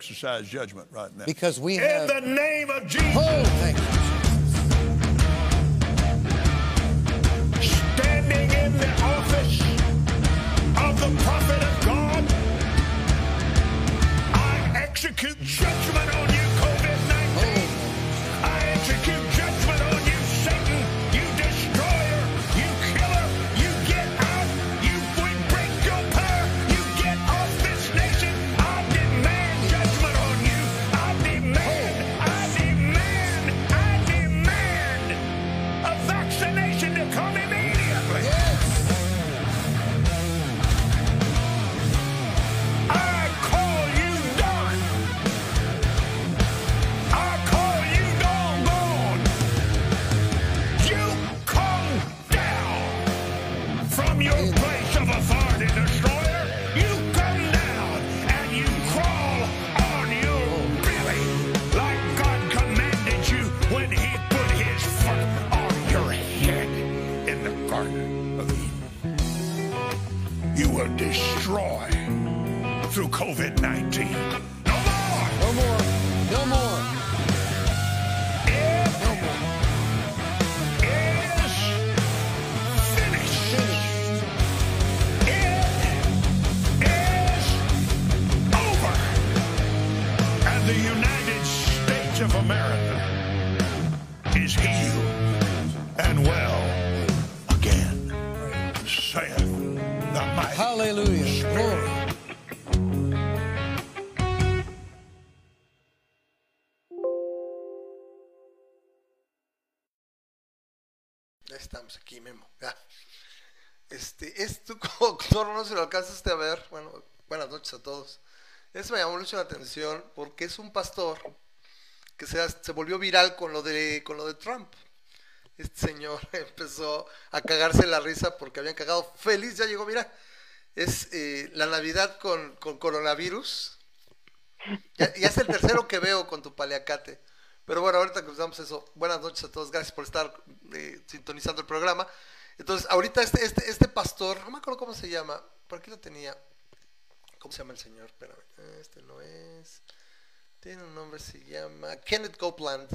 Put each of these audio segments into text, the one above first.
exercise judgment right now. Because we In have. the name of Jesus, Oh, doctor, no se lo alcanzaste a ver. Bueno, buenas noches a todos. Eso me llamó mucho la atención porque es un pastor que se, se volvió viral con lo de con lo de Trump. Este señor empezó a cagarse la risa porque habían cagado. Feliz ya llegó, mira. Es eh, la Navidad con, con coronavirus. Ya, es el tercero que veo con tu paliacate. Pero bueno, ahorita que usamos eso, buenas noches a todos, gracias por estar eh, sintonizando el programa. Entonces, ahorita este, este, este pastor, no me acuerdo cómo se llama, por aquí lo tenía. ¿Cómo se llama el señor? Espérame, este no es. Tiene un nombre, se llama Kenneth Copeland.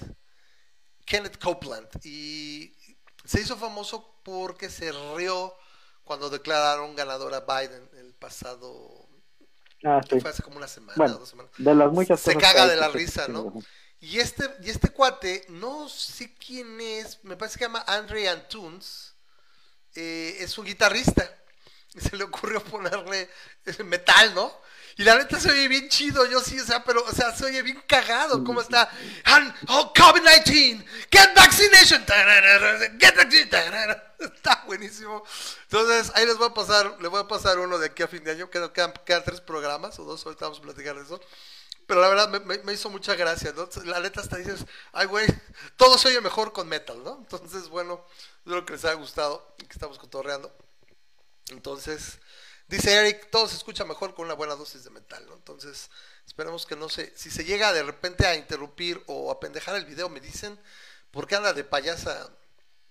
Kenneth Copeland. Y se hizo famoso porque se rió cuando declararon ganadora Biden el pasado. Ah, sí. Fue hace como una semana, Bueno, dos semanas de las muchas se cosas caga de la risa, ¿no? Y este, y este cuate, no sé quién es, me parece que se llama Andre Antunes, eh, es un guitarrista. Y se le ocurrió ponerle metal, ¿no? Y la neta se oye bien chido, yo sí, o sea, pero, o sea, se oye bien cagado, ¿cómo está? And, oh, COVID-19, get vaccination, get tararara. está buenísimo. Entonces, ahí les voy a pasar, les voy a pasar uno de aquí a fin de año, quedan, quedan, quedan tres programas, o dos, ahorita vamos a platicar de eso. Pero la verdad me, me- me hizo mucha gracia, ¿no? La neta hasta dices, ay, güey, todo se oye mejor con metal, ¿no? Entonces, bueno, espero que les haya gustado y que estamos cotorreando. Entonces, dice Eric, todo se escucha mejor con una buena dosis de metal, ¿no? Entonces, esperemos que no se, si se llega de repente a interrumpir o a pendejar el video, me dicen, porque anda de payasa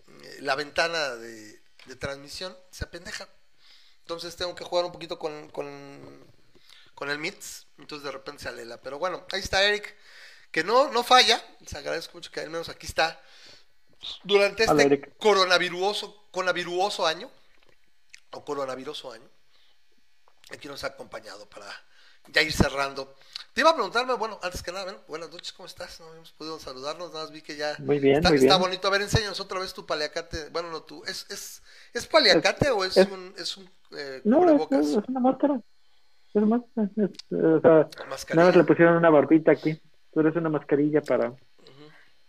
eh, la ventana de, de transmisión, se apendeja. Entonces tengo que jugar un poquito con, con, con el MITS, entonces de repente se alela. Pero bueno, ahí está Eric. que no, no falla. Les agradezco mucho que al menos aquí está. Durante este coronaviruoso, coronaviruoso año, o coronaviruoso año, aquí nos ha acompañado para ya ir cerrando. Te iba a preguntarme, bueno, antes que nada, bueno, buenas noches, ¿cómo estás? No habíamos podido saludarnos, nada más vi que ya Muy bien, está, muy está bien. bonito. A ver, enséñanos otra vez tu paliacate. Bueno, no tú, ¿es, es, es paliacate o es, es- un, es un eh, No, es, una máscara. Es una máscara. es- o sea, nada más le pusieron una barbita aquí. Tú eres una mascarilla para,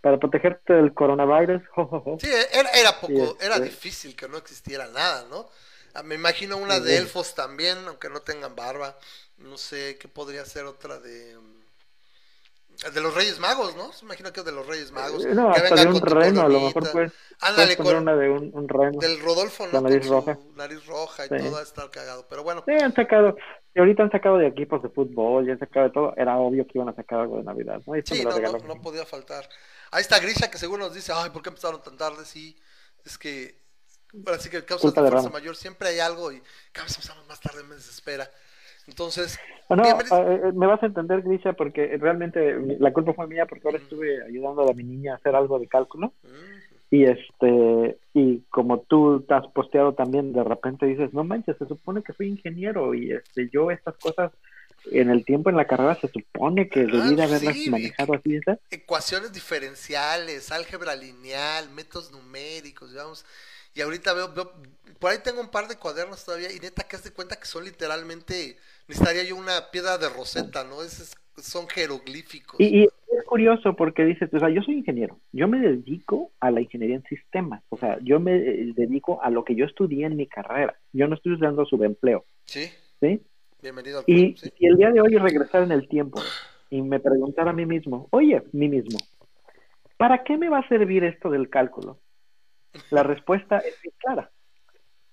para protegerte del coronavirus. Sí, era, era poco, Sí, este- era difícil que no existiera nada, ¿no? Ah, Me imagino una de elfos también, aunque no tengan barba. No sé, ¿qué podría ser otra de... mm, De los Reyes Magos, ¿no? Se imagina que es de los Reyes Magos. Eh, No, que hasta de un reno, a lo mejor puedes, Ándale, puedes con- una de un, un reno. Del Rodolfo, ¿no? La nariz Con roja. nariz roja y Sí. todo, está cagado. Pero bueno, Sí, han sacado, y ahorita han sacado de equipos de fútbol, ya han sacado de todo. Era obvio que iban a sacar algo de Navidad, ¿no? Y sí, no podía faltar. Ahí está Grisha, que seguro nos dice, ay, ¿por qué empezaron tan tarde? Sí, es que... Ahora sí que causas Culpa de de fuerza mayor, siempre hay algo y cada vez empezamos más tarde, me desespera. Entonces, Ah, no, bienvenido- eh, eh, me vas a entender, Grisha, porque realmente la culpa fue mía porque ahora estuve ayudando a mi niña a hacer algo de cálculo. Y este, y como tú te has posteado también, de repente dices, no manches, se supone que soy ingeniero y este, yo estas cosas en el tiempo en la carrera se supone que debí de haberlas sí, manejado así, ¿sabes? ecuaciones diferenciales, álgebra lineal, métodos numéricos, digamos. Y ahorita veo, veo- por ahí tengo un par de cuadernos todavía y neta que haz de cuenta que son literalmente, necesitaría yo una piedra de roseta, ¿no? Es, son jeroglíficos. Y, y es curioso porque dices, o sea, yo soy ingeniero, yo me dedico a la ingeniería en sistemas, o sea, yo me eh, dedico a lo que yo estudié en mi carrera, yo no estoy usando subempleo, Sí, ¿sí? Bienvenido al Y, club, sí. y el día de hoy regresar en el tiempo y me preguntar a mí mismo, oye, mí mismo, ¿para qué me va a servir esto del cálculo? La respuesta es muy clara.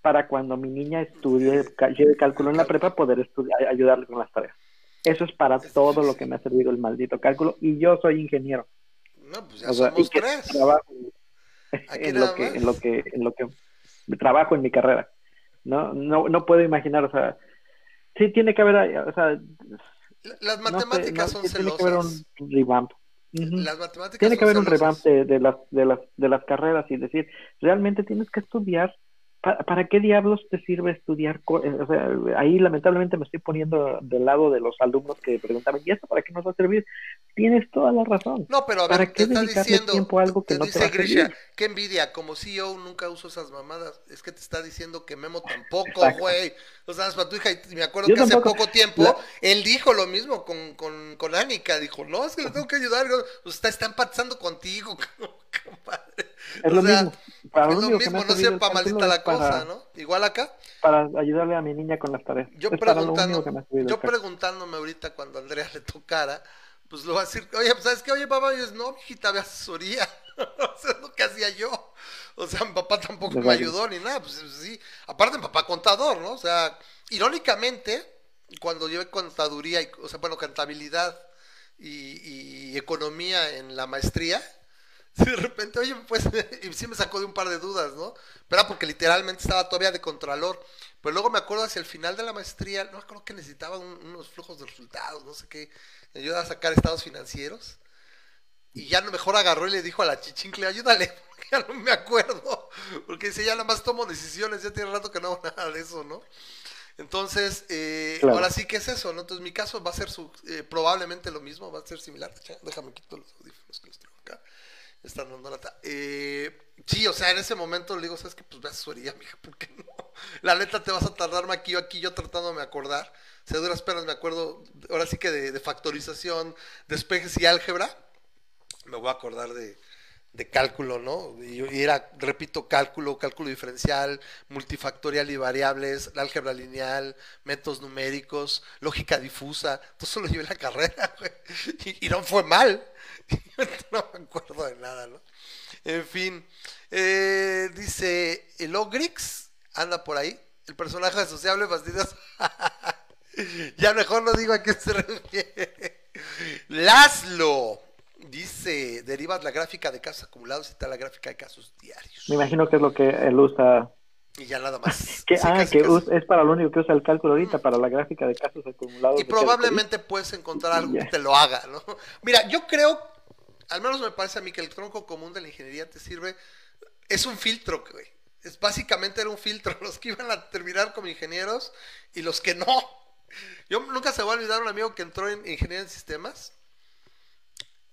Para cuando mi niña estudie, lleve cálculo en la prepa, poder estudiar, ayudarle con las tareas. Eso es para todo lo que me ha servido el maldito cálculo y yo soy ingeniero. No, pues ya O sea, y somos que tres. trabajo en lo que, en lo que, en lo que trabajo en mi carrera. No, no, no puedo imaginar, o sea, sí tiene que haber, o sea, Las no sé, matemáticas no, son sí tiene que haber un revamp. Ujú. Las matemáticas Tiene que son haber un revamp de, de las, de, las, de las carreras y decir, realmente tienes que estudiar. ¿Para, para qué diablos te sirve estudiar? eh, O sea, ahí lamentablemente me estoy poniendo del lado de los alumnos que preguntaban, ¿y esto para qué nos va a servir? Tienes toda la razón. No, pero a ¿Para ver, qué te está diciendo, tiempo a algo que te no te dice va a Grisha, servir? qué envidia, como CEO nunca uso esas mamadas, es que te está diciendo que Memo tampoco, güey, o sea, es para tu hija, y me acuerdo Yo que hace tampoco. poco tiempo, La- él dijo lo mismo con, con, con Anika, dijo, no, es que le tengo que ayudar, pues está, está empatizando contigo, compadre, Es O lo sea, mismo. Para es lo que mismo, no cálculo maldita la para- cosa, ¿no? Igual acá, Para ayudarle a mi niña con las tareas. yo es preguntando, que yo preguntándome ahorita cuando a Andrea le tocara, pues lo va a decir, oye, pues, ¿sabes qué? Oye, papá, y yo, no, mijita, ve asesoría. o sea, es lo que hacía yo. O sea, mi papá tampoco me ayudó ni nada, pues sí. Aparte, mi papá contador, ¿no? O sea, irónicamente, cuando llevé contaduría, y, o sea, bueno, contabilidad y, y economía en la maestría, de repente, oye, pues, y sí me sacó de un par de dudas, ¿no? Pero era porque literalmente estaba todavía de contralor. Pero luego me acuerdo hacia el final de la maestría, no me acuerdo que necesitaba un- unos flujos de resultados, no sé qué, me ayuda a sacar estados financieros. Y ya mejor agarró y le dijo a la chichincle, ayúdale, porque ya no me acuerdo. Porque dice, ya nada más tomo decisiones, ya tiene rato que no hago nada de eso, ¿no? Entonces, eh, Claro. ahora sí que es eso, ¿no? Entonces mi caso va a ser su, eh, probablemente lo mismo, va a ser similar. Déjame quitar los audífonos que los traigo acá. Están dando lata. Eh, sí, o sea, en ese momento le digo, ¿sabes qué? Pues ve a asesoría, mija, ¿por qué no? La neta te vas a tardar aquí, aquí yo tratándome de acordar. O sea, a duras penas me acuerdo, ahora sí que de, de factorización, despejes y álgebra. Me voy a acordar de, de cálculo, ¿no? Y, era, repito, cálculo, cálculo diferencial, multifactorial y variables, álgebra lineal, métodos numéricos, lógica difusa, todo eso lo llevé la carrera, güey. Y, no fue mal. no me acuerdo de nada, ¿no? En fin, eh, dice, el Ogrix anda por ahí, el personaje asociable fastidioso. ya mejor no digo a qué se refiere. Laszlo dice, derivas la gráfica de casos acumulados y está la gráfica de casos diarios. Me imagino que es lo que él usa Y ya nada más. Que, Sí, ah, casi, que casi. es para lo único que usa el cálculo ahorita, para la gráfica de casos acumulados. Y probablemente puedes encontrar algo que Ya. te lo haga, ¿no? Mira, yo creo, al menos me parece a mí que el tronco común de la ingeniería te sirve, es un filtro, güey. Es básicamente era un filtro, los que iban a terminar como ingenieros y los que no. Yo nunca se va a olvidar un amigo que entró en ingeniería en sistemas.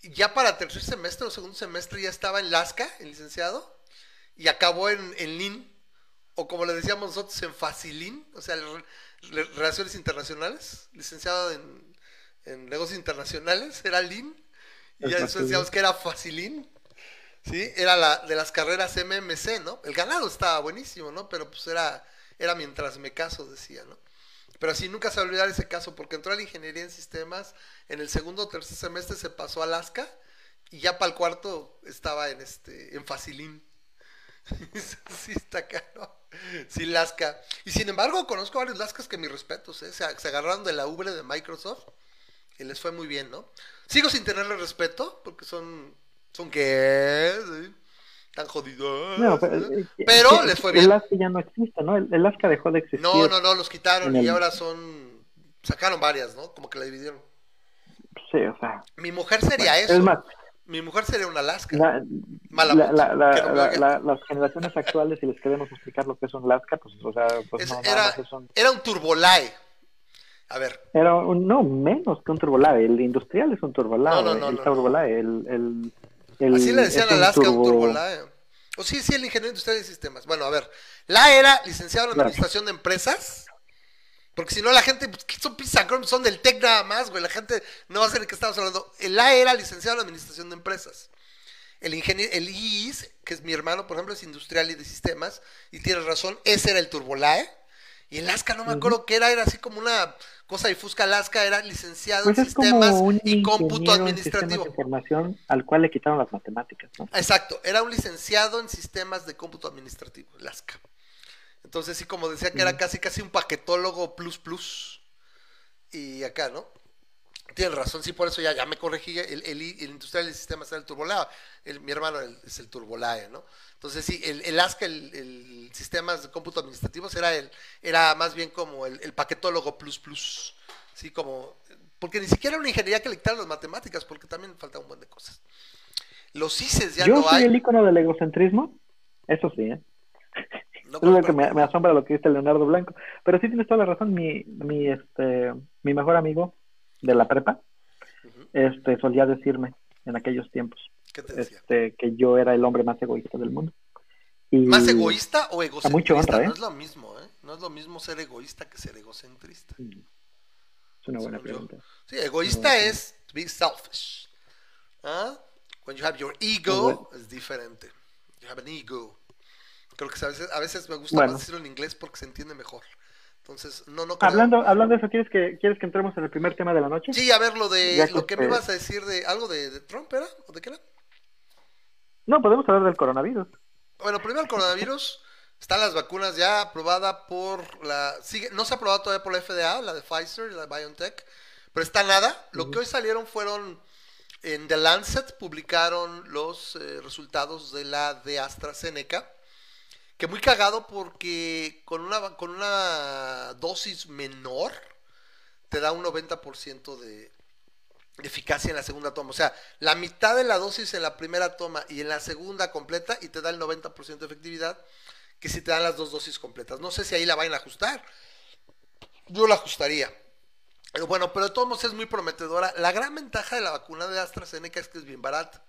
Ya para tercer semestre o segundo semestre ya estaba en Lasca, el licenciado, y acabó en, en Lean, o como le decíamos nosotros, en Facilin, o sea, re- re- Relaciones Internacionales, licenciado en, en Negocios Internacionales, era Lean, y ya después decíamos que era Facilin, ¿sí? Era la de las carreras MMC, ¿no? El ganado estaba buenísimo, ¿no? Pero pues era, era mientras me caso, decía, ¿no? Pero así nunca se va a olvidar ese caso, porque entró a la ingeniería en sistemas, en el segundo o tercer semestre se pasó a Alaska, y ya para el cuarto estaba en este, en Facilin. sí, está caro. Sí, Lasca. Y sin embargo, conozco varios Lascas que mis respetos, ¿eh? se, se agarraron de la ubre de Microsoft y les fue muy bien, ¿no? Sigo sin tenerle respeto, porque son, son que, ¿sí? Tan jodidos. No, pero, Pero les fue El bien. Alaska ya no existe, ¿no? El, el Alaska dejó de existir. No, no, no, los quitaron y el- ahora son, sacaron varias, ¿no? Como que la dividieron. Sí, o sea. Mi mujer sería eso. Es más, Mi mujer sería una Alaska. la, Malamut, la- no las generaciones actuales, si les queremos explicar lo que es un Alaska, pues, o sea, pues Es- no, nada era, un- era un turbolae. A ver, Era un, no, menos que un turbolae. El industrial es un turbolae. No, no, no, el turbolae, el, el, el- así le decían es a un Alaska un turbo- turbolae. O sí, sí, el ingeniero industrial de sistemas. Bueno, a ver, la era licenciado en Claro. administración de empresas. Porque si no, la gente, pues, ¿qué son Pizzacron? Son del TEC nada más, güey. La gente no va a saber de qué estamos hablando. La era licenciado en administración de empresas. El ingeniero, el IIS, que es mi hermano, por ejemplo, es industrial y de sistemas, y tienes razón, ese era el Turbolae. Y el Alaska, no me acuerdo qué era, era así como una cosa difusca. Alaska era licenciado Pues en sistemas y cómputo administrativo. de información al cual le quitaron las matemáticas, ¿no? Exacto, era un licenciado en sistemas de cómputo administrativo, Alaska. Entonces sí, como decía que era casi casi un paquetólogo plus plus. Y acá, ¿no? Tienes razón, sí, por eso ya, ya me corregí. El, el, el industrial de sistemas era el turbolae. El, mi hermano es el turbolae, ¿no? Entonces sí, el, el ASCA, el, el sistemas de cómputo administrativos, era el, era más bien como el, el paquetólogo plus plus. Sí, como. Porque ni siquiera era una ingeniería que le quitaron las matemáticas, porque también falta un buen de cosas. Los ICES ya Yo no soy hay. el icono del egocentrismo, eso sí, ¿eh? No, es lo que me, me asombra lo que dice Leonardo Blanco. Pero sí tienes toda la razón, mi, mi, este, mi mejor amigo de la prepa, este, solía decirme en aquellos tiempos, este, que yo era el hombre más egoísta del mundo. Y ¿Más egoísta o egocentrista? mucha honra, ¿eh? No es lo mismo, ¿eh? No es lo mismo ser egoísta que ser egocentrista. Es una buena yo. pregunta. Sí, egoísta es to be selfish. ¿Ah? When you have your ego, es diferente. You have an ego. Creo que a veces, a veces me gusta Bueno. más decirlo en inglés porque se entiende mejor. Entonces, no, no creo. Hablando, hablando de eso, ¿quieres que, ¿quieres que entremos en el primer tema de la noche? Sí, a ver, lo de Ya lo que me este- ibas a decir de algo de, de Trump, ¿era? ¿O de qué era? No, podemos hablar del coronavirus. Bueno, primero el coronavirus. Están las vacunas ya aprobada por la... Sigue, no se ha aprobado todavía por la FDA, la de Pfizer y la de BioNTech, pero está nada. Lo que hoy salieron fueron... En The Lancet publicaron los eh, resultados de la de AstraZeneca, que muy cagado porque con una, con una dosis menor te da un 90% de, eficacia en la segunda toma. O sea, la mitad de la dosis en la primera toma y en la segunda completa y te da el 90% de efectividad que si te dan las dos dosis completas. No sé si ahí la vayan a ajustar. Yo la ajustaría. Pero bueno, pero de todos modos es muy prometedora. La gran ventaja de la vacuna de AstraZeneca es que es bien barata.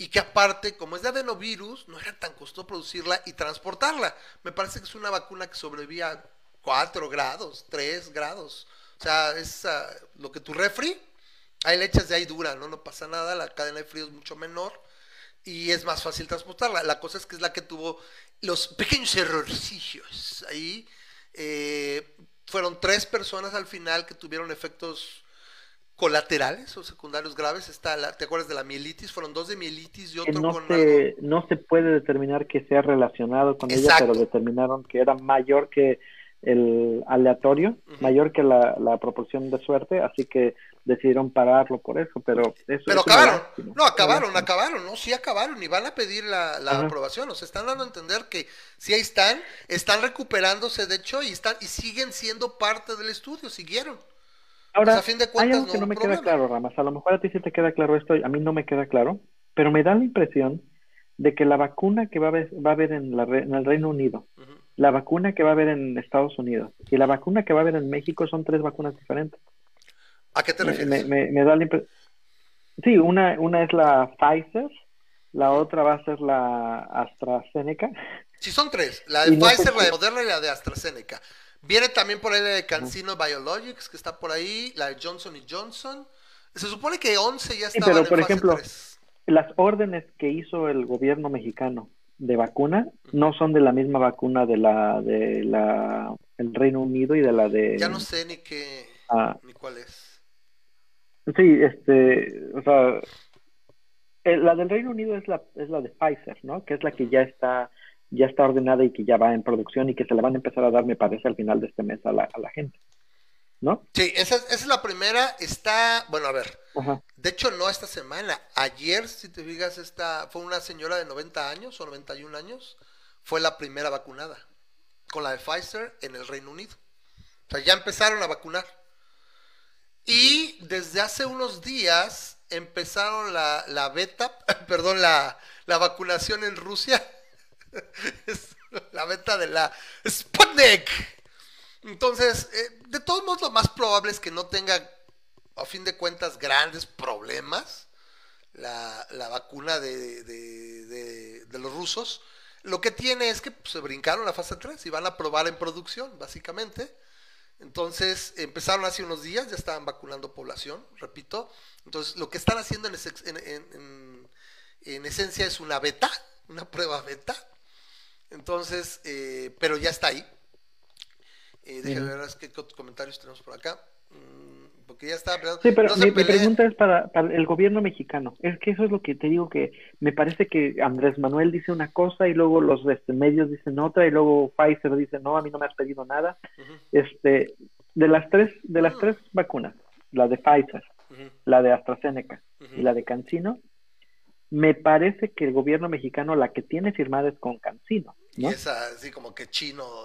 Y que aparte, como es de adenovirus, no era tan costoso producirla y transportarla. Me parece que es una vacuna que sobrevive a 4 grados, 3 grados. O sea, es ah, lo que tu refri, ahí le echas de ahí dura, ¿no? No pasa nada, la cadena de frío es mucho menor y es más fácil transportarla. La cosa es que es la que tuvo los pequeños errorcillos. Ahí eh, fueron tres personas al final que tuvieron efectos colaterales o secundarios graves. Está la, ¿Te acuerdas de la mielitis? Fueron dos de mielitis y otro no con se, no se puede determinar que sea relacionado con ella, Exacto. pero determinaron que era mayor que el aleatorio, mayor que la, la proporción de suerte, así que decidieron pararlo por eso, pero eso Pero acabaron, no, acabaron, acabaron, ¿no? Sí acabaron y van a pedir la, la aprobación. O sea, están dando a entender que sí ahí están, están recuperándose de hecho y están y siguen siendo parte del estudio, siguieron. Ahora, Pues, a fin de hay cuentas, algo no que no me problema. queda claro, Ramas. A lo mejor a ti sí te queda claro esto, a mí no me queda claro, pero me da la impresión de que la vacuna que va a haber, va a haber en, la re- en el Reino Unido, la vacuna que va a haber en Estados Unidos y la vacuna que va a haber en México son tres vacunas diferentes. ¿A qué te refieres? me- me- me da la impresión. Sí, una, una es la Pfizer, la otra va a ser la AstraZeneca. Sí, son tres. La de Y no sé Pfizer, la de Moderna y la de AstraZeneca. Viene también por ahí la de CanSino Biologics, que está por ahí, la de Johnson Johnson. Se supone que 11 ya Sí, estaban pero en por fase ejemplo, 3. las órdenes que hizo el gobierno mexicano de vacuna no son de la misma vacuna de la de la el Reino Unido y de la de Ya no sé ni qué, ah, ni cuál es. sí este o sea eh, la del Reino Unido es la es la de Pfizer no que es la que ya está ya está ordenada y que ya va en producción y que se la van a empezar a dar me parece al final de este mes a la, a la gente no Sí, esa, es- esa es la primera. Está, bueno, a ver. Ajá. De hecho, no esta semana. Ayer, si te fijas, esta fue una señora de 90 años o 91 años. Fue la primera vacunada con la de Pfizer en el Reino Unido. O sea, ya empezaron a vacunar. Y desde hace unos días empezaron la, la beta, perdón, la, la vacunación en Rusia. Es la beta de la Sputnik. Entonces, eh, de todos modos, lo más probable es que no tenga, a fin de cuentas, grandes problemas la, la vacuna de, de- de- los rusos. Lo que tiene es que pues, se brincaron la fase 3 y van a probar en producción, básicamente. Entonces, empezaron hace unos días, ya estaban vacunando población, repito. Entonces, lo que están haciendo en- en esencia es una beta, una prueba beta. Entonces, eh, pero ya está ahí. Eh, déjame ver qué, comentarios tenemos por acá. Mm, porque ya está. Sí, pero no mi, pregunta es para, para el gobierno mexicano. Es que eso es lo que te digo que me parece que Andrés Manuel dice una cosa y luego los este, medios dicen otra y luego Pfizer dice no, a mí no me has pedido nada. Este, de las tres, de las Mm. tres vacunas, la de Pfizer, la de AstraZeneca y la de CanSino, me parece que el gobierno mexicano la que tiene firmada es con CanSino, Y ¿no? esa, así como que chino.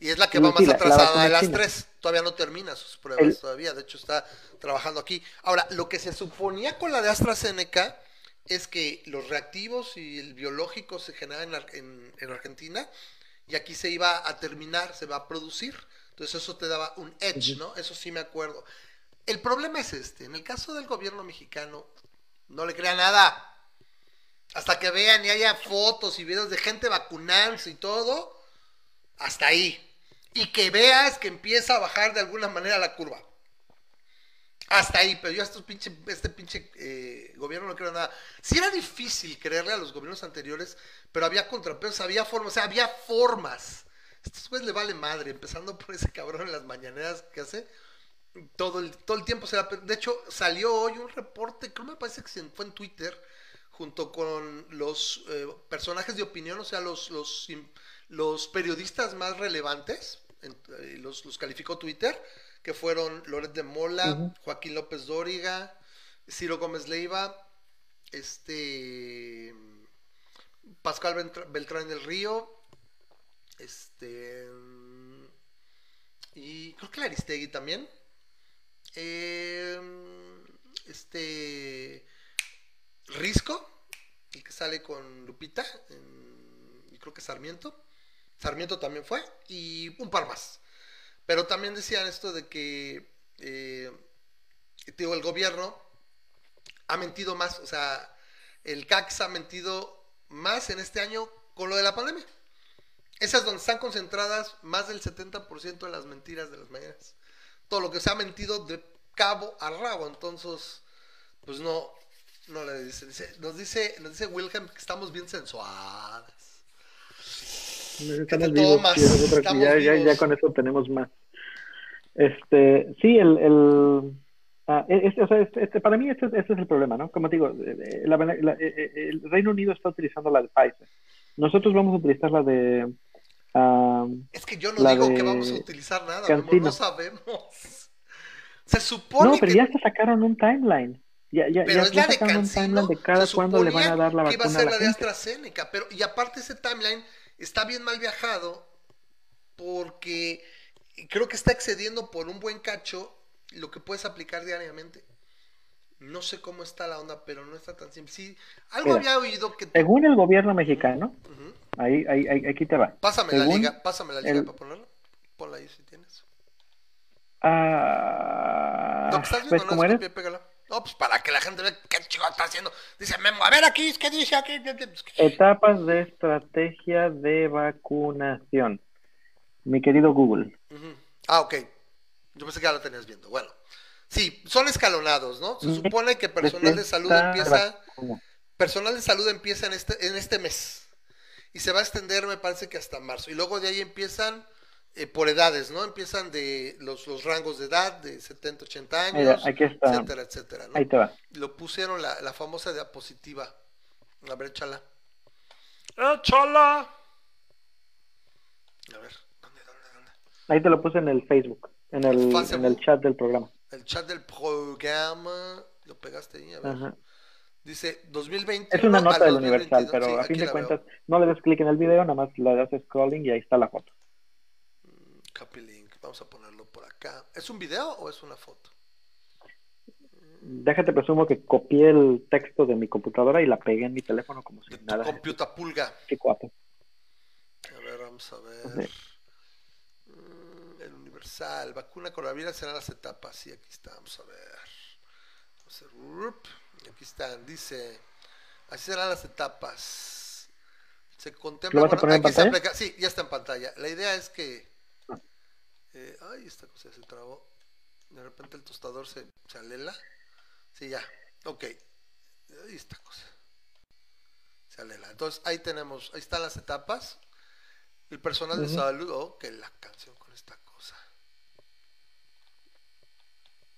Y, y es la que va más la- atrasada de las china. tres. Todavía no termina sus pruebas El- todavía. De hecho, está trabajando aquí. Ahora, lo que se suponía con la de AstraZeneca es que los reactivos y el biológico se generan en, en- en Argentina y aquí se iba a terminar, se va a producir. Entonces eso te daba un edge, ¿no? Eso sí me acuerdo. El problema es este. En el caso del gobierno mexicano, no le crea nada. Hasta que vean y haya fotos y videos de gente vacunándose y todo, hasta ahí. Y que veas que empieza a bajar de alguna manera la curva. Hasta ahí, pero yo a estos pinche, este pinche eh, gobierno no creo nada. Sí era difícil creerle a los gobiernos anteriores, pero había contrapesos, había formas, o sea, había formas. Estos güeyes le vale madre, empezando por ese cabrón en las mañaneras que hace. Todo el, todo el tiempo se. De hecho, salió hoy un reporte, creo me parece que fue en Twitter, junto con los eh, personajes de opinión, o sea, los, los, los periodistas más relevantes, en- eh, los, los calificó Twitter, que fueron Loret de Mola. Joaquín López Dóriga, Ciro Gómez Leiva, este Beltra- Beltrán del Río, este y creo que la Aristegui también. Eh, este Risco, el que sale con Lupita, y creo que Sarmiento. Sarmiento también fue, y un par más. Pero también decían esto de que eh, digo, el gobierno ha mentido más, o sea, el CAX ha mentido más en este año con lo de la pandemia. Esas es donde están concentradas más del 70% de las mentiras de las mañanas. Todo lo que se ha mentido de cabo a rabo. Entonces, pues no, no le dice. dice- nos dice, nos dice Wilhelm que estamos bien sensuadas. Estamos vivos, sí, es otra- Estamos ya, ya, vivos. ya con eso tenemos más. Este, sí, el, el, ah, es- o sea, este, este- para mí este, este es el problema, ¿no? Como te digo, eh, eh, la- la- eh, el Reino Unido está utilizando la de Pfizer. Nosotros vamos a utilizar la de, ah, Es que yo no digo de que vamos a utilizar nada, no sabemos. Se supone No, pero que ya se sacaron un timeline. Ya, ya, Pero ya, es la de Cancino. de cada se cuándo le van a suponía dar la que iba a ser la la de. AstraZeneca. Pero, y aparte ese timeline está bien mal viajado porque creo que está excediendo por un buen cacho lo que puedes aplicar diariamente. No sé cómo está la onda, pero no está tan simple. Sí, algo Mira, había oído que... Según el gobierno mexicano, ahí, ahí, ahí- aquí te va. Pásame la liga, pásame la liga el- para ponerla. Ponla ahí si tienes. Ah, Lo que estás ¿Ves viendo, cómo no es eres? pégala. No, pues para que la gente vea qué chico está haciendo. Dice Memo, a ver aquí, ¿qué dice aquí? Etapas de estrategia de vacunación. Mi querido Google. Ah, ok. Yo pensé que ya lo tenías viendo. Bueno, sí, son escalonados, ¿no? Se supone que personal de salud empieza, personal de salud empieza en este, en este mes y se va a extender, me parece que hasta marzo. Y luego de ahí empiezan eh, por edades, ¿no? Empiezan de los, los rangos de edad de 70, 80 años, Mira, aquí está. etcétera, etcétera, ¿no? Ahí te va. Lo pusieron la, la famosa diapositiva. A ver, échala. ¡Échala! A ver, ¿dónde, dónde, dónde? Ahí te lo puse en el Facebook, en el, Facebook. en el chat del programa. El chat del programa. Lo pegaste ahí, a ver. Ajá. Dice 2020. Es una nota del Universal, pero a fin de cuentas no le das clic en el video, nada más le das scrolling y ahí está la foto. Copy link. Vamos a ponerlo por acá. ¿Es un video o es una foto? Déjate presumo que copié el texto de mi computadora y la pegué en mi teléfono como si De nada. computa pulga. A ver, vamos a ver. Mm, El Universal. Vacuna coronavirus serán las etapas. Sí, aquí está. Vamos a ver. Vamos a hacer. rup. Aquí están. Dice. Así serán las etapas. Se contempla. ¿Lo vas a poner en pantalla? Sí, ya está en pantalla. La idea es que. Eh, ay, esta cosa se trabó. De repente el tostador se, se alela. Sí, ya. Ok. Ahí esta cosa. Se alela. Entonces ahí tenemos, ahí están las etapas. El personal de Ujú. salud, oh, que la canción con esta cosa.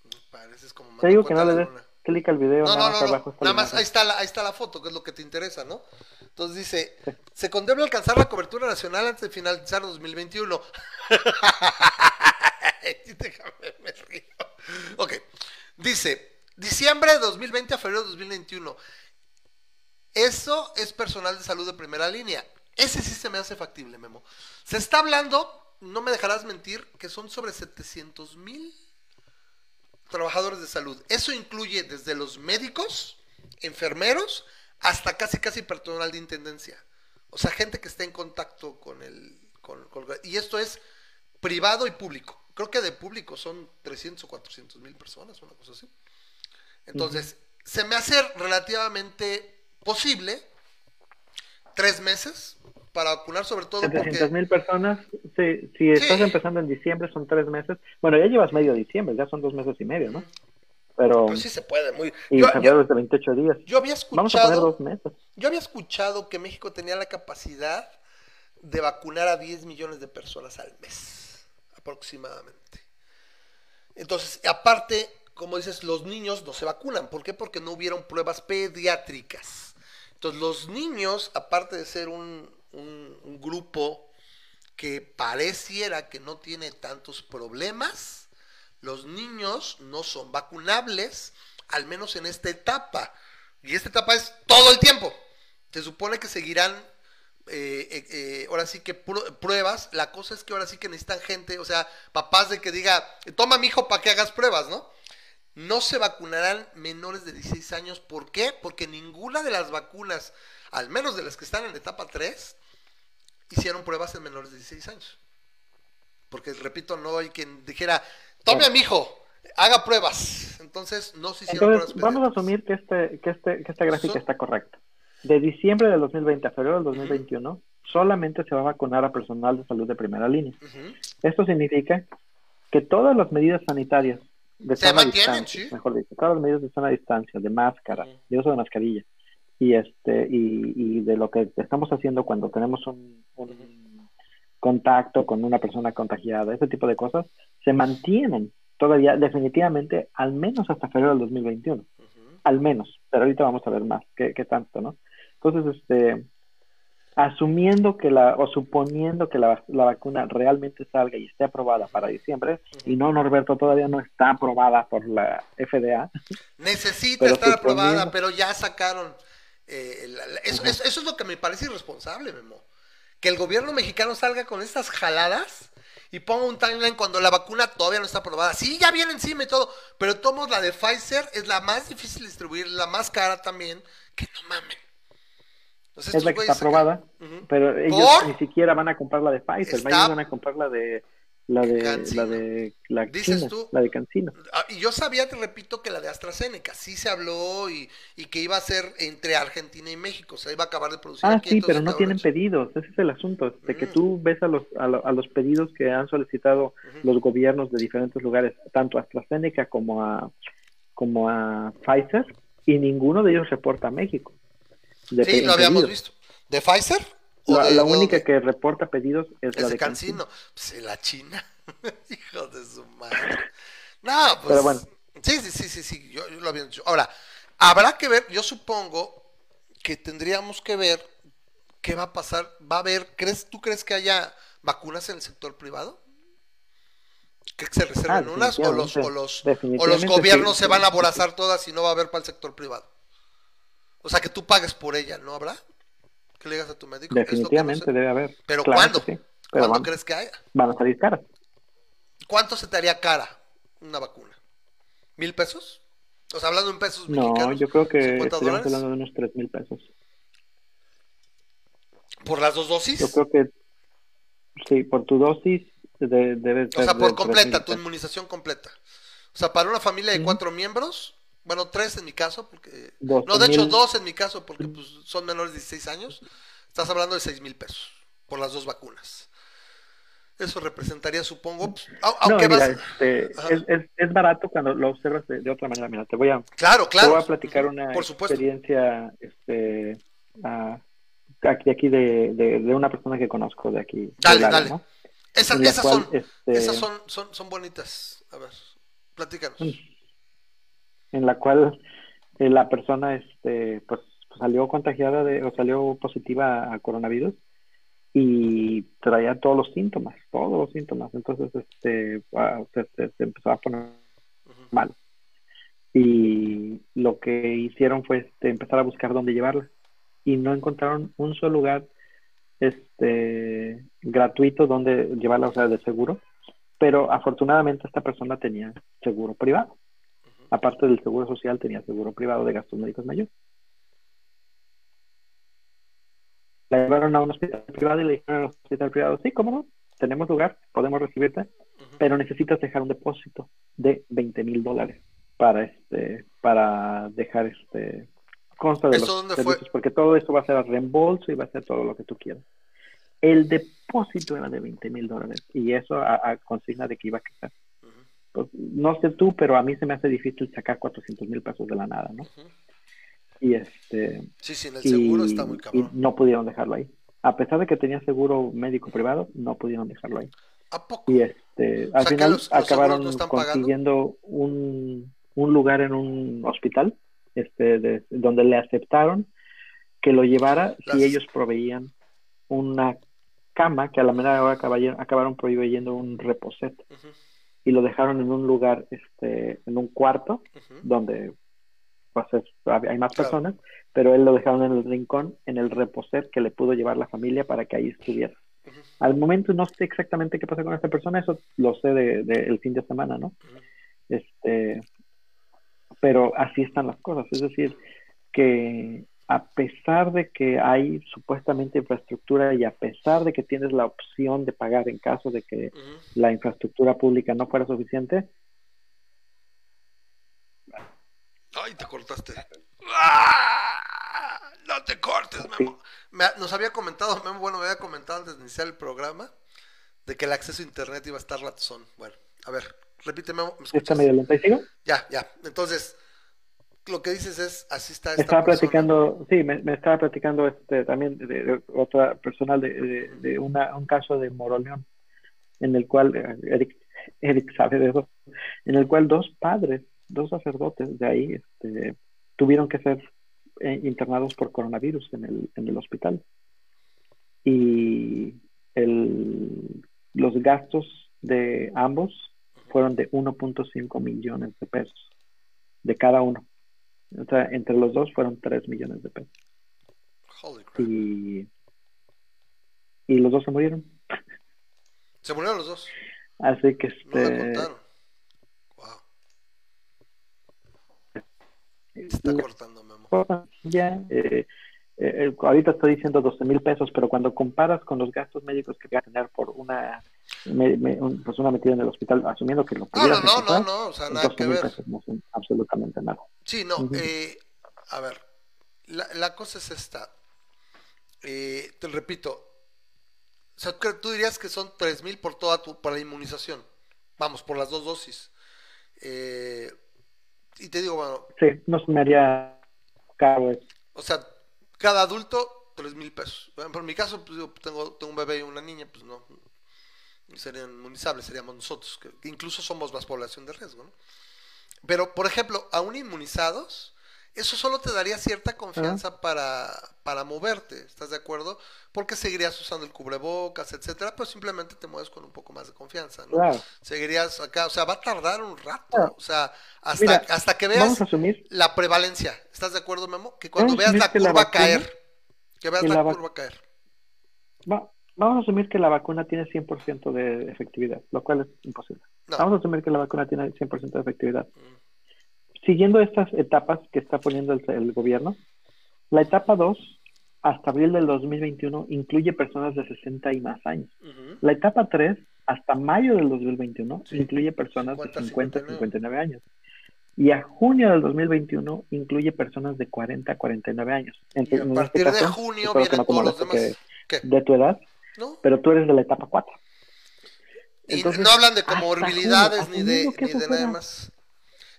Me Pareces como Te digo que no le. Clic al video, No, nada no, no, no. abajo está Nada más, imagen. ahí está, la, ahí está la foto, que es lo que te interesa, ¿no? Entonces dice, se contempla alcanzar la cobertura nacional antes de finalizar 2021. Déjame, me río. Ok, dice, diciembre de 2020 a febrero de 2021. Eso es personal de salud de primera línea. Ese sí se me hace factible, Memo. Se está hablando, no me dejarás mentir, que son sobre 700 mil trabajadores de salud. Eso incluye desde los médicos, enfermeros, hasta casi casi personal de intendencia. O sea, gente que esté en contacto con el... Con, con- y esto es privado y público. Creo que de público son 300 o 400 mil personas, una cosa así. Entonces, se me hace relativamente posible tres meses para vacunar, sobre todo 700 porque... mil personas, sí, si estás Sí. empezando en diciembre son tres meses. Bueno, ya llevas medio diciembre, ya son dos meses y medio, ¿no? Pero, Pues sí se puede, muy... y Yo, febrero yo- es de 28 días. yo había Vamos a poner escuchado... dos meses. Yo había escuchado que México tenía la capacidad de vacunar a 10 millones de personas al mes, aproximadamente. Entonces, aparte, como dices, los niños no se vacunan. ¿Por qué? Porque no hubieron pruebas pediátricas. Entonces, los niños, aparte de ser un, un- grupo que pareciera que no tiene tantos problemas, los niños no son vacunables, al menos en esta etapa. Y esta etapa es todo el tiempo. Se supone que seguirán, eh, eh, eh, ahora sí que pru- pruebas. La cosa es que ahora sí que necesitan gente, o sea, papás de que diga, toma mi hijo para que hagas pruebas, ¿no? No se vacunarán menores de 16 años. ¿Por qué? Porque ninguna de las vacunas, al menos de las que están en etapa 3, hicieron pruebas en menores de 16 años. Porque, repito, no hay quien dijera, tome a mi hijo, haga pruebas. Entonces, no se hicieron Entonces, pruebas vamos a asumir que, este, que, este, que esta gráfica So- está correcta. De diciembre del 2020 a febrero del 2021, solamente se va a vacunar a personal de salud de primera línea. Esto significa que todas las medidas sanitarias de Se sana mantienen, distancia, sí. mejor dicho, todas las medidas de sana distancia, de máscara, de uso de mascarilla, y este y, y de lo que estamos haciendo cuando tenemos un, un contacto con una persona contagiada, ese tipo de cosas, se mantienen todavía definitivamente al menos hasta febrero del 2021 Ujú. al menos, pero ahorita vamos a ver más qué, qué tanto, ¿no? Entonces, este, asumiendo que la, o suponiendo que la, la vacuna realmente salga y esté aprobada para diciembre, y no, Norberto, todavía no está aprobada por la FDA, Necesita estar aprobada, pero ya sacaron. Eh, la- la- eso, eso- eso es lo que me parece irresponsable, Memo. Que el gobierno mexicano salga con estas jaladas y ponga un timeline cuando la vacuna todavía no está aprobada. Sí, ya viene encima y todo, pero tomos la de Pfizer, es la más difícil de distribuir, la más cara también. Que no mamen. Entonces, es la que está aprobada, pero ellos ¿Por? ni siquiera van a comprar la de Pfizer, Está- ellos van a comprar la de la de Cancino. la de la Dices China, tú. la de Cancino. Ah, Y yo sabía, te repito, que la de AstraZeneca sí se habló y, y que iba a ser entre Argentina y México, o sea, iba a acabar de producir Ah, aquí. sí, pero no tienen pedidos, ese es el asunto, de que Mm. tú ves a los, a, lo- a los pedidos que han solicitado los gobiernos de diferentes lugares, tanto a AstraZeneca como a, como a Pfizer, y ninguno de ellos reporta a México. de Sí, lo habíamos pedidos. visto. ¿De Pfizer? ¿O La, de la dónde? única que reporta pedidos es, Es la de Cancino. Pues la China. Hijo de su madre. No, pues. Pero bueno. Sí, sí, sí, sí, sí. Yo, yo lo había dicho. Ahora, habrá que ver, yo supongo que tendríamos que ver qué va a pasar. Va a haber, ¿crees, ¿tú crees que haya vacunas en el sector privado? ¿Que se reserven Ah, unas? ¿O los, o los, o los gobiernos se van a aborazar todas y no va a haber para el sector privado? O sea, que tú pagues por ella, ¿no habrá? Que le digas a tu médico. "Es lo que no Definitivamente sé". debe haber. ¿Pero Claro cuándo? sí, pero ¿Cuándo van, crees que haya? van a salir caras. ¿Cuánto se te haría cara una vacuna? ¿Mil pesos? O sea, hablando en pesos No, yo creo que 50 estaríamos dólares hablando de unos tres mil pesos. por las dos dosis. Yo creo que sí, por tu dosis de- debe o sea, por 3,000 completa, tu inmunización completa. O sea, para una familia de cuatro miembros, bueno, tres en mi caso, porque... Doce No, de hecho, mil. dos en mi caso, porque pues, son menores de 16 años. Estás hablando de seis mil pesos por las dos vacunas. Eso representaría, supongo, pues, No, aunque mira, vas... este, es, es, es barato cuando lo observas de, de otra manera. Mira, te voy a, Claro, te claro. voy a platicar una Por experiencia este, ah, aquí, aquí de, de, de una persona que conozco de aquí. Dale, dale. ¿no? Esas, cual, son, este, esas son, son, son bonitas. A ver, platícanos. En la cual eh, la persona este pues salió contagiada de o salió positiva a coronavirus y traía todos los síntomas todos los síntomas. Entonces este ah, se, se- se empezó a poner mal. Y lo que hicieron fue este, empezar a buscar dónde llevarla. Y no encontraron un solo lugar este gratuito donde llevarla o sea de seguro. Pero afortunadamente esta persona tenía seguro privado aparte del seguro social, tenía seguro privado de gastos médicos mayores. La llevaron a un hospital privado y le dijeron al hospital privado, sí, cómo no, tenemos lugar, podemos recibirte, pero necesitas dejar un depósito de 20 mil dólares para este, para dejar este consta de ¿Eso los dónde fue? servicios, porque todo esto va a ser a reembolso y va a ser todo lo que tú quieras. El depósito era de 20 mil dólares y eso a, a consigna de que iba a Ujú. Pues, no sé tú, pero a mí se me hace difícil sacar 400 mil pesos de la nada, ¿no? Y este Sí, sí, en el y, seguro está muy y cabrón. no pudieron dejarlo ahí. A pesar de que tenía seguro médico privado, no pudieron dejarlo ahí. ¿A poco? Y este, al sea, final los- los acabaron no consiguiendo un, un lugar en un hospital, este, de- donde le aceptaron que lo llevara Las- si ellos proveían una cama, que a la menor hora acabaron, acabaron proveyendo un reposet Ujú, y lo dejaron en un lugar, este, en un cuarto donde pues, es- hay más Claro. personas, pero él lo dejaron en el rincón, en el reposet que le pudo llevar la familia para que ahí estuviera. Al momento no sé exactamente qué pasa con esta persona, eso lo sé del de, el fin de semana, ¿no? Este, pero así están las cosas, es decir, que a pesar de que hay supuestamente infraestructura y a pesar de que tienes la opción de pagar en caso de que la infraestructura pública no fuera suficiente, Ay, te cortaste. ¡Ah! No te cortes, Memo. Me nos había comentado, Memo, bueno, me había comentado antes de iniciar el programa de que el acceso a internet iba a estar ratón. Bueno, a ver, repite, Memo, ¿me está medio lenta. ¿Y sigo? Ya, ya. Entonces, lo que dices es, así está esta estaba persona. platicando, sí, me, me estaba platicando este, también de, de otra personal de, de, de una, un caso de Moroleón, en el cual, eh, Eric, Eric sabe de eso, en el cual dos padres, dos sacerdotes de ahí, este, tuvieron que ser eh, internados por coronavirus en el, en el hospital. y el, los gastos de ambos fueron de 1.5 millones de pesos de cada uno. O sea, entre los dos fueron 3 millones de pesos. Holy crap. Y, y los dos se murieron. Se murieron los dos. Así que No este, contaron. Wow. Está cortando, Memo. ya, eh, eh, ahorita estoy diciendo 12 mil pesos, pero cuando comparas con los gastos médicos que voy a tener por una, me- me- un- pues una metida en el hospital, asumiendo que lo No, pudieras no, no, no, no, o sea, pues nada 12 que ver. pesos no son absolutamente nada. Sí, no, Ujú. eh, a ver, la, la cosa es esta. Eh, te repito, o sea, tú dirías que son 3 mil por toda tu, para la inmunización. Vamos, por las dos dosis. Eh, y te digo, bueno, Sí, no se me haría caro eso. o sea, cada adulto, 3 mil pesos. Bueno, por mi caso, pues, digo, tengo, tengo un bebé y una niña, pues no, serían inmunizables, seríamos nosotros, que incluso somos más población de riesgo, ¿no? Pero, por ejemplo, aún inmunizados, eso solo te daría cierta confianza para, para moverte, ¿estás de acuerdo? Porque seguirías usando el cubrebocas, etcétera, pero simplemente te mueves con un poco más de confianza, ¿no? Claro. Seguirías acá, o sea, va a tardar un rato, Claro. o sea, hasta, Mira, hasta que Vamos veas a asumir la prevalencia. ¿Estás de acuerdo, Memo? Que cuando veas la la curva vacuna- caer, que veas la la curva caer. Va- vamos a asumir que la vacuna tiene 100% de efectividad, lo cual es imposible. No. Vamos a asumir que la vacuna tiene 100% de efectividad. Siguiendo estas etapas que está poniendo el, el gobierno, la etapa 2, hasta abril del 2021, incluye personas de 60 y más años. Ujú. La etapa 3, hasta mayo del 2021, Sí. incluye personas 50, de 50 a 59. 59 años. Y a junio del 2021 incluye personas de 40 a 49 años. En- Y a en este partir de caso, junio vienen no todos los demás. Que- de tu edad, ¿No? pero tú eres de la etapa 4. Y Entonces, no hablan de comorbilidades junio, ni de, ni de nada más.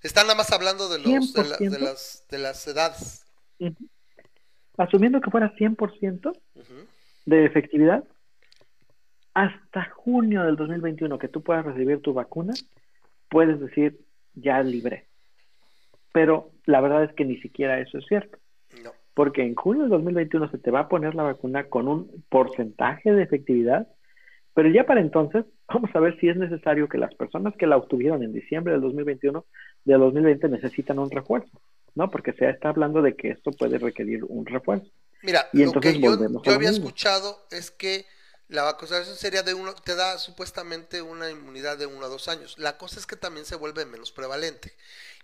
Están nada más hablando de, los, de, la- de 100%. las, de las edades. Asumiendo que fuera 100% Ujú. de efectividad, hasta junio del 2021 que tú puedas recibir tu vacuna, puedes decir, ya libre. Pero la verdad es que ni siquiera eso es cierto, No. porque en junio del 2021 se te va a poner la vacuna con un porcentaje de efectividad, pero ya para entonces vamos a ver si es necesario que las personas que la obtuvieron en diciembre del 2021, del 2020 necesitan un refuerzo, ¿no? Porque se está hablando de que esto puede requerir un refuerzo. Mira, Y lo entonces que yo, había mismo. escuchado es que la vacunación sería de uno, te da supuestamente una inmunidad de uno a dos años. La cosa es que también se vuelve menos prevalente.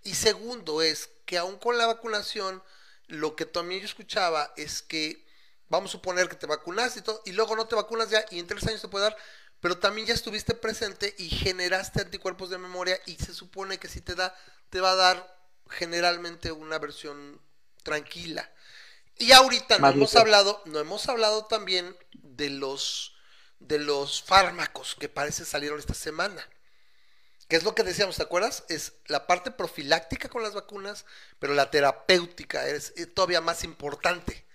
Y segundo es que aún con la vacunación, lo que también yo escuchaba es que, vamos a suponer que te vacunaste y todo, y luego no te vacunas ya, y en tres años te puede dar, pero también ya estuviste presente y generaste anticuerpos de memoria, y se supone que si te da, te va a dar generalmente una versión tranquila. Y ahorita no hemos hablado, no hemos hablado también de los de los fármacos que parece salieron esta semana. Que es lo que decíamos, ¿te acuerdas? Es la parte profiláctica con las vacunas, pero la terapéutica es, eh, todavía más importante.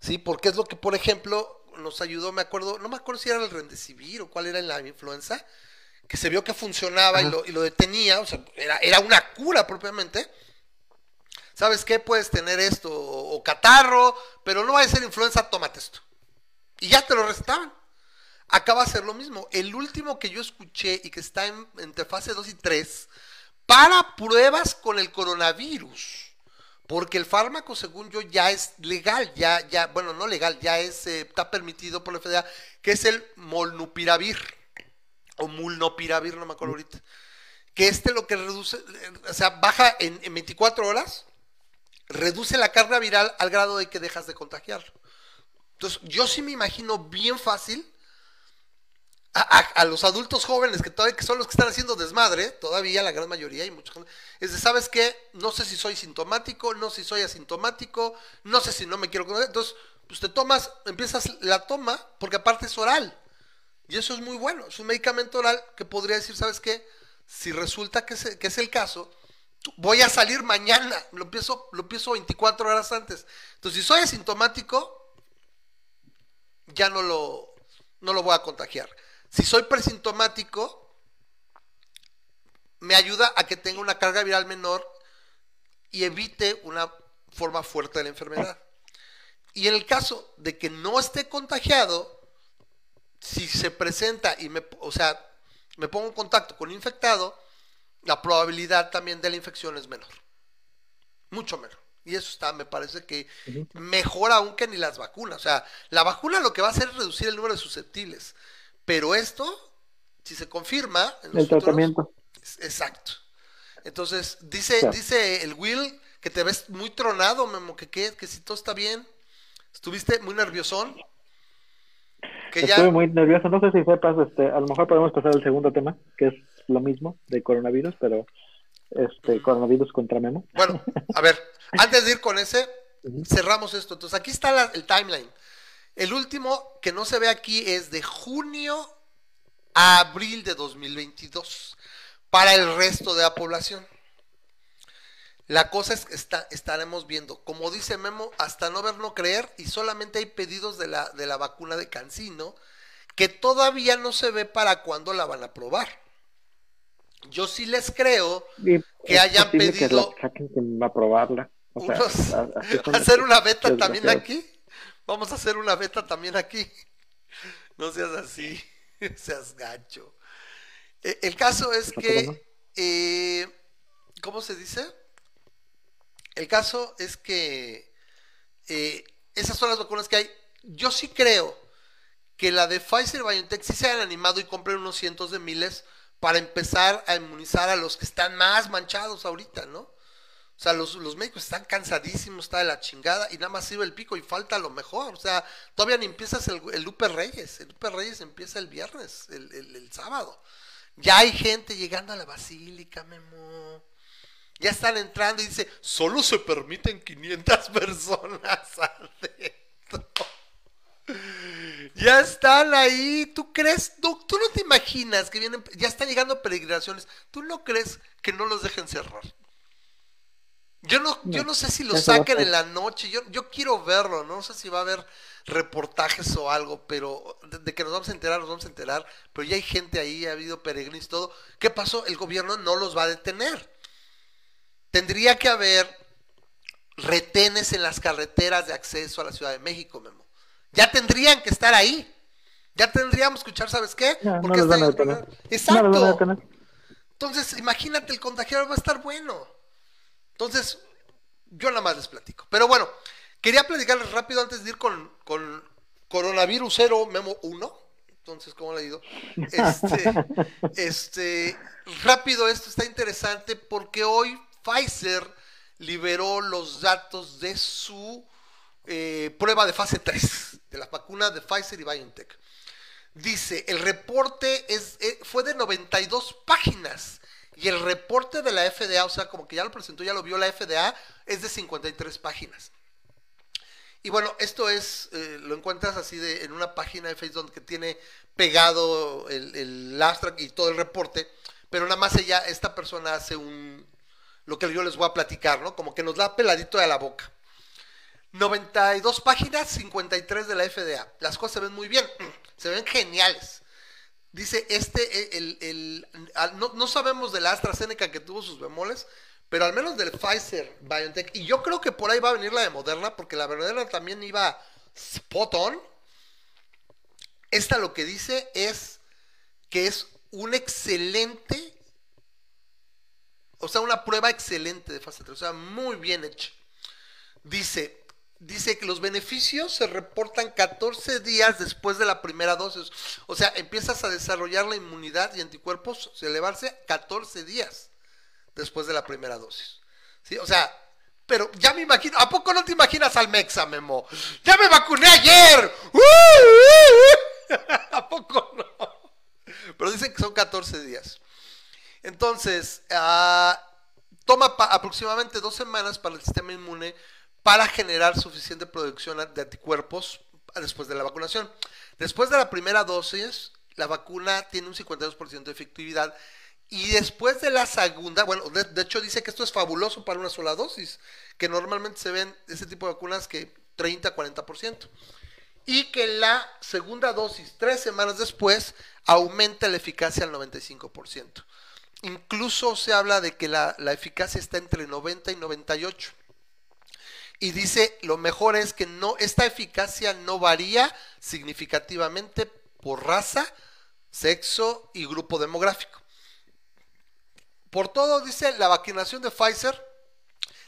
¿Sí? Porque es lo que, por ejemplo, nos ayudó, me acuerdo, no me acuerdo si era el Remdesivir o cuál era la influenza, que se vio que funcionaba y lo, y lo detenía, o sea, era, era una cura propiamente. ¿Sabes qué? Puedes tener esto o, o catarro, pero no va a ser influenza, tómate esto. Y ya te lo recetaban. Acaba de ser lo mismo. El último que yo escuché y que está en, entre fase 2 y 3, para pruebas con el coronavirus. Porque el fármaco, según yo, ya es legal, ya, ya, bueno, no legal, ya es, eh, está permitido por la FDA, que es el molnupiravir, o mulnopiravir, no me acuerdo ahorita. Que este lo que reduce, eh, o sea, baja en, en 24 horas, reduce la carga viral al grado de que dejas de contagiarlo. Entonces, yo sí me imagino bien fácil a, los adultos jóvenes que todavía que son los que están haciendo desmadre, todavía la gran mayoría y mucha es de, ¿sabes qué? No sé si soy sintomático, no sé si soy asintomático, no sé si no me quiero conocer. Entonces, pues te tomas, empiezas la toma, porque aparte es oral. Y eso es muy bueno. Es un medicamento oral que podría decir, ¿sabes qué? Si resulta que que es el caso, voy a salir mañana. Lo empiezo, lo empiezo 24 horas antes. Entonces, si soy asintomático, ya no lo, no lo voy a contagiar. Si soy presintomático, me ayuda a que tenga una carga viral menor y evite una forma fuerte de la enfermedad. Y en el caso de que no esté contagiado, si se presenta y me, o sea, me pongo en contacto con un infectado, la probabilidad también de la infección es menor. Mucho menor. Y eso está, me parece que mejor aún que ni las vacunas. O sea, la vacuna lo que va a hacer es reducir el número de susceptibles. Pero esto, si se confirma en El futuros- tratamiento. es- Exacto. Entonces, dice, Claro. dice el Will que te ves muy tronado, Memo, que, qué, que si todo está bien. Estuviste muy nerviosón. Que ya. Estuve muy nervioso. No sé si sepas, este, a lo mejor podemos pasar al segundo tema, que es lo mismo de coronavirus, pero este coronavirus contra Memo. Bueno, a ver, antes de ir con ese, cerramos esto. Entonces, aquí está la- el timeline. El último que no se ve aquí es de junio a abril de 2022 para el resto de la población. La cosa es que está, estaremos viendo, como dice Memo, hasta no ver, no creer, y solamente hay pedidos de la, de la vacuna de Cancino, que todavía no se ve para cuándo la van a probar. Yo sí les creo Y Que hayan posible que pedido- la saquen sin aprobarla. O sea, unos- a- así son hacer una beta también aquí. Vamos a hacer una beta también aquí. No seas así, seas gacho. Eh, el caso es ¿Está que, eh, ¿cómo se dice? El caso es que eh, esas son las vacunas que hay. Yo sí creo que la de Pfizer BioNTech sí se hayan animado y compren unos cientos de miles para empezar a inmunizar a los que están más manchados ahorita, ¿no? O sea, los, los médicos están cansadísimos, está de la chingada y nada más sirve el pico y falta lo mejor. O sea, todavía ni empiezas el, el Lupe Reyes. El Lupe Reyes empieza el viernes, el, el- sábado. Ya hay gente llegando a la basílica, Memo. Ya están entrando y dice, solo se permiten 500 personas adentro. Ya están ahí, ¿tú crees? ¿Tú, tú no te imaginas que vienen, ya están llegando peregrinaciones, ¿tú no crees que no los dejen cerrar? Yo no, yo No, sé si a saquen en la noche, yo, yo quiero verlo, no sé si va a haber reportajes o algo, pero de, de que nos vamos a enterar, nos vamos a enterar, pero ya hay gente ahí, ha habido peregrinos y todo. ¿Qué pasó? El gobierno no los va a detener. Tendría que haber retenes en las carreteras de acceso a la Ciudad de México, Memo. Ya tendrían que estar ahí. Ya tendríamos que escuchar, ¿sabes qué? No, no Porque los van a está- detener. Exacto. No los van a detener. Entonces, imagínate, el contagiado va a estar bueno. Entonces, yo nada más les platico. Pero bueno, quería platicarles rápido antes de ir con, con coronavirus 0 memo 1. Entonces, ¿cómo le digo? Este, este, rápido, esto está interesante porque hoy Pfizer liberó los datos de su eh, prueba de fase 3 de las vacunas de Pfizer y BioNTech. Dice, el reporte es, eh, fue de 92 páginas y el reporte de la FDA, o sea, como que ya lo presentó, ya lo vio la FDA, es de 53 páginas. Y bueno, esto es, eh, lo encuentras así de, en una página de Facebook que tiene pegado el, el abstract y todo el reporte, pero nada más ella, esta persona hace un, lo que yo les voy a platicar, ¿no? Como que nos da peladito de la boca. 92 páginas, 53 de la FDA. Las cosas se ven muy bien, se ven geniales. Dice este, el, el- al- no, no sabemos de la AstraZeneca que tuvo sus bemoles, pero al menos del Pfizer BioNTech, y yo creo que por ahí va a venir la de Moderna, porque la Moderna también iba spot on. Esta lo que dice es que es un excelente, o sea, una prueba excelente de fase 3, o sea, muy bien hecha. Dice, dice que los beneficios se reportan 14 días después de la primera dosis. O sea, empiezas a desarrollar la inmunidad y anticuerpos, elevarse 14 días después de la primera dosis. ¿Sí? O sea, pero ya me imagino, ¿a poco no te imaginas al Mexa, Memo? ¡Ya me vacuné ayer! ¡Uh, uh, uh! ¿A poco no? Pero dicen que son 14 días. Entonces, ah, toma aproximadamente dos semanas para el sistema inmune para generar suficiente producción de anticuerpos después de la vacunación. Después de la primera dosis, la vacuna tiene un 52% de efectividad y después de la segunda, bueno, de, hecho dice que esto es fabuloso para una sola dosis, que normalmente se ven ese tipo de vacunas que 30-40%. Y que la segunda dosis, tres semanas después, aumenta la eficacia al 95%. Incluso se habla de que la, la eficacia está entre 90 y 98. Y dice, lo mejor es que no, esta eficacia no varía significativamente por raza, sexo y grupo demográfico. Por todo, dice, la vacunación de Pfizer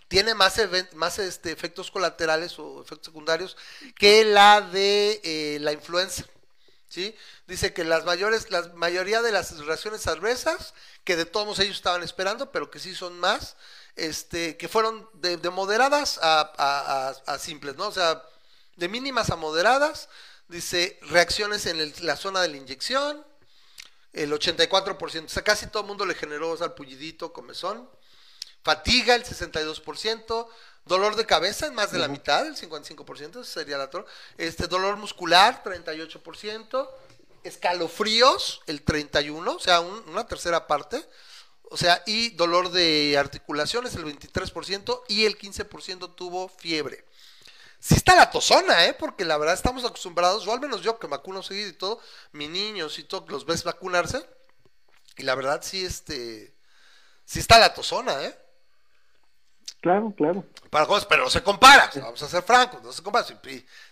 tiene más, más este, efectos colaterales o efectos secundarios que la de eh, la influenza. ¿sí? Dice que las mayores, la mayoría de las reacciones adversas, que de todos ellos estaban esperando, pero que sí son más, este, que fueron de, de moderadas a, a- a- a simples, ¿no? O sea, de mínimas a moderadas, dice reacciones en el- la zona de la inyección, el 84%, o sea, casi todo el mundo le generó salpullidito, comezón, fatiga el 62%, dolor de cabeza en más de la mitad, el 55%, ese sería la tor- este dolor muscular 38%, escalofríos el 31, o sea, un- una tercera parte, o sea, y dolor de articulaciones el 23% y el 15% tuvo fiebre. Sí está la tosona, ¿eh? Porque la verdad estamos acostumbrados, o al menos yo que vacuno seguido y todo, mis niños y todo, los ves vacunarse, y la verdad sí, este, sí está la tosona, ¿eh? Claro, claro. Para cosas, pero no se compara, vamos a ser francos, no se compara, sim-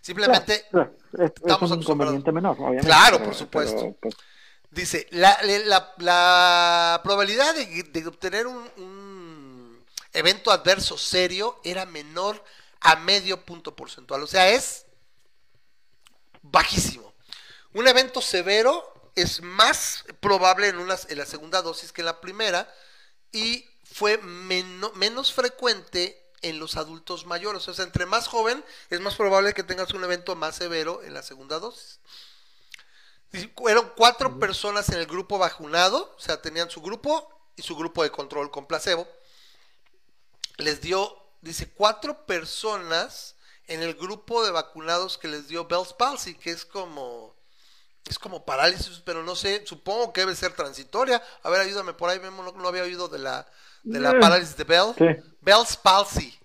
simplemente Claro, claro. Es, es estamos un inconveniente menor, obviamente. Claro, pero- por supuesto. pero, pues, Dice, la, probabilidad de, obtener un, evento adverso serio era menor a medio punto porcentual. O sea, es bajísimo. Un evento severo es más probable en, una, en la segunda dosis que en la primera y fue meno- menos frecuente en los adultos mayores. O sea, entre más joven es más probable que tengas un evento más severo en la segunda dosis. Fueron cuatro personas en el grupo vacunado, o sea, tenían su grupo y su grupo de control con placebo. Les dio, dice, cuatro personas en el grupo de vacunados que les dio Bell's palsy, que es como, es como parálisis, pero no sé, supongo que debe ser transitoria. A ver, ayúdame por ahí, Memo, no, no había oído de la, de la Eh, parálisis de Bell. sí. Bell's palsy,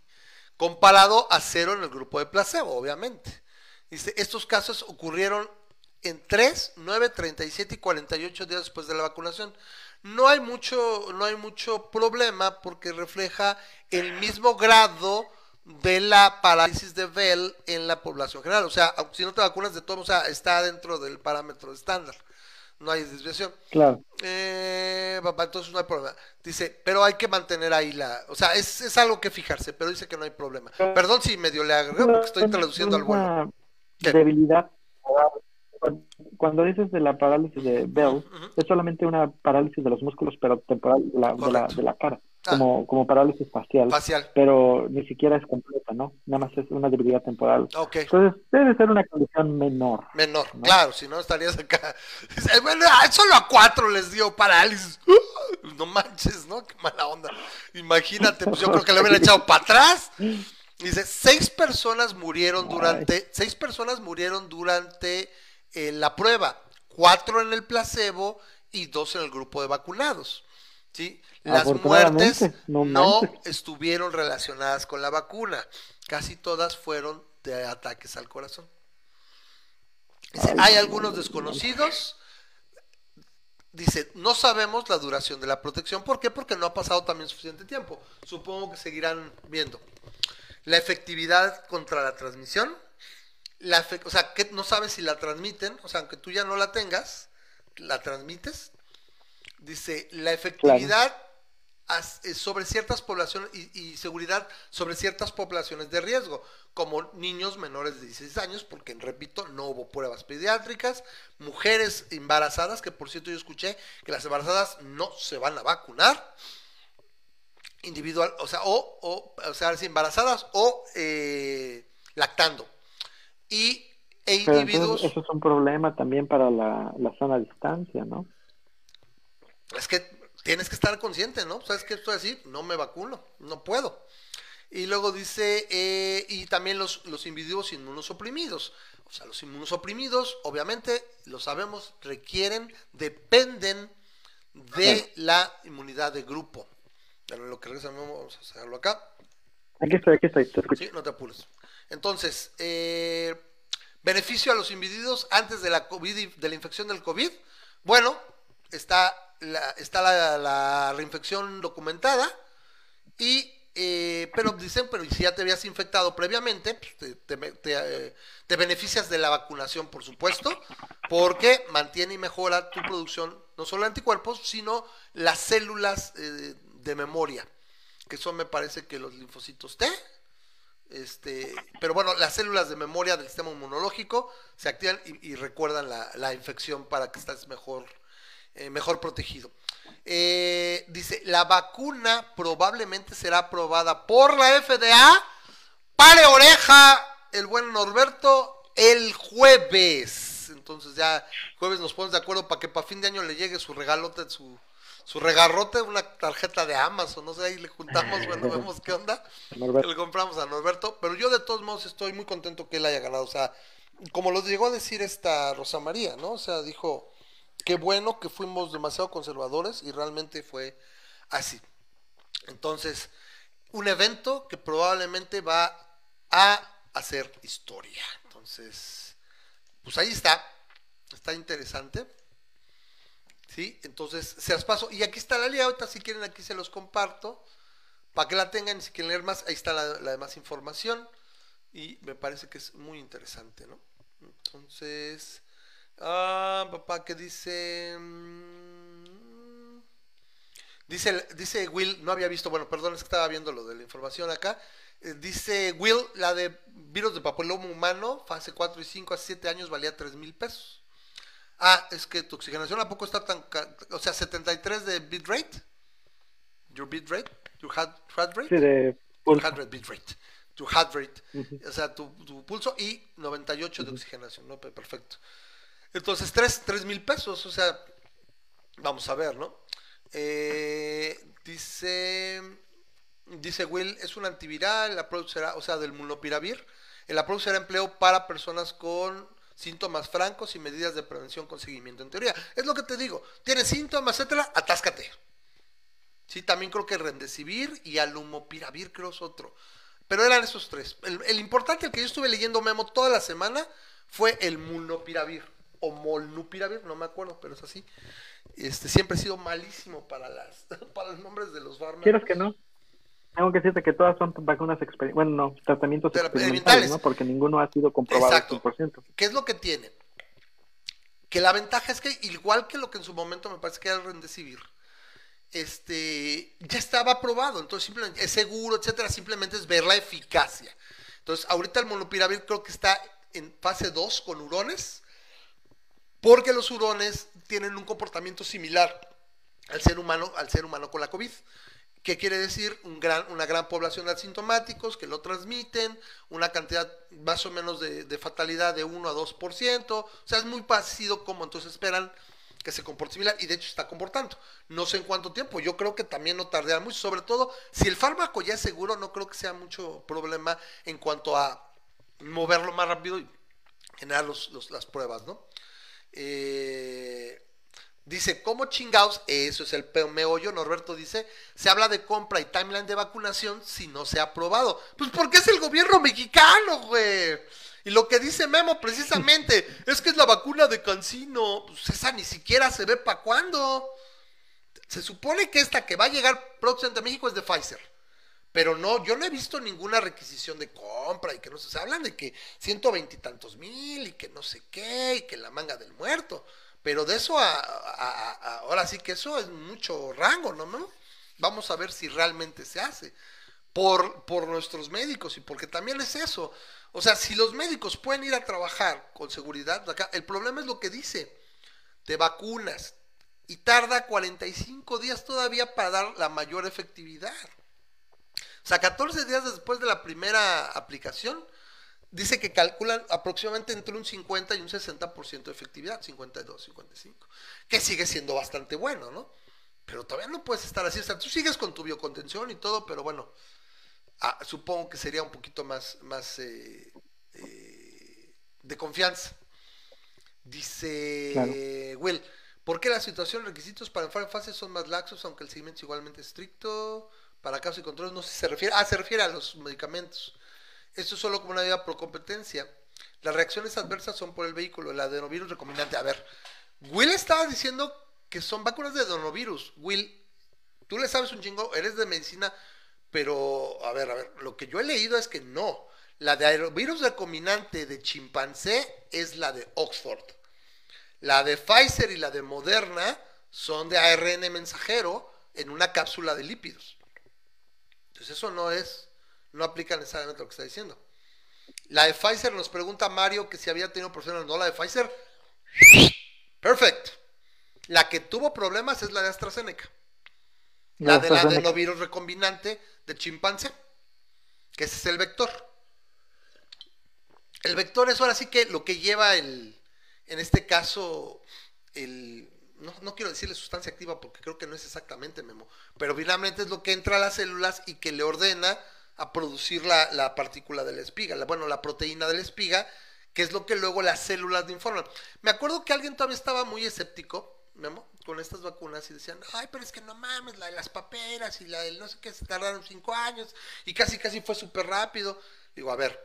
comparado a cero en el grupo de placebo, obviamente. Dice, estos casos ocurrieron en 3, 9, 37 y 48 días después de la vacunación. No hay mucho, no hay mucho problema porque refleja el mismo grado de la parálisis de Bell en la población general. O sea, si no te vacunas de todo, o sea, está dentro del parámetro estándar. No hay desviación. claro. Eh, papá, entonces no hay problema. Dice, pero hay que mantener ahí la. O sea, es, es algo que fijarse, pero dice que no hay problema. Perdón si medio le agregué porque estoy traduciendo al vuelo. ¿Qué? debilidad. Cuando dices de la parálisis de Bell, es solamente una parálisis de los músculos, pero temporal de la, de la, de la cara, Ah. como, como parálisis facial, Facial. pero ni siquiera es completa, ¿no? Nada más es una debilidad temporal. Entonces, debe ser una condición menor. Menor, ¿no? claro, si no estarías acá. Bueno, solo a cuatro les dio parálisis. No manches, ¿no? Qué mala onda. Imagínate, pues yo creo que le hubieran echado para atrás. Dice, seis personas murieron durante, seis personas murieron durante eh, la prueba, cuatro en el placebo y dos en el grupo de vacunados. ¿sí? Las muertes no no estuvieron relacionadas con la vacuna. Casi todas fueron de ataques al corazón. Dice, Ay, hay no, algunos no, desconocidos. Dice, no sabemos la duración de la protección. ¿Por qué? Porque no ha pasado también suficiente tiempo. Supongo que seguirán viendo. La efectividad contra la transmisión. La o sea, que no sabes si la transmiten. O sea, aunque tú ya no la tengas, la transmites. Dice, la efectividad as- eh, sobre ciertas poblaciones y, y seguridad sobre ciertas poblaciones de riesgo, como niños menores de 16 años, porque repito, no hubo pruebas pediátricas, mujeres embarazadas, que por cierto yo escuché que las embarazadas no se van a vacunar, individual, o sea, o, o, o sea, embarazadas o eh, lactando, y e individuos... eso es un problema también para la, la sana distancia, ¿no? Es que tienes que estar consciente, ¿no? ¿Sabes que estoy así? No me vacuno, no puedo. Y luego dice, eh, y también los, los individuos inmunosuprimidos. O sea, los inmunosuprimidos, obviamente, lo sabemos, requieren, dependen de la inmunidad de grupo. Pero lo que regresa, vamos a hacerlo acá. Aquí estoy, aquí estoy, te escucho. Sí, no te apures. Entonces, eh, beneficio a los individuos antes de la COVID, de la infección del COVID. Bueno, está la, reinfección documentada y eh, pero dicen, pero si ya te habías infectado previamente, pues, eh, te beneficias de la vacunación, por supuesto, porque mantiene y mejora tu producción, no solo de anticuerpos, sino las células eh, de memoria, que son, me parece que los linfocitos T, este, pero bueno, las células de memoria del sistema inmunológico se activan y, recuerdan la, la infección para que estés mejor, eh, mejor protegido. Eh, dice, la vacuna probablemente será aprobada por la FDA. Pare oreja, el buen Norberto, el jueves. Entonces ya jueves nos ponemos de acuerdo para que para fin de año le llegue su regalote, su, su regarrote, una tarjeta de Amazon, no sé, ahí le juntamos, bueno, vemos qué onda. Norberto. Le compramos a Norberto, pero yo de todos modos estoy muy contento que él haya ganado. O sea, como lo llegó a decir esta Rosa María, ¿no? O sea, dijo, qué bueno que fuimos demasiado conservadores y realmente fue así. Entonces, un evento que probablemente va a hacer historia. Entonces, pues ahí está. Está interesante. ¿Sí? Entonces, se las paso. Y aquí está la liga. Si quieren, aquí se los comparto. Para que la tengan si quieren leer más, ahí está la, la demás información. Y me parece que es muy interesante, ¿no? Entonces, ah, papá, ¿qué dice? Mm, Dice, dice Will, no había visto, bueno, perdón, es que estaba viendo lo de la información acá. Eh, dice Will, la de virus de papiloma humano, fase 4 y 5 a 7 años valía 3 mil pesos. Ah, es que tu oxigenación a poco está tan, o sea, 73 de bitrate. Your bitrate, your heart, heart rate. Sí, de pulso. heart rate, bitrate. Tu heart rate, o sea, tu, tu pulso y 98 de oxigenación, ¿no? Pe- Perfecto. Entonces, 3 mil pesos, o sea, vamos a ver, ¿no? Eh, dice, dice Will, es un antiviral, approach será, o sea, del mulnopiravir. El approach será empleo para personas con síntomas francos y medidas de prevención con seguimiento. En teoría, es lo que te digo, tienes síntomas, etcétera, atáscate. Sí, también creo que Rendecivir y Alumopiravir creo es otro. Pero eran esos tres. El, el importante, el que yo estuve leyendo Memo toda la semana, fue el Mulnopiravir. O Molnupiravir, no me acuerdo, pero es así. Este, siempre he sido malísimo para las para los nombres de los fármacos. ¿Quieres que no? Tengo que decirte que todas son vacunas bueno, no, tratamientos Pero experimentales, experimentales. ¿no? Porque ninguno ha sido comprobado Exacto. al 100%. ¿Qué es lo que tiene? Que la ventaja es que, igual que lo que en su momento me parece que era el Rendecivir, este, ya estaba aprobado, entonces simplemente es seguro, etcétera, simplemente es ver la eficacia. Entonces, ahorita el monopiravir creo que está en fase 2 con hurones, porque los hurones tienen un comportamiento similar al ser humano, al ser humano con la COVID. ¿Qué quiere decir? Una gran población de asintomáticos que lo transmiten, una cantidad más o menos de, fatalidad de 1 a 2%, o sea, es muy parecido como entonces esperan que se comporte similar y de hecho está comportando. No sé en cuánto tiempo, yo creo que también no tardará mucho, sobre todo si el fármaco ya es seguro, no creo que sea mucho problema en cuanto a moverlo más rápido y generar los- los- las pruebas, ¿no? Eh, dice, ¿cómo chingados? Eso es el meollo, Norberto dice, se habla de compra y timeline de vacunación si no se ha aprobado. Pues porque es el gobierno mexicano, güey. Y lo que dice Memo precisamente es que es la vacuna de Cancino. Pues esa ni siquiera se ve para cuándo. Se supone que esta que va a llegar próximamente a México es de Pfizer. Pero no, yo no he visto ninguna requisición de compra y que no sé, se hablan de que ciento veintitantos mil y que no sé qué y que la manga del muerto. Pero de eso a, ahora sí que eso es mucho rango, ¿no? no? Vamos a ver si realmente se hace por, por nuestros médicos y porque también es eso. O sea, si los médicos pueden ir a trabajar con seguridad, acá, el problema es lo que dice, te vacunas y tarda 45 días todavía para dar la mayor efectividad. O sea, 14 días después de la primera aplicación, dice que calculan aproximadamente entre un 50 y un 60% de efectividad, 52, 55, que sigue siendo bastante bueno, ¿no? Pero todavía no puedes estar así, o sea, tú sigues con tu biocontención y todo, pero bueno, ah, supongo que sería un poquito más, más eh, eh, de confianza. Dice Claro. Will, ¿por qué la situación requisitos para entrar en fase son más laxos, aunque el seguimiento es igualmente estricto? Para casos y controles, no sé si se refiere. Ah, se refiere a los medicamentos. Esto es solo como una medida por competencia. Las reacciones adversas son por el vehículo, el adenovirus recombinante. A ver, Will estaba diciendo que son vacunas de adenovirus. Will, tú le sabes un chingo, eres de medicina, Pero, a ver, a ver, lo que yo he leído es que no. La de aerovirus recombinante de chimpancé es la de Oxford. La de Pfizer y la de Moderna son de ARN mensajero en una cápsula de lípidos. Entonces eso no es, no aplica necesariamente lo que está diciendo. La de Pfizer nos pregunta Mario que si había tenido problemas. No, la de Pfizer, perfect. La que tuvo problemas es la de AstraZeneca. La La de la adenovirus recombinante de chimpancé, que ese es el vector. El vector es ahora sí que lo que lleva el, en este caso, el, no, no quiero decirle sustancia activa porque creo que no es exactamente Memo, pero finalmente es lo que entra a las células y que le ordena a producir la, la partícula de la espiga, la, bueno, la proteína de la espiga, que es lo que luego las células informan. Me acuerdo que alguien todavía estaba muy escéptico, Memo, con estas vacunas y decían, ay, pero es que no mames, la de las paperas y la del no sé qué, se tardaron cinco años y casi casi fue súper rápido. Digo, a ver,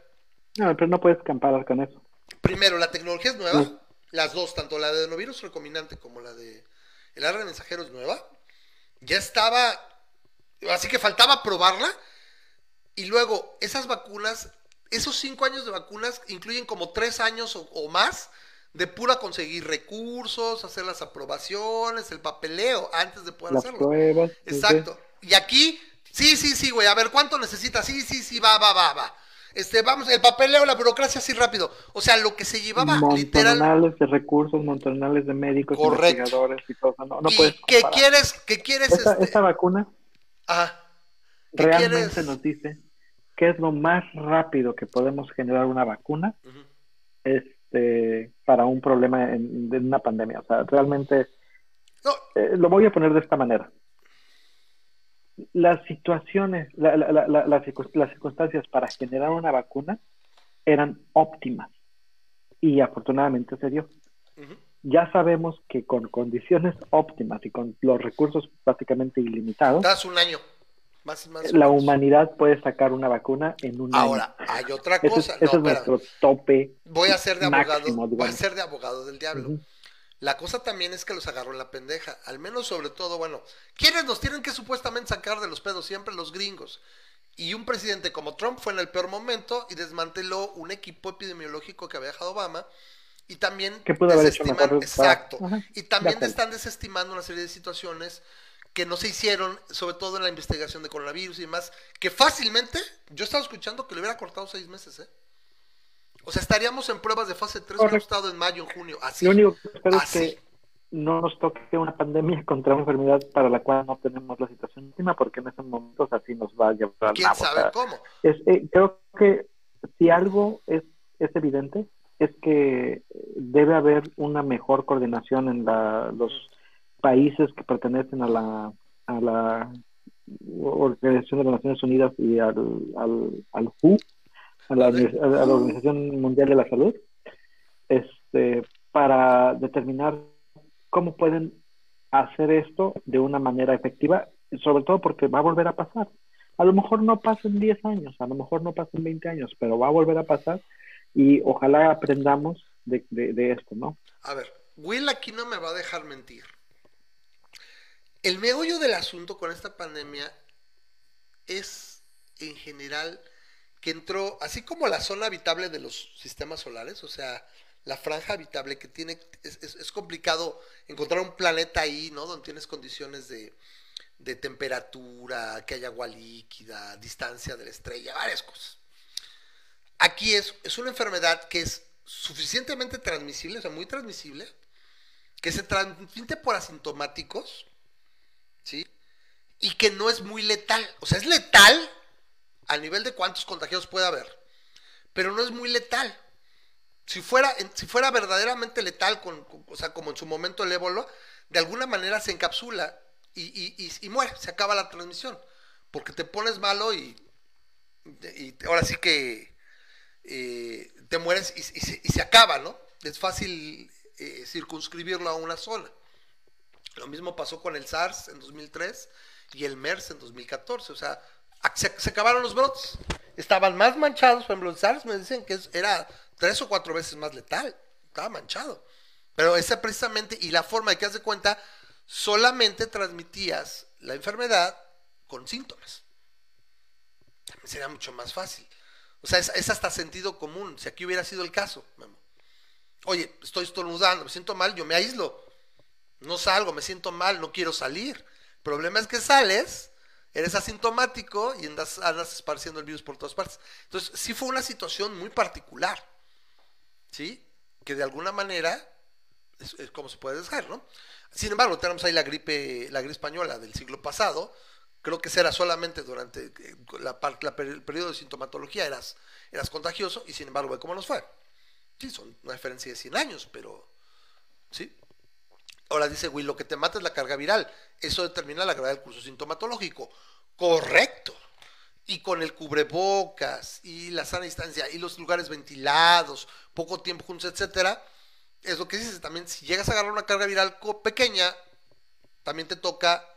No, pero no puedes comparar con eso. Primero, la tecnología es nueva. Las dos, tanto la de adenovirus recombinante como la de el ARN mensajero es nueva. Ya estaba, así que faltaba probarla. Y luego, esas vacunas, esos cinco años de vacunas incluyen como tres años o, o más de pura conseguir recursos, hacer las aprobaciones, el papeleo antes de poder Las hacerlo. pruebas. Exacto. Y aquí, sí, sí, sí, güey. A ver, ¿cuánto necesitas? Sí, sí, sí, va, va, va, va. Este, vamos, el papeleo, la burocracia, así rápido. O sea, lo que se llevaba literal. montonales de recursos, montonales de médicos, Correcto. investigadores y todo. No, no ¿Y puedes qué quieres? ¿Qué quieres? Esta, este? esta vacuna Ajá. ¿Qué realmente quieres? nos dice que es lo más rápido que podemos generar una vacuna este, para un problema en, de una pandemia. O sea, realmente No, eh, lo voy a poner de esta manera. Las situaciones, la- la- la- la- las, circun- las circunstancias para generar una vacuna eran óptimas y afortunadamente se dio. Ya sabemos que con condiciones óptimas y con los recursos prácticamente ilimitados, das un año. Más, más o la menos. humanidad puede sacar una vacuna en un Ahora, año. hay otra Ese es, cosa. ese No, es espérame. nuestro tope. Voy a ser de abogado. voy a ser de abogado del diablo. La cosa también es que los agarró en la pendeja. Al menos sobre todo, bueno, ¿quiénes nos tienen que supuestamente sacar de los pedos? Siempre los gringos. Y un presidente como Trump fue en el peor momento y desmanteló un equipo epidemiológico que había dejado Obama. Y también desestiman- exacto. Ajá, y de también acuerdo. están desestimando una serie de situaciones que no se hicieron, sobre todo en la investigación de coronavirus y demás, que fácilmente, yo estaba escuchando que le hubiera cortado seis meses, ¿eh? O sea, estaríamos en pruebas de fase 3 que estado en mayo, en junio, así. Lo único que espero es Así. que no nos toque una pandemia contra una enfermedad para la cual no tenemos la situación última, porque en estos momentos así nos va a llevar al ¿Quién sabe cómo? es, eh, creo que si algo es, es evidente, es que debe haber una mejor coordinación en la- los países que pertenecen a la, a la Organización de las Naciones Unidas y al, al, al WHO, a la, a la Organización Mundial de la Salud, este, para determinar cómo pueden hacer esto de una manera efectiva, sobre todo porque va a volver a pasar. A lo mejor no pasa en 10 años, a lo mejor no pasa en 20 años, pero va a volver a pasar y ojalá aprendamos de, de, de esto, ¿no? A ver, Will aquí no me va a dejar mentir. El meollo del asunto con esta pandemia es, en general, que entró, así como la zona habitable de los sistemas solares, o sea, la franja habitable que tiene, es, complicado encontrar un planeta ahí, ¿no? Donde tienes condiciones de, de temperatura, que haya agua líquida, distancia de la estrella, varias cosas. Aquí es, es una enfermedad que es suficientemente transmisible, o sea, muy transmisible, que se transmite por asintomáticos, ¿sí? Y que no es muy letal. O sea, es letal a nivel de cuántos contagiados puede haber, pero no es muy letal. Si fuera, si fuera verdaderamente letal, con, o sea, como en su momento el ébola, de alguna manera se encapsula y, y- y- muere, se acaba la transmisión, porque te pones malo y, ahora sí que eh, te mueres se, y se acaba, ¿no? Es fácil eh, circunscribirlo a una zona. Lo mismo pasó con el SARS en 2003 y el MERS en 2014. O sea, se, acabaron los brotes. Estaban más manchados. Por ejemplo, el SARS me dicen que era tres o cuatro veces más letal. Estaba manchado. Pero esa precisamente, y la forma de que haz cuenta, solamente transmitías la enfermedad con síntomas. sería mucho más fácil. O sea, es, es hasta sentido común, si aquí hubiera sido el caso. Oye, estoy estornudando, me siento mal, yo me aíslo. No salgo, me siento mal, no quiero salir. El problema es que sales, eres asintomático y andas, andas esparciendo el virus por todas partes. Entonces, sí fue una situación muy particular, ¿sí? Que de alguna manera es, como se puede dejar, ¿no? Sin embargo, tenemos ahí la gripe, la gripe española del siglo pasado. Creo que será solamente durante eh, la, la el periodo de sintomatología eras, eras contagioso y sin embargo, ve cómo nos fue. Sí, son una diferencia de 100 años, pero sí. Ahora dice, Will, lo que te mata es la carga viral. Eso determina la gravedad del curso sintomatológico. Correcto. Y con el cubrebocas y la sana distancia y los lugares ventilados, poco tiempo juntos, etcétera, es lo que dices también. Si llegas a agarrar una carga viral pequeña, también te toca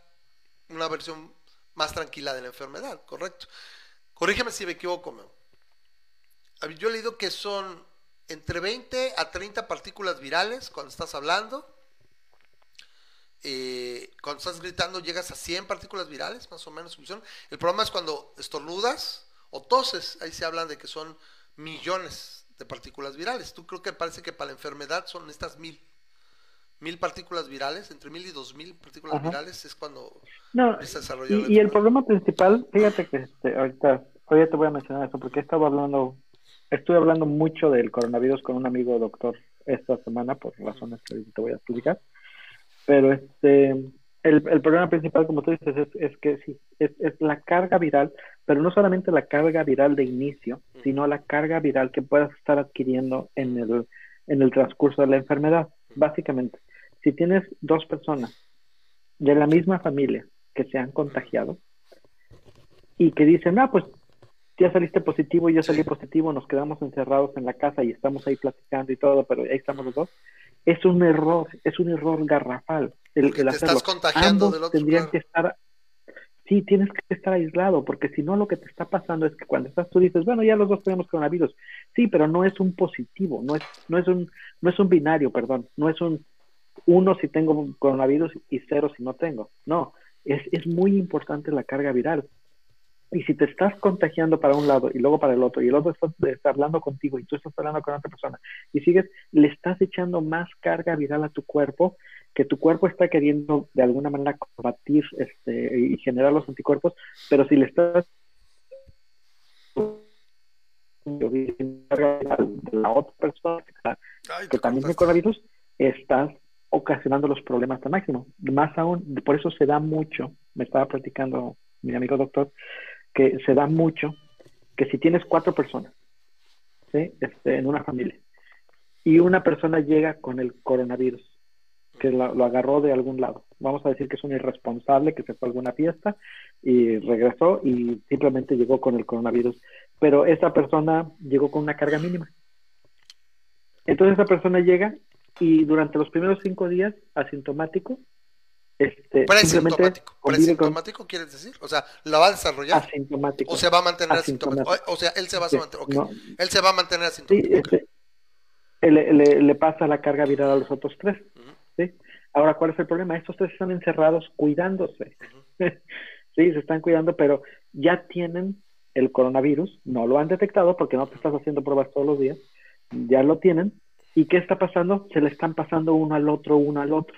una versión más tranquila de la enfermedad, correcto. Corrígeme si me equivoco, Yo he leído que son entre 20 a 30 partículas virales cuando estás hablando. Eh, cuando estás gritando llegas a 100 partículas virales, más o menos. El problema es cuando estornudas o toses. Ahí se hablan de que son millones de partículas virales. Tú creo que parece que para la enfermedad son estas mil. Mil partículas virales, entre mil y dos mil partículas Ajá. virales es cuando No, empieza a desarrollar y, el problema principal, fíjate que este, ahorita, ahorita te voy a mencionar eso porque he estado hablando, estuve hablando mucho del coronavirus con un amigo doctor esta semana por razones que te voy a explicar. Pero este, el, el problema principal, como tú dices, es, es que sí, es, es la carga viral, pero no solamente la carga viral de inicio, sino la carga viral que puedas estar adquiriendo en el, en el transcurso de la enfermedad. Básicamente, si tienes dos personas de la misma familia que se han contagiado y que dicen, ah, pues ya saliste positivo, yo salí positivo, nos quedamos encerrados en la casa y estamos ahí platicando y todo, pero ahí estamos los dos, es un error, es un error garrafal. El, el te estás hacerlo. contagiando Ambos del otro, tendrían claro. que estar, sí, tienes que estar aislado, porque si no lo que te está pasando es que cuando estás tú dices, bueno, ya los dos tenemos coronavirus, sí, pero no es un positivo, no es, no es un, no es un binario, perdón, no es un uno si tengo coronavirus y cero si no tengo. No, es, es muy importante la carga viral. Y si te estás contagiando para un lado y luego para el otro, y el otro está, está hablando contigo y tú estás hablando con otra persona, y sigues, le estás echando más carga viral a tu cuerpo, que tu cuerpo está queriendo de alguna manera combatir este, y generar los anticuerpos, pero si le estás carga viral de la otra persona que también tiene coronavirus, estás ocasionando los problemas al máximo. Más aún, por eso se da mucho, me estaba platicando mi amigo doctor, que se da mucho que si tienes cuatro personas este, en una familia y una persona llega con el coronavirus, que lo, lo agarró de algún lado, vamos a decir que es un irresponsable que se fue a alguna fiesta y regresó y simplemente llegó con el coronavirus, pero esa persona llegó con una carga mínima. Entonces esa persona llega y durante los primeros cinco días, asintomático, este, Presintomático. convive con ¿Presintomático quieres decir? O sea, ¿la va a desarrollar? asintomático. ¿O se va a mantener asintomático? Asintomático. O, o sea, él se va a Sí, mantener. ok. no, Él se va a mantener sí, asintomático. ok. este, le, le- le pasa la carga viral a los otros tres. Ujú. ¿sí? Ahora, ¿cuál es el problema? Estos tres están encerrados cuidándose. sí, se están cuidando, pero ya tienen el coronavirus, no lo han detectado porque no te estás haciendo pruebas todos los días, ya lo tienen. ¿Y qué está pasando? Se le están pasando uno al otro, uno al otro.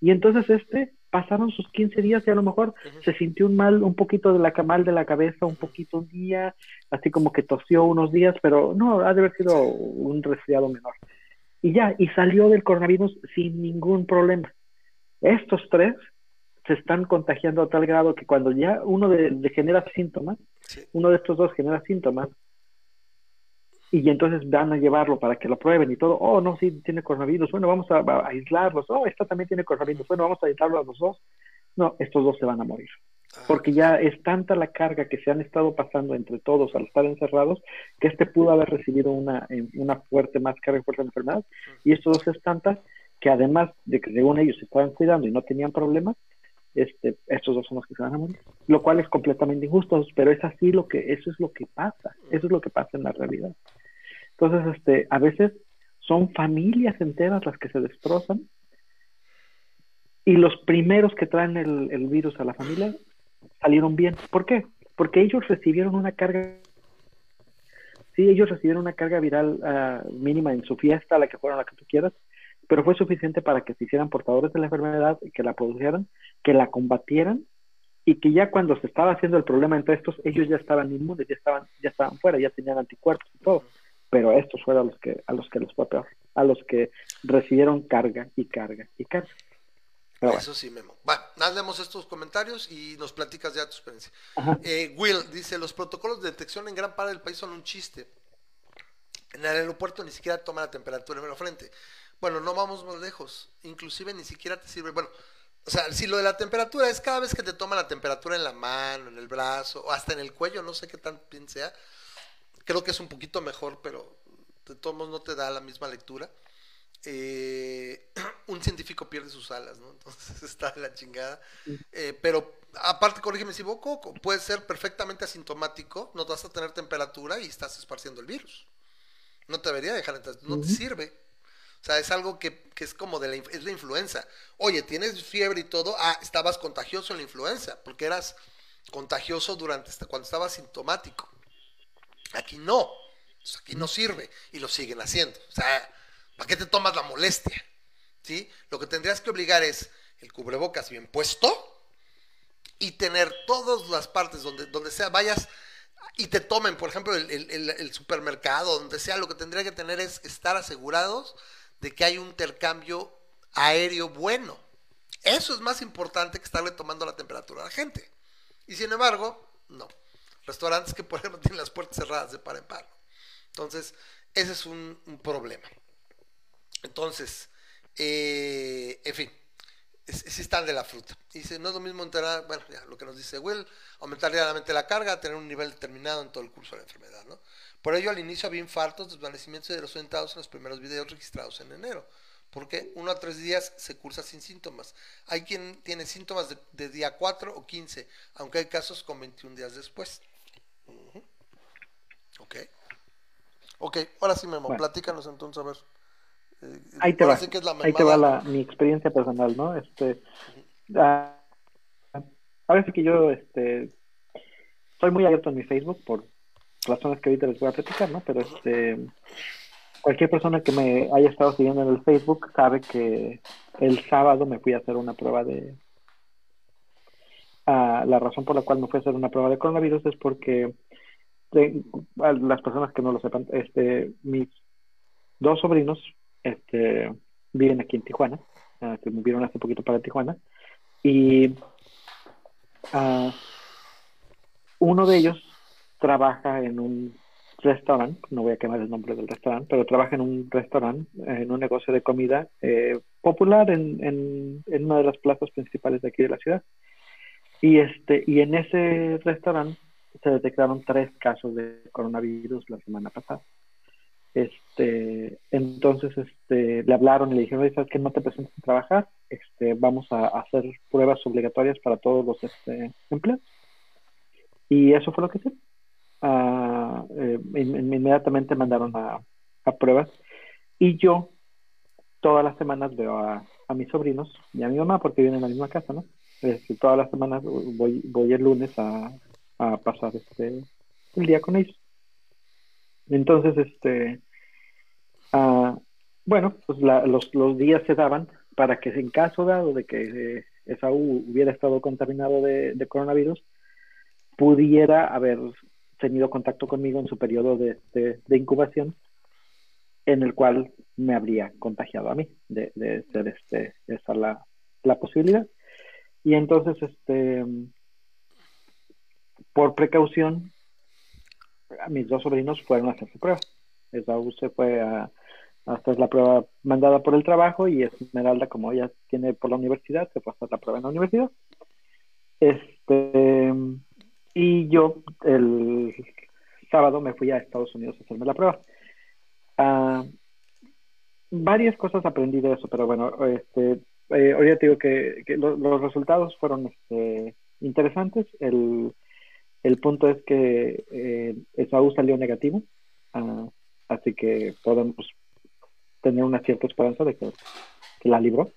Y entonces este, pasaron sus 15 días y a lo mejor se sintió un mal, un poquito de la mal de la cabeza, un poquito un día, así como que tosió unos días, pero no, ha de haber sido un resfriado menor. Y ya, y salió del coronavirus sin ningún problema. Estos tres se están contagiando a tal grado que cuando ya uno de, de genera síntomas, Sí. uno de estos dos genera síntomas, y entonces van a llevarlo para que lo prueben y todo, oh, no, sí, tiene coronavirus, bueno, vamos a, a aislarlos, oh, esta también tiene coronavirus, bueno, vamos a aislarlos a los dos. No, estos dos se van a morir. Ah, porque ya es tanta la carga que se han estado pasando entre todos al estar encerrados que este pudo haber recibido una, eh, una fuerte más carga fuerte de enfermedad y estos dos es tanta que además de que según ellos se estaban cuidando y no tenían problemas este, estos dos son los que se van a morir. Lo cual es completamente injusto pero es así lo que eso es lo que pasa. Eso es lo que pasa en la realidad entonces este a veces son familias enteras las que se destrozan y los primeros que traen el, el virus a la familia salieron bien. ¿Por qué? porque ellos recibieron una carga, sí, ellos recibieron una carga viral ah, mínima en su fiesta, la que fueron, la que tú quieras, pero fue suficiente para que se hicieran portadores de la enfermedad, que la produjeran, que la combatieran y que ya cuando se estaba haciendo el problema entre estos, ellos ya estaban inmunes, ya estaban, ya estaban fuera, ya tenían anticuerpos y todo. Pero estos fueron a los que, a los que les fue peor, a los que recibieron carga y carga y carga. Pero bueno, Eso sí, Memo. Bueno, nada, leemos estos comentarios y nos platicas ya tu experiencia. Eh, Will dice, los protocolos de detección en gran parte del país son un chiste. En el aeropuerto ni siquiera toma la temperatura en la frente. Bueno, no vamos más lejos. Inclusive ni siquiera te sirve. Bueno, o sea, si lo de la temperatura es cada vez que te toma la temperatura en la mano, en el brazo, o hasta en el cuello, no sé qué tan bien sea. Creo que es un poquito mejor, pero de todos modos no te da la misma lectura. Eh, un científico pierde sus alas, ¿no? Entonces está de la chingada. Eh, pero aparte, corrígeme si me equivoco, puede ser perfectamente asintomático, no vas a tener temperatura y estás esparciendo el virus. No te debería dejar entrar, no te sirve. O sea, es algo que, que es como de la, es la influenza. Oye, tienes fiebre y todo, ah, estabas contagioso en la influenza, porque eras contagioso durante cuando estabas sintomático. Aquí no. Aquí no sirve y lo siguen haciendo. O sea, ¿para qué te tomas la molestia? ¿Sí? Lo que tendrías que obligar es el cubrebocas bien puesto y tener todas las partes donde, donde sea, vayas y te tomen, por ejemplo, el- el supermercado, donde sea, lo que tendría que tener es estar asegurados de que hay un intercambio aéreo bueno. Eso es más importante que estarle tomando la temperatura a la gente. Y sin embargo, no. Restaurantes que, por ejemplo, tienen las puertas cerradas de par en par. Entonces, ese es un, problema. Entonces, eh, en fin, es están de la fruta. Dice, no es lo mismo enterar, bueno, ya lo que nos dice Will, aumentar diariamente la carga, tener un nivel determinado en todo el curso de la enfermedad, ¿no? Por ello, al inicio había infartos, desvanecimientos de los orientados en los primeros videos registrados en enero. Porque uno a tres días se cursa sin síntomas. Hay quien tiene síntomas de, de día 4 o 15, aunque hay casos con 21 días después. Ok. Ok, ahora sí, Memo, Bueno. platícanos entonces, a ver. Eh, ahí te va, sí que es la ahí te va la, mi experiencia personal, ¿no? Este, ah, ahora sí que yo, este, soy muy abierto en mi Facebook por razones que ahorita les voy a platicar, ¿no? Pero este, cualquier persona que me haya estado siguiendo en el Facebook sabe que el sábado me fui a hacer una prueba de, ah, la razón por la cual me fui a hacer una prueba de coronavirus es porque de- a las personas que no lo sepan, este, mis dos sobrinos este, viven aquí en Tijuana, ah, que movieron hace poquito para Tijuana, y ah, uno de ellos trabaja en un restaurante, no voy a quemar el nombre del restaurante, pero trabaja en un restaurante, en un negocio de comida eh, popular en, en, en una de las plazas principales de aquí de la ciudad. Y este, y en ese restaurante se detectaron tres casos de coronavirus la semana pasada. Este, entonces, este, le hablaron y le dijeron, "Oye, ¿sabes que No te presentes a trabajar, este, vamos a hacer pruebas obligatorias para todos los este, empleados. Y eso fue lo que hice. Ah, eh, in- in- inmediatamente mandaron a, a pruebas y yo todas las semanas veo a, a mis sobrinos y a mi mamá porque viven en la misma casa, ¿no? Este, todas las semanas voy, voy el lunes a, a pasar este el día con ellos. Entonces, este, ah, bueno, pues la- los, los días se daban para que en caso dado de que eh, Esaú hubiera estado contaminado de, de coronavirus, pudiera haber tenido contacto conmigo en su periodo de, de- incubación, en el cual me habría contagiado a mí, de, de ser este, esa la, la posibilidad. Y entonces, este, por precaución, mis dos sobrinos fueron a hacer su prueba. Esaú se fue a, a hacer la prueba mandada por el trabajo y Esmeralda, como ella tiene por la universidad, se fue a hacer la prueba en la universidad. Este, y yo el sábado me fui a Estados Unidos a hacerme la prueba. Ah, varias cosas aprendí de eso, pero bueno, este, eh, ahorita te digo que, que lo- los resultados fueron este, interesantes. El, el punto es que eh, Esaú salió negativo, ah, así que podemos tener una cierta esperanza de que, que la libró.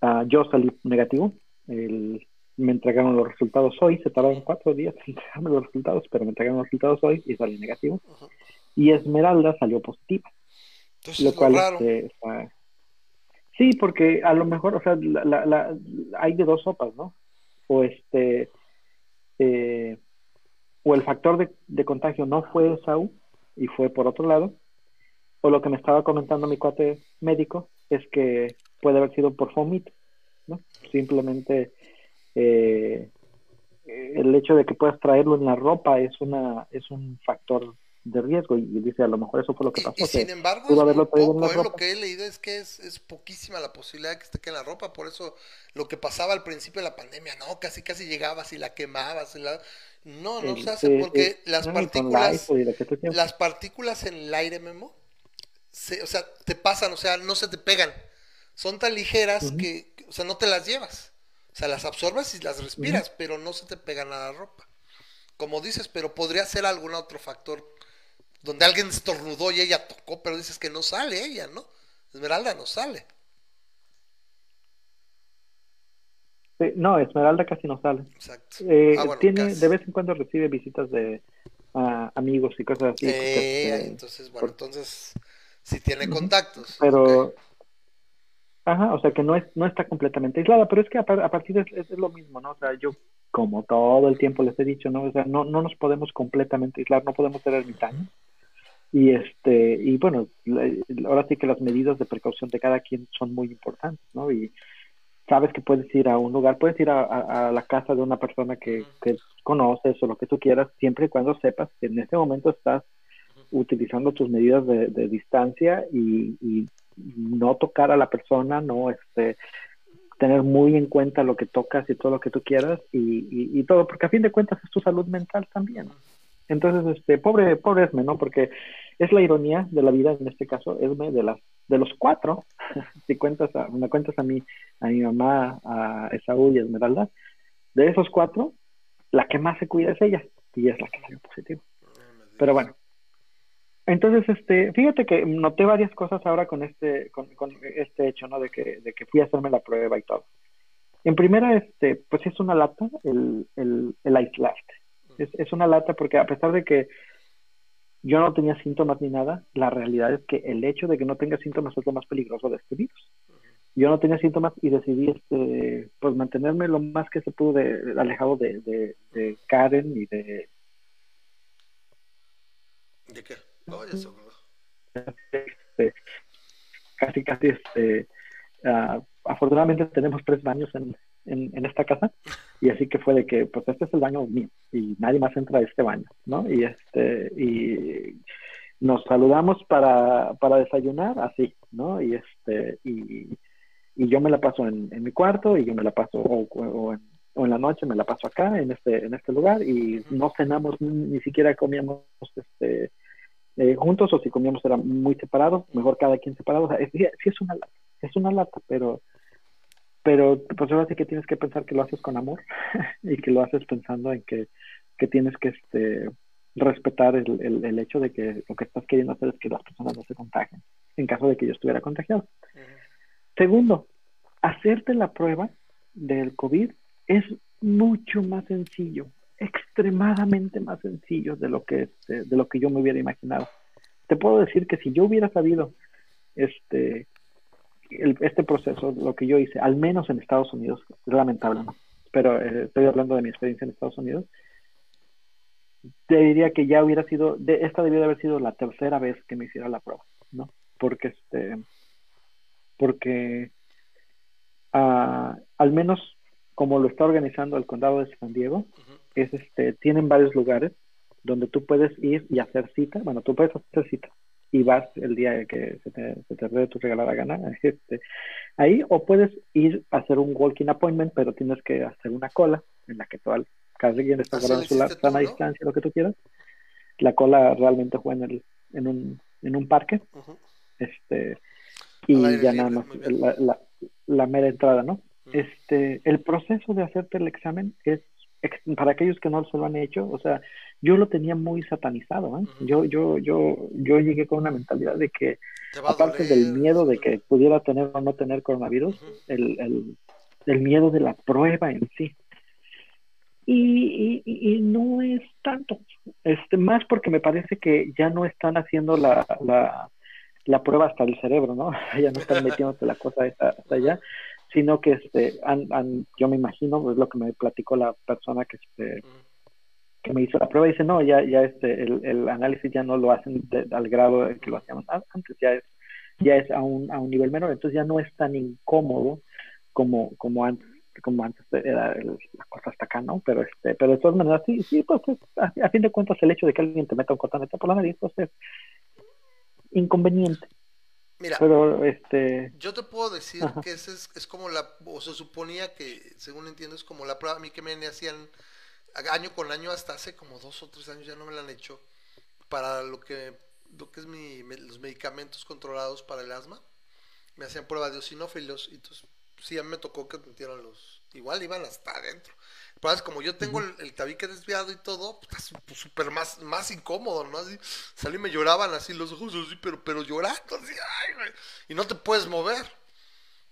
Ah, yo salí negativo, el me entregaron los resultados hoy, se tardaron cuatro días en entregarme los resultados, pero me entregaron los resultados hoy y salió negativo. Y Esmeralda salió positiva, Entonces lo cual lo este, Sí, porque a lo mejor, o sea, la, la- la- hay de dos sopas, ¿no? O este, eh, o el factor de, contagio no fue SAU y fue por otro lado, o lo que me estaba comentando mi cuate médico es que puede haber sido por vómito, ¿no? Simplemente eh, el hecho de que puedas traerlo en la ropa es una es un factor de riesgo y dice a lo mejor eso fue lo que pasó. y sin que embargo, pudo haberlo en la ¿eh? Lo que he leído es que es, es poquísima la posibilidad de que esté en la ropa. Por eso, lo que pasaba al principio de la pandemia, no, casi casi llegabas y la quemabas. y la- No, no se hace sí, porque sí. las No, partículas, las partículas en el aire, Memo, se- o sea, te pasan, o sea, no se te pegan. Son tan ligeras que, o sea, no te las llevas. O sea, las absorbes y las respiras, pero no se te pegan a la ropa. Como dices, pero podría ser algún otro factor donde alguien estornudó y ella tocó, pero dices que no sale ella, ¿no? Esmeralda no sale. Sí, no, Esmeralda casi no sale. Exacto. Eh, Ah, bueno, tiene, casi. de vez en cuando recibe visitas de ah, amigos y cosas así. Eh, este, entonces, bueno, por- entonces, si tiene contactos. pero ajá o sea que no es no está completamente aislada pero es que a, par- a partir de es, es lo mismo no o sea yo como todo el tiempo les he dicho no o sea no no nos podemos completamente aislar no podemos ser ermitaños y este y bueno ahora sí que las medidas de precaución de cada quien son muy importantes no y sabes que puedes ir a un lugar puedes ir a, a- a la casa de una persona que, que conoces o lo que tú quieras siempre y cuando sepas que en ese momento estás utilizando tus medidas de, de distancia y, y no tocar a la persona, no este tener muy en cuenta lo que tocas y todo lo que tú quieras y, y, y todo, porque a fin de cuentas es tu salud mental también. Entonces, este, pobre, pobre Esme, ¿no? Porque es la ironía de la vida, en este caso, Esme, de las, de los cuatro, si cuentas a, me cuentas a mí, a mi mamá, a Esaú y a Esmeralda, de esos cuatro, la que más se cuida es ella, y es la que salió positiva. Pero bueno. Entonces, este, fíjate que noté varias cosas ahora con este, con, con este hecho, ¿no? De que, de que fui a hacerme la prueba y todo. En primera, este, pues es una lata el, el, el aislarte. Es, es una lata porque a pesar de que yo no tenía síntomas ni nada, la realidad es que el hecho de que no tenga síntomas es lo más peligroso de este virus. Yo no tenía síntomas y decidí este, pues mantenerme lo más que se pudo de, alejado de, de, de Karen y de, ¿De qué? Ya este, casi casi este ah, afortunadamente tenemos tres baños en, en, en esta casa. Y así que fue de que pues este es el baño mío y nadie más entra a este baño no y este y nos saludamos para, para desayunar así no y este y, y yo me la paso en, en mi cuarto y yo me la paso o, o en, o en la noche me la paso acá en este en este lugar y no cenamos ni, ni siquiera comíamos este eh, juntos o si comíamos era muy separados, mejor cada quien separado. O sea, es, sí es una lata, es una lata, pero pero pues ahora sí que tienes que pensar que lo haces con amor y que lo haces pensando en que, que tienes que este respetar el, el, el, hecho de que lo que estás queriendo hacer es que las personas no se contagien, en caso de que yo estuviera contagiado. Uh -huh. Segundo, hacerte la prueba del COVID es mucho más sencillo, extremadamente más sencillo de lo que este, de lo que yo me hubiera imaginado. Te puedo decir que si yo hubiera sabido este el, este proceso, lo que yo hice, al menos en Estados Unidos, es lamentable, ¿no? pero eh, estoy hablando de mi experiencia en Estados Unidos, te diría que ya hubiera sido, de, esta debió de haber sido la tercera vez que me hiciera la prueba, ¿no? Porque este, porque uh, al menos como lo está organizando el condado de San Diego, uh -huh. es este, tienen varios lugares donde tú puedes ir y hacer cita, bueno, tú puedes hacer cita y vas el día que se te, se te dé tu regalada gana, este, ahí, o puedes ir a hacer un walking appointment, pero tienes que hacer una cola en la que todo, cada quien está guardando su sana ¿no? distancia, lo que tú quieras. La cola realmente fue en, el, en, un, en un parque, uh -huh. este, y ya nada más la, la, la, mera entrada, ¿no? Uh -huh. Este, el proceso de hacerte el examen es para aquellos que no se lo han hecho, o sea, yo lo tenía muy satanizado, ¿eh? uh -huh. yo, yo, yo, yo llegué con una mentalidad de que, aparte doler, del miedo de que pudiera tener o no tener coronavirus, uh -huh. el, el, el, miedo de la prueba en sí. Y, y, y no es tanto, este, más porque me parece que ya no están haciendo la, la, la prueba hasta el cerebro, ¿no? ya no están metiéndote la cosa hasta, hasta allá, sino que este, han, han, yo me imagino, es lo que me platicó la persona que, este, que me hizo la prueba, dice, no, ya, ya este, el, el análisis ya no lo hacen de- al grado en que lo hacían antes, ya es, ya es a un, a un nivel menor, entonces ya no es tan incómodo como, como antes como antes era el- la cosa hasta acá, ¿no? Pero este, pero de todas maneras, sí, sí, pues es- a, a fin de cuentas el hecho de que alguien te meta un cotonete por la nariz, pues es inconveniente. Mira, Pero este, yo te puedo decir Ajá. que ese es, es como la, o se suponía que, según entiendo, es como la prueba a mí que me hacían año con año hasta hace como dos o tres años ya no me la han hecho para lo que, lo que es mi, los medicamentos controlados para el asma. Me hacían prueba de eosinófilos y entonces sí, a mí me tocó que metieran los, igual iban hasta adentro. Pero es como yo tengo el, el tabique desviado y todo, pues, está súper más, más incómodo, ¿no? Así, salí y me lloraban así los ojos, así, pero, pero llorando, así, ay, güey, y no te puedes mover.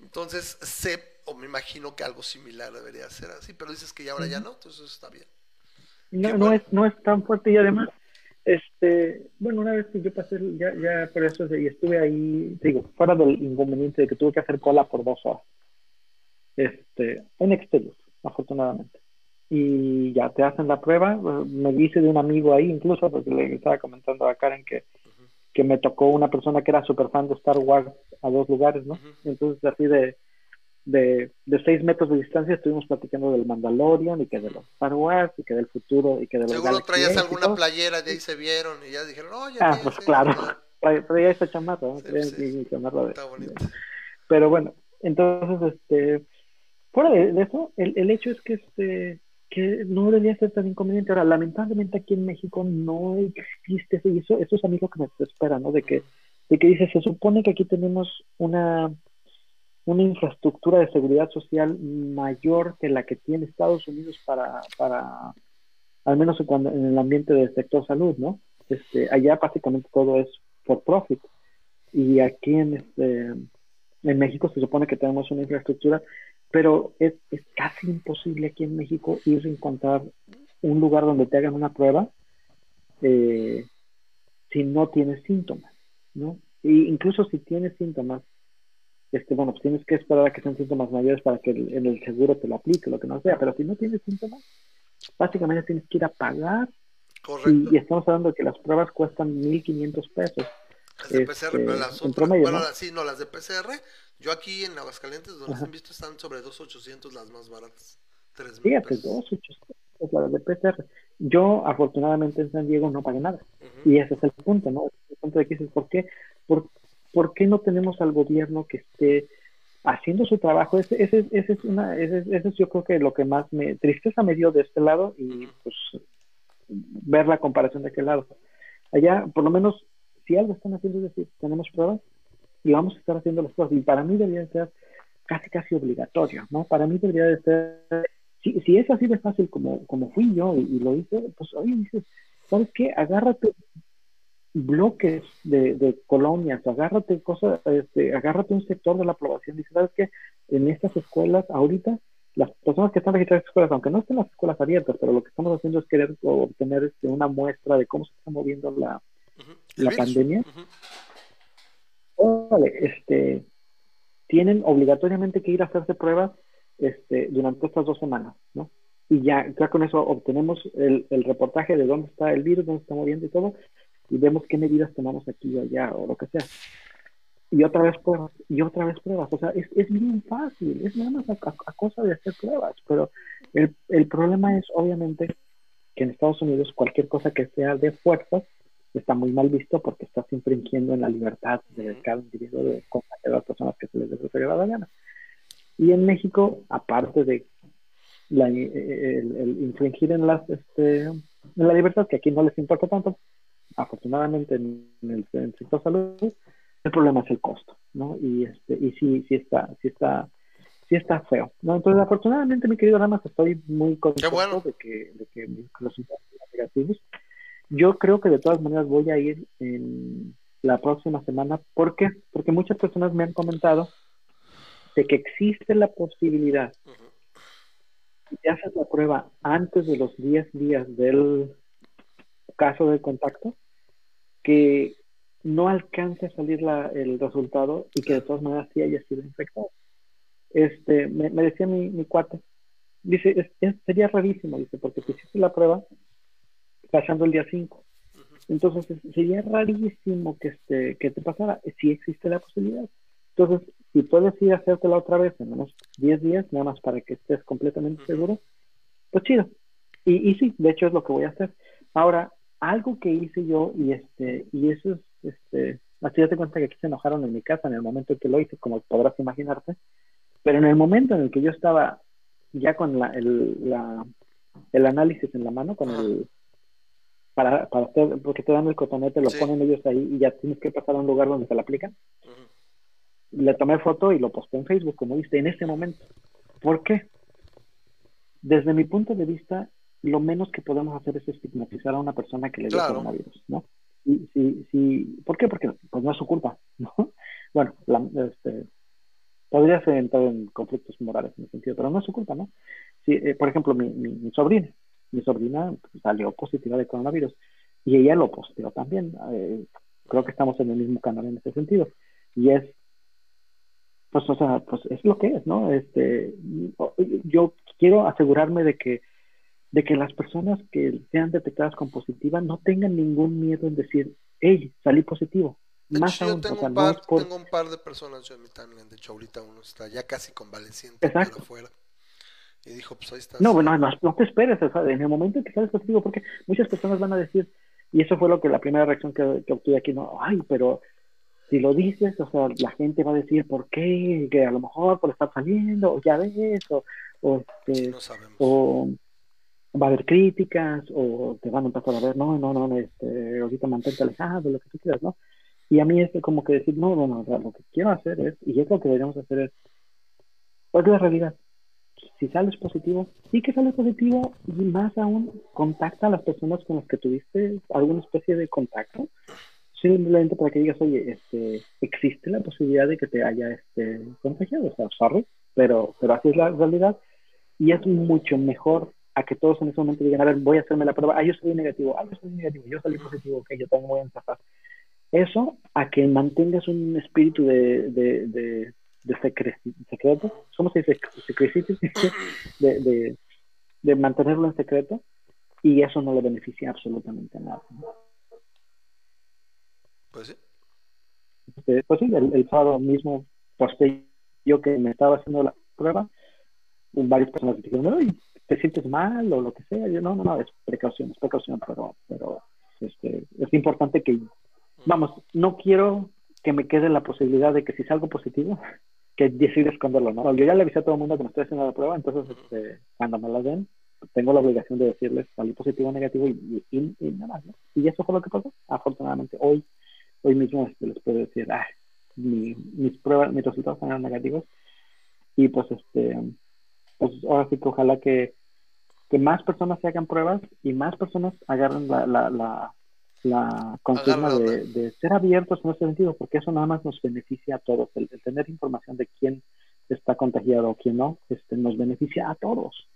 Entonces sé, o me imagino que algo similar debería ser así, pero dices que ya ahora ya no, entonces eso está bien. no, no es, no es tan fuerte y además, este, bueno, una vez que yo pasé, ya, ya por eso, y estuve ahí, digo, fuera del inconveniente de que tuve que hacer cola por dos horas, este, en Exterior, afortunadamente. Y ya te hacen la prueba, me dice de un amigo ahí incluso, porque le estaba comentando a Karen que, que me tocó una persona que era súper fan de Star Wars a dos lugares, ¿no? Entonces así de, de, de seis metros de distancia estuvimos platicando del Mandalorian y que de los Star Wars y que del futuro y que de los Seguro Galaxy traías alguna playera, de ahí se vieron y ya dijeron, oye, Ah, pues esto". claro, traía, traía esa chamarra, ¿no? Traía sí, sí. mi chamarra de- Está bonito. de- pero bueno, entonces, este, fuera de, de eso, el, el hecho es que este que no debería ser tan inconveniente. Ahora, lamentablemente aquí en México no existe eso, y eso, eso es a mí lo que me desespera, ¿no? De que, de que dice, se supone que aquí tenemos una, una infraestructura de seguridad social mayor que la que tiene Estados Unidos para, para al menos en, cuando, en el ambiente del sector salud, ¿no? Este, allá básicamente todo es por profit. Y aquí en este en México se supone que tenemos una infraestructura, pero es, es casi imposible aquí en México ir a encontrar un lugar donde te hagan una prueba eh, si no tienes síntomas, ¿no? Y incluso si tienes síntomas, este, bueno, pues tienes que esperar a que sean síntomas mayores para que el, en el seguro te lo aplique, lo que no sea, pero si no tienes síntomas, básicamente tienes que ir a pagar Correcto. y, y estamos hablando de que las pruebas cuestan 1.500 pesos. Las de este, PCR, pero las otras, promedio, bueno, ¿no? las- sí, no, las de PCR, yo aquí en Aguascalientes, donde las Ajá. han visto, están sobre 2.800 las más baratas. 3 mil Fíjate, pesos. dos, ocho, es la de PCR. Yo, afortunadamente, en San Diego no pagué nada. Y ese es el punto, ¿no? El punto de que dices, ¿por qué, por, por qué no tenemos al gobierno que esté haciendo su trabajo? Ese, ese, ese es una, ese, ese es yo creo que lo que más me, tristeza me dio de este lado y pues ver la comparación de aquel lado. Allá, por lo menos, si algo están haciendo es decir, tenemos pruebas y vamos a estar haciendo las pruebas. Y para mí debería de ser casi, casi obligatorio, ¿no? Para mí debería de ser, si, si es así de fácil como, como fui yo y, y lo hice, pues oye, dices, ¿sabes qué? Agárrate bloques de, de colonias, agárrate cosas, este, agárrate un sector de la población, dice, ¿sabes qué? En estas escuelas, ahorita, las personas que están registradas en escuelas, aunque no estén las escuelas abiertas, pero lo que estamos haciendo es querer obtener este, una muestra de cómo se está moviendo la, la pandemia. Ujú. Este, tienen obligatoriamente que ir a hacerse pruebas este, durante estas dos semanas, ¿no? Y ya, con eso obtenemos el, reportaje de dónde está el virus, dónde está moviendo y todo, y vemos qué medidas tomamos aquí o allá o lo que sea. Y otra vez pruebas, y otra vez pruebas. O sea, es, es bien fácil, es nada más a, cosa de hacer pruebas, pero el, el problema es obviamente que en Estados Unidos cualquier cosa que sea de fuerzas está muy mal visto porque estás infringiendo en la libertad de cada individuo de a las personas que se les dé regalada gana. Y en México, aparte de la, eh, el, el infringir en las este, en la libertad, que aquí no les importa tanto, afortunadamente en el, en el sector salud, el problema es el costo, ¿no? Y este, y sí, sí está, sí está, sí está feo, ¿no? Entonces, afortunadamente, mi querido Ramas, estoy muy contento bueno. de que, de que mis resultados negativos. Yo creo que de todas maneras voy a ir en la próxima semana. ¿Por qué? Porque muchas personas me han comentado de que existe la posibilidad si te haces la prueba antes de los 10 días del caso de contacto, que no alcance a salir la- el resultado y que de todas maneras sí haya sido infectado. Este, me, decía mi, mi cuate, dice, es- sería rarísimo, dice, porque te hiciste la prueba pasando el día 5. Entonces es- sería rarísimo que, este, que te pasara, si existe la posibilidad. Entonces, si puedes ir a hacértela otra vez en unos 10 días, nada más para que estés completamente seguro, pues chido. Y, y sí, de hecho es lo que voy a hacer. Ahora, algo que hice yo, y este, y eso es, este, así date cuenta que aquí se enojaron en mi casa en el momento en que lo hice, como podrás imaginarte, pero en el momento en el que yo estaba ya con la, el, la, el análisis en la mano, con el para, para hacer, porque te dan el cotonete, lo Sí. ponen ellos ahí y ya tienes que pasar a un lugar donde se la aplican. Le tomé foto y lo posté en Facebook, como viste, en ese momento. ¿Por qué? Desde mi punto de vista, lo menos que podemos hacer es estigmatizar a una persona que le dio Claro. coronavirus, ¿no? Y, si, si, ¿Por qué? Porque pues no es su culpa, ¿no? Bueno, la, este, podría ser entrar en conflictos morales en ese sentido, pero no es su culpa, ¿no? Si, eh, por ejemplo, mi, mi, mi sobrina, mi sobrina salió positiva de coronavirus y ella lo posteó también. eh, creo que estamos en el mismo canal en ese sentido. Y es, pues, o sea, pues es lo que es, ¿no? Este, yo quiero asegurarme de que de que las personas que sean detectadas con positiva no tengan ningún miedo en decir, hey, salí positivo. De Más hecho, yo aún, o tengo sea, un par, por- tengo un par de personas yo en mi timeline, de hecho ahorita uno está ya casi convaleciente Exacto. afuera. Y dijo, pues ahí está. No, bueno, no, no te esperes, o sea, en el momento en que sales positivo, porque muchas personas van a decir, y eso fue lo que la primera reacción que, que obtuve aquí, no, ay, pero si lo dices, o sea, la gente va a decir, ¿por qué? Que a lo mejor por estar saliendo, o ya ves, o, o, este, No sabemos. o va a haber críticas, o te van a empezar a ver, no, no, no, este, ahorita mantente alejado, lo que tú quieras, ¿no? Y a mí es como que decir, no, no, no, o sea, lo que quiero hacer es, y es lo que deberíamos hacer es, ¿cuál es la realidad? Si sales positivo, sí que sales positivo, y más aún, contacta a las personas con las que tuviste alguna especie de contacto, simplemente para que digas, oye, este, existe la posibilidad de que te haya este, contagiado, o sea, sorry, pero, pero así es la realidad, y es mucho mejor a que todos en ese momento digan, a ver, voy a hacerme la prueba, ah, yo soy negativo, ah, yo soy negativo, yo salí positivo, ok, yo también voy a empezar. Eso a que mantengas un espíritu de, de, de, de secre- secreto, ¿cómo se dice? De, de, de mantenerlo en secreto, y eso no le beneficia absolutamente a nada. Pues sí. Este, pues sí, el, el sábado mismo posté yo que me estaba haciendo la prueba, varias personas me dijeron, "Ay, ¿te sientes mal o lo que sea? Yo, no, no, no, es precaución, es precaución, pero, pero este, es importante que, vamos, no quiero que me quede la posibilidad de que si salgo positivo, que decida esconderlo, ¿no? Yo ya le avisé a todo el mundo que me estoy haciendo la prueba, entonces, este, cuando me la den, tengo la obligación de decirles salí positivo o negativo y, y, nada más, ¿no? Y eso fue lo que pasó. Afortunadamente, hoy, hoy mismo este, les puedo decir, ah, mi, mis pruebas, mis resultados fueron negativos. Y pues, este, pues ahora sí que ojalá que, que más personas se hagan pruebas y más personas agarren la, la, la, la consigna la de, de ser abiertos en ese sentido, porque eso nada más nos beneficia a todos. El, el tener información de quién está contagiado o quién no, este, nos beneficia a todos.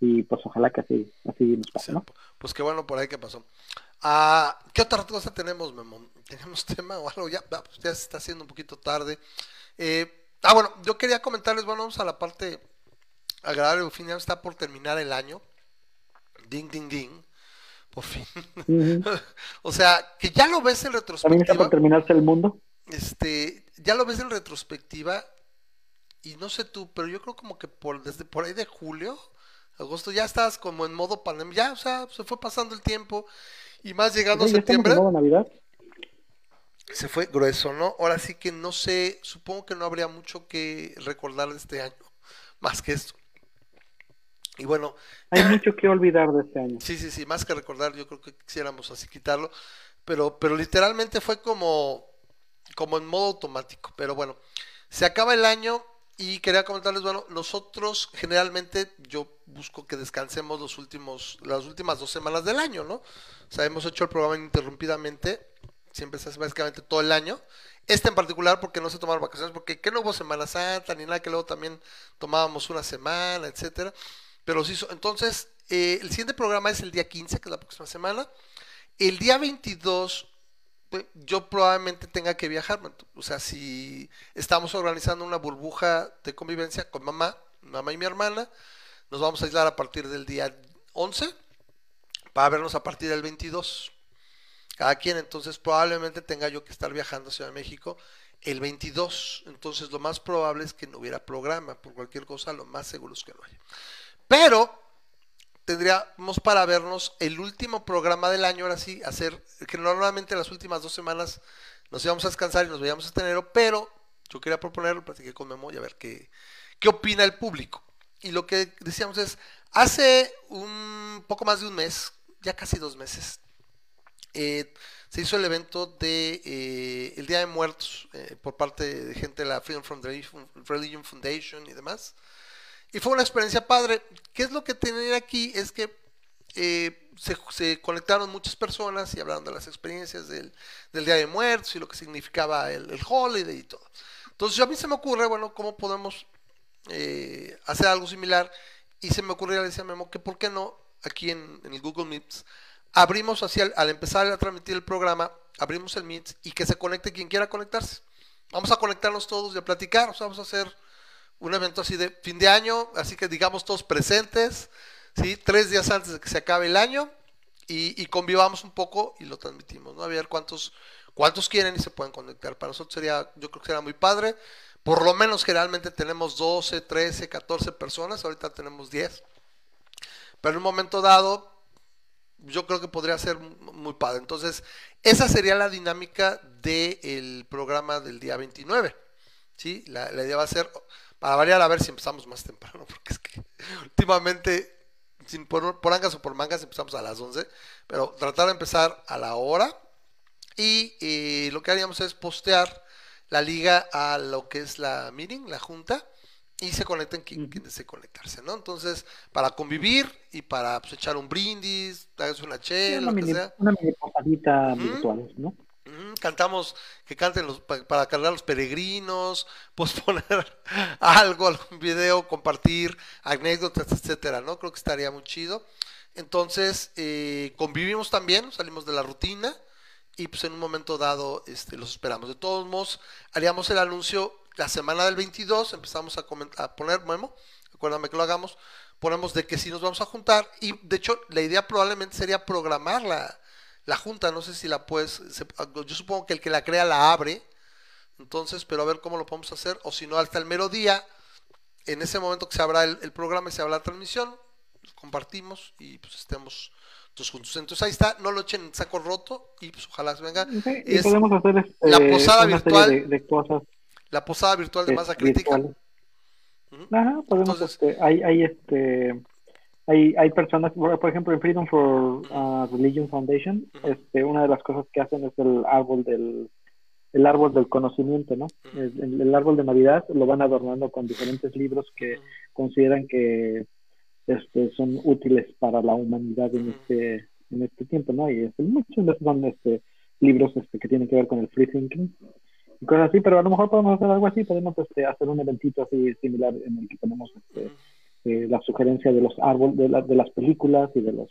Y pues ojalá que así, así nos pase, ¿no? Pues qué bueno por ahí que pasó. Ah, ¿Qué otra cosa tenemos, Memo? ¿Tenemos tema o algo? Ya, pues ya se está haciendo un poquito tarde. Eh, ah, bueno, yo quería comentarles, bueno, vamos a la parte agradable, al fin ya está por terminar el año. Ding, ding, ding. Por fin. Ujú. o sea, que ya lo ves en También está retrospectiva. por terminarse el mundo. Este, ya lo ves en retrospectiva. Y no sé tú, pero yo creo como que por desde por ahí de julio, agosto, ya estás como en modo pandemia. Ya, o sea, se fue pasando el tiempo. Y más llegando a Sí, estamos septiembre, en modo Navidad. se fue grueso, ¿no? Ahora sí que no sé, supongo que no habría mucho que recordar de este año, más que esto. Y bueno, Hay mucho que olvidar de este año. Sí, sí, sí, más que recordar, yo creo que quisiéramos así quitarlo, pero, pero literalmente fue como, como en modo automático. Pero bueno, se acaba el año y quería comentarles, bueno, nosotros generalmente yo busco que descansemos los últimos, las últimas dos semanas del año, ¿no? O sea, hemos hecho el programa ininterrumpidamente, siempre se hace básicamente todo el año. Este en particular porque no se tomaron vacaciones, porque que no hubo Semana Santa ni nada, que luego también tomábamos una semana, etcétera. Pero sí, entonces, eh, el siguiente programa es el día 15, que es la próxima semana. El día 22, pues, yo probablemente tenga que viajar. O sea, si estamos organizando una burbuja de convivencia con mamá, mamá y mi hermana, nos vamos a aislar a partir del día 11 para vernos a partir del 22. Cada quien, entonces probablemente tenga yo que estar viajando a Ciudad de México el 22. Entonces lo más probable es que no hubiera programa. Por cualquier cosa, lo más seguro es que no haya. Pero tendríamos para vernos el último programa del año, ahora sí, hacer, que normalmente las últimas dos semanas nos íbamos a descansar y nos veíamos hasta enero, pero yo quería proponerlo, platiqué con Memo y a ver qué, qué opina el público. Y lo que decíamos es, hace un poco más de un mes, ya casi dos meses, eh, se hizo el evento de eh, el Día de Muertos eh, por parte de gente de la Freedom from Religion Religion Foundation y demás. Y fue una experiencia padre. ¿Qué es lo que tenía aquí? Es que eh, se, conectaron muchas personas y hablaron de las experiencias del, del Día de Muertos y lo que significaba el, el holiday y todo. Entonces a mí se me ocurre, bueno, cómo podemos eh, hacer algo similar. Y se me ocurrió, le decía a Memo, que por qué no, aquí en, el Google Meets, abrimos así al, al empezar a transmitir el programa, abrimos el Meet y que se conecte quien quiera conectarse. Vamos a conectarnos todos y a platicar, o sea, vamos a hacer un evento así de fin de año, así que digamos todos presentes, ¿sí? Tres días antes de que se acabe el año y, convivamos un poco y lo transmitimos, ¿no? A ver cuántos, cuántos quieren y se pueden conectar. Para nosotros sería, yo creo que sería muy padre. Por lo menos generalmente tenemos 12, 13, 14 personas, ahorita tenemos 10. Pero en un momento dado, yo creo que podría ser mu- muy padre. Entonces, esa sería la dinámica del programa del día 29. ¿sí? La, la idea va a ser, para variar, a ver si empezamos más temprano, porque es que últimamente, sin por, por angas o por mangas, empezamos a las 11, pero tratar de empezar a la hora. Y lo que haríamos es postear la liga a lo que es la meeting, la junta, y se conecten quien, quien desee conectarse, ¿no? Entonces, para convivir y para pues, echar un brindis, hagas una Sí, chela, una, lo que mini, sea. una mini virtual, ¿no? Cantamos, que canten los, pa- para cargar los peregrinos, posponer algo, algún video, compartir anécdotas, etcétera, ¿no? Creo que estaría muy chido. Entonces, eh, convivimos también, salimos de la rutina y pues en un momento dado este, los esperamos. De todos modos, haríamos el anuncio la semana del 22, empezamos a, a poner, Memo, acuérdame que lo hagamos, ponemos de que sí nos vamos a juntar y de hecho la idea probablemente sería programar la, la junta, no sé si la puedes, se- yo supongo que el que la crea la abre, entonces, pero a ver cómo lo podemos hacer, o si no, hasta el mero día, en ese momento que se abra el, el programa y se abra la transmisión, compartimos y pues estemos todos juntos. Entonces ahí está, no lo echen en saco roto y pues ojalá se venga. Sí, y Es podemos hacer este, la posada virtual de, de cosas la posada virtual de eh, masa crítica. Ajá, podemos, Entonces- este, hay, hay, este, hay, hay personas, por por ejemplo, en Freedom for uh, Religion Foundation, este, una de las cosas que hacen es el árbol del, el árbol del conocimiento, ¿no? El, el- el árbol de Navidad lo van adornando con diferentes libros que consideran que este, son útiles para la humanidad en este, en este tiempo, ¿no? Y este, muchos de esos son este, libros este, que tienen que ver con el free thinking y cosas así, pero a lo mejor podemos hacer algo así, podemos este, hacer un eventito así similar en el que ponemos este. Eh, la sugerencia de los árboles, de, la- de las películas y de los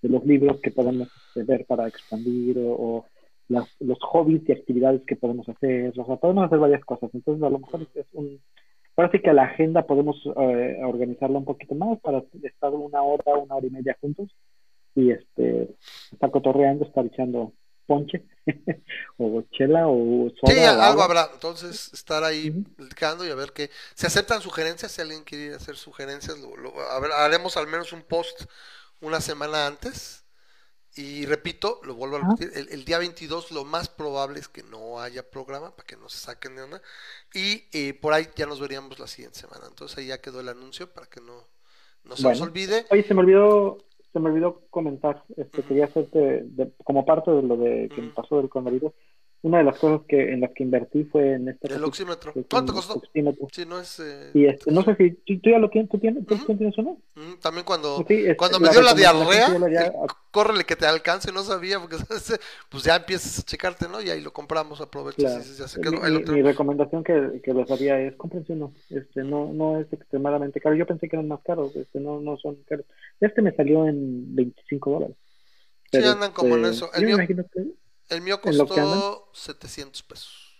de los libros que podemos este, ver para expandir o, o las, los hobbies y actividades que podemos hacer, o sea, podemos hacer varias cosas, entonces a lo mejor es un sí que la agenda podemos eh, organizarla un poquito más para estar una hora, una hora y media juntos y este estar cotorreando, estar echando ponche o chela o soda Sí, o algo habrá. Entonces, estar ahí Ujú. platicando y a ver qué. Se aceptan sugerencias. Si alguien quiere hacer sugerencias, lo- lo- a ver, haremos al menos un post una semana antes. Y repito, lo vuelvo a repetir: el, el día 22 lo más probable es que no haya programa para que no se saquen de onda. Y eh, por ahí ya nos veríamos la siguiente semana. Entonces, ahí ya quedó el anuncio para que no, no se nos olvide. Oye, se me olvidó, se me olvidó comentar, este, quería hacerte, de- como parte de lo de que me pasó del coronavirus, una de las cosas que en las que invertí fue en esta El oxímetro. es ¿Cuánto costó? oxímetro. Sí, no es. eh, Y este, no sé si tú, tú ya lo tienes, tú tienes, tú Ujú. tienes uno. También cuando, Sí, este, cuando me dio la diarrea, córrele que te alcance, no sabía, porque pues ya empiezas a checarte, ¿no? Y ahí lo compramos, aprovechas Claro. y ya se Mi, quedó. mi- mi recomendación que, que les haría es cómprense uno. Este, no, no es extremadamente caro. Yo pensé que eran más caros, este, no, no son caros. Este me salió en 25 dólares. Sí, andan como en este, eso. El yo me imagino que- El mío costó 700 pesos.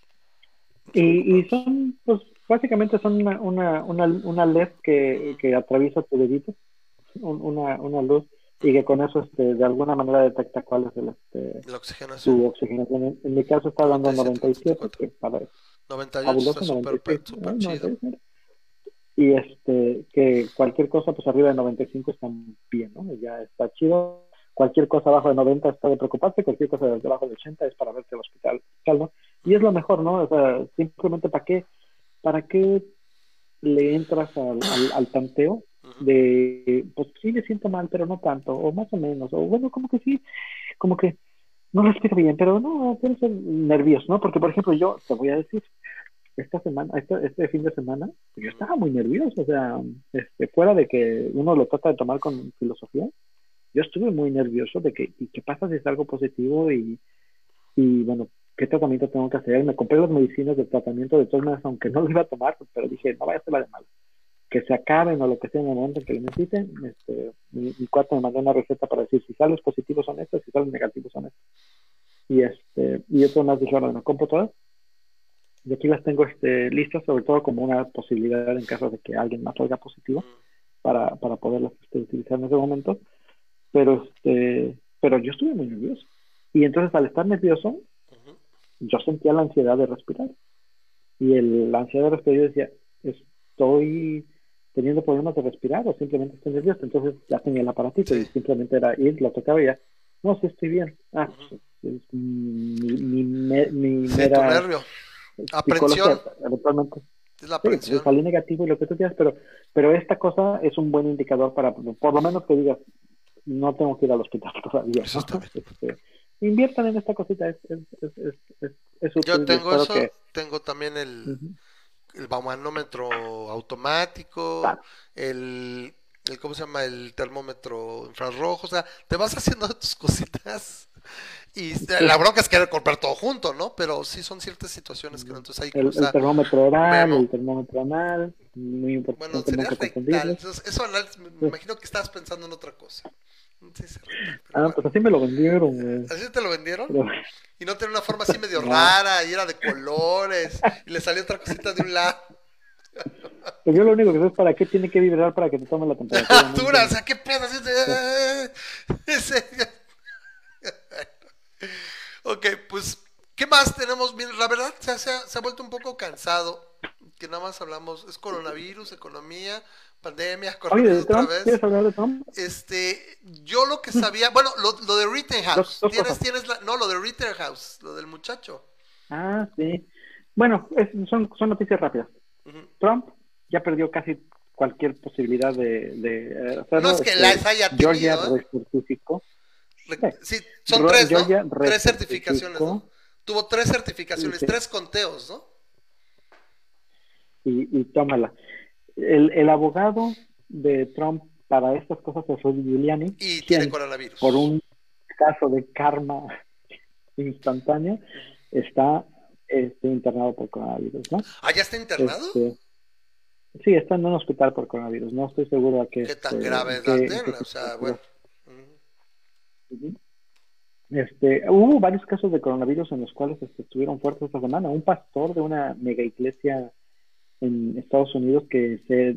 Y, y son, pues, básicamente son una, una, una, una LED que, que atraviesa tu dedito, un- una, una luz, y que con eso, este, de alguna manera detecta cuál es el, este, La oxigenación. su oxigenación. En, en mi caso está dando 97, 97, que para 98 fabuloso, está súper 96, súper ¿no? chido. 96. Y este, que cualquier cosa, pues arriba de 95 está bien, ¿no? Ya está chido. Cualquier cosa abajo de 90 está de preocuparse, cualquier cosa debajo de 80 es para verte al hospital, ¿no? Y es lo mejor, ¿no? O sea, simplemente para qué, para qué le entras al, al, al tanteo de, pues sí me siento mal, pero no tanto, o más o menos, o bueno, como que sí, como que no respiro bien, pero no, tienes nervios, ¿no? Porque, por ejemplo, yo te voy a decir, esta semana, este, este fin de semana, yo estaba muy nervioso, o sea, este, fuera de que uno lo trata de tomar con filosofía, yo estuve muy nervioso de que, ¿y qué pasa si es algo positivo? Y, y bueno, ¿qué tratamiento tengo que hacer? Me compré las medicinas del tratamiento de todas maneras, aunque no lo iba a tomar, pero dije, no vaya a ser la de mal. Que se acaben o lo que sea en el momento en que lo necesiten. Este, mi, mi cuarto me mandó una receta para decir si sales positivos son estos, si sales negativos son estos. Y este, y otro más dijeron, me compro todas. Y aquí las tengo este, listas, sobre todo como una posibilidad en caso de que alguien más salga positivo para, para poderlas este, utilizar en ese momento. Pero este, pero yo estuve muy nervioso. Y entonces al estar nervioso, yo sentía la ansiedad de respirar. Y el, la ansiedad de respirar, yo decía, estoy teniendo problemas de respirar o simplemente estoy nervioso. Entonces ya tenía el aparatito Sí. y simplemente era ir, lo tocaba y ya, no, sí estoy bien. Ah, pues, es mi, mi, me- mi Sí, tu mera nervio. Aprensión. eventualmente. Es la Sí, salí negativo y lo que tú quieras, pero, pero esta cosa es un buen indicador para, por lo menos que digas, no tengo que ir al hospital todavía. ¿no? Este, inviertan en esta cosita, es, es, es, es, es, es útil Yo tengo eso, que- tengo también el, el baumanómetro automático, Claro. el, el, ¿cómo se llama? El termómetro infrarrojo, o sea, te vas haciendo tus cositas y la bronca es querer comprar todo junto, ¿no? Pero sí son ciertas situaciones que no, entonces hay que el, el usar. termómetro oral, el termómetro anal, muy importante Bueno, sería rectal, eso me imagino que estabas pensando en otra cosa. Sí, sí, Ah, pues así me lo vendieron, güey. ¿Así te lo vendieron? Pero- Y no tenía una forma así medio No. rara, y era de colores, y le salió otra cosita de un lado. pues yo lo único que sé es para qué tiene que vibrar para que te tome la temperatura. ¿no? Dura, o sea, qué pedo. Ese- ok, pues, ¿qué más tenemos? La verdad, se ha, se ha vuelto un poco cansado. Que nada más hablamos, es coronavirus, economía, pandemia, Oye, coronavirus ¿de otra Trump? vez. ¿Quieres hablar de Trump? Este, yo lo que sabía, bueno, lo, lo de Rittenhouse, tienes, tienes la, no, lo de Rittenhouse, lo del muchacho. Ah, sí. Bueno, es- son, son noticias rápidas. Trump ya perdió casi cualquier posibilidad de, de eh, hacerlo. No es que Este, las haya tenido, Georgia ¿eh? recertificó. Re- Sí, son Ro- tres, ¿no? Tres certificaciones, ¿no? Tuvo tres certificaciones, Sí. tres conteos, ¿no? y, y tómala. El, el abogado de Trump para estas cosas es Rudy Giuliani, Y quien, tiene coronavirus. por un caso de karma instantáneo, está este, internado por coronavirus, ¿no? ¿Ah, ya está internado? Este, sí, está en un hospital por coronavirus. No estoy seguro a qué. ¿Qué tan este, grave es la? O sea, bueno. Este, hubo varios casos de coronavirus en los cuales este, estuvieron fuertes esta semana. Un pastor de una mega iglesia en Estados Unidos que se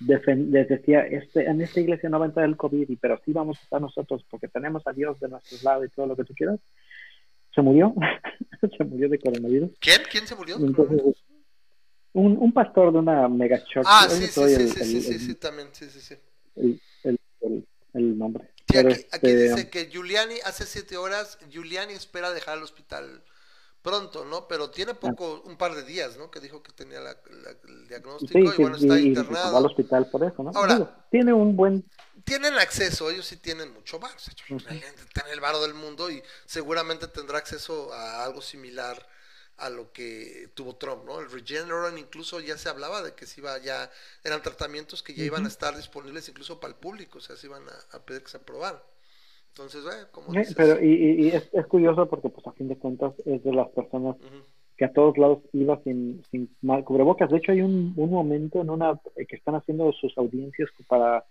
les decía, este, en esta iglesia no va a entrar el COVID, y- pero sí vamos a estar nosotros porque tenemos a Dios de nuestro lado y todo lo que tú quieras. Se murió, se murió de coronavirus. ¿Quién? ¿Quién se murió? Entonces, un, un pastor de una mega church. Ah, sí, sí, el- sí, el- sí, sí, sí, también, sí, sí, sí. el, el- el- el nombre. Sí, aquí, aquí este, dice que Giuliani hace siete horas, Giuliani espera dejar el hospital pronto, ¿no? Pero tiene poco, un par de días, ¿no? Que dijo que tenía la- la- el diagnóstico Sí, y sí, bueno, está y- y se fue al internado. hospital por eso, ¿no? Ahora- Digo, tiene un buen Tienen acceso, ellos sí tienen mucho bar. O sea, realmente tienen el varo del mundo y seguramente tendrá acceso a algo similar a lo que tuvo Trump, ¿no? El Regeneron incluso ya se hablaba de que se iba ya, eran tratamientos que ya iban a estar disponibles incluso para el público, o sea, se iban a, a pedir que se aprobaran. Entonces, eh, como Eh, dices, Pero, y, y- y es, es curioso porque, pues, a fin de cuentas, es de las personas que a todos lados iba sin, sin mal cubrebocas. De hecho, hay un, un momento en una eh, que están haciendo sus audiencias para,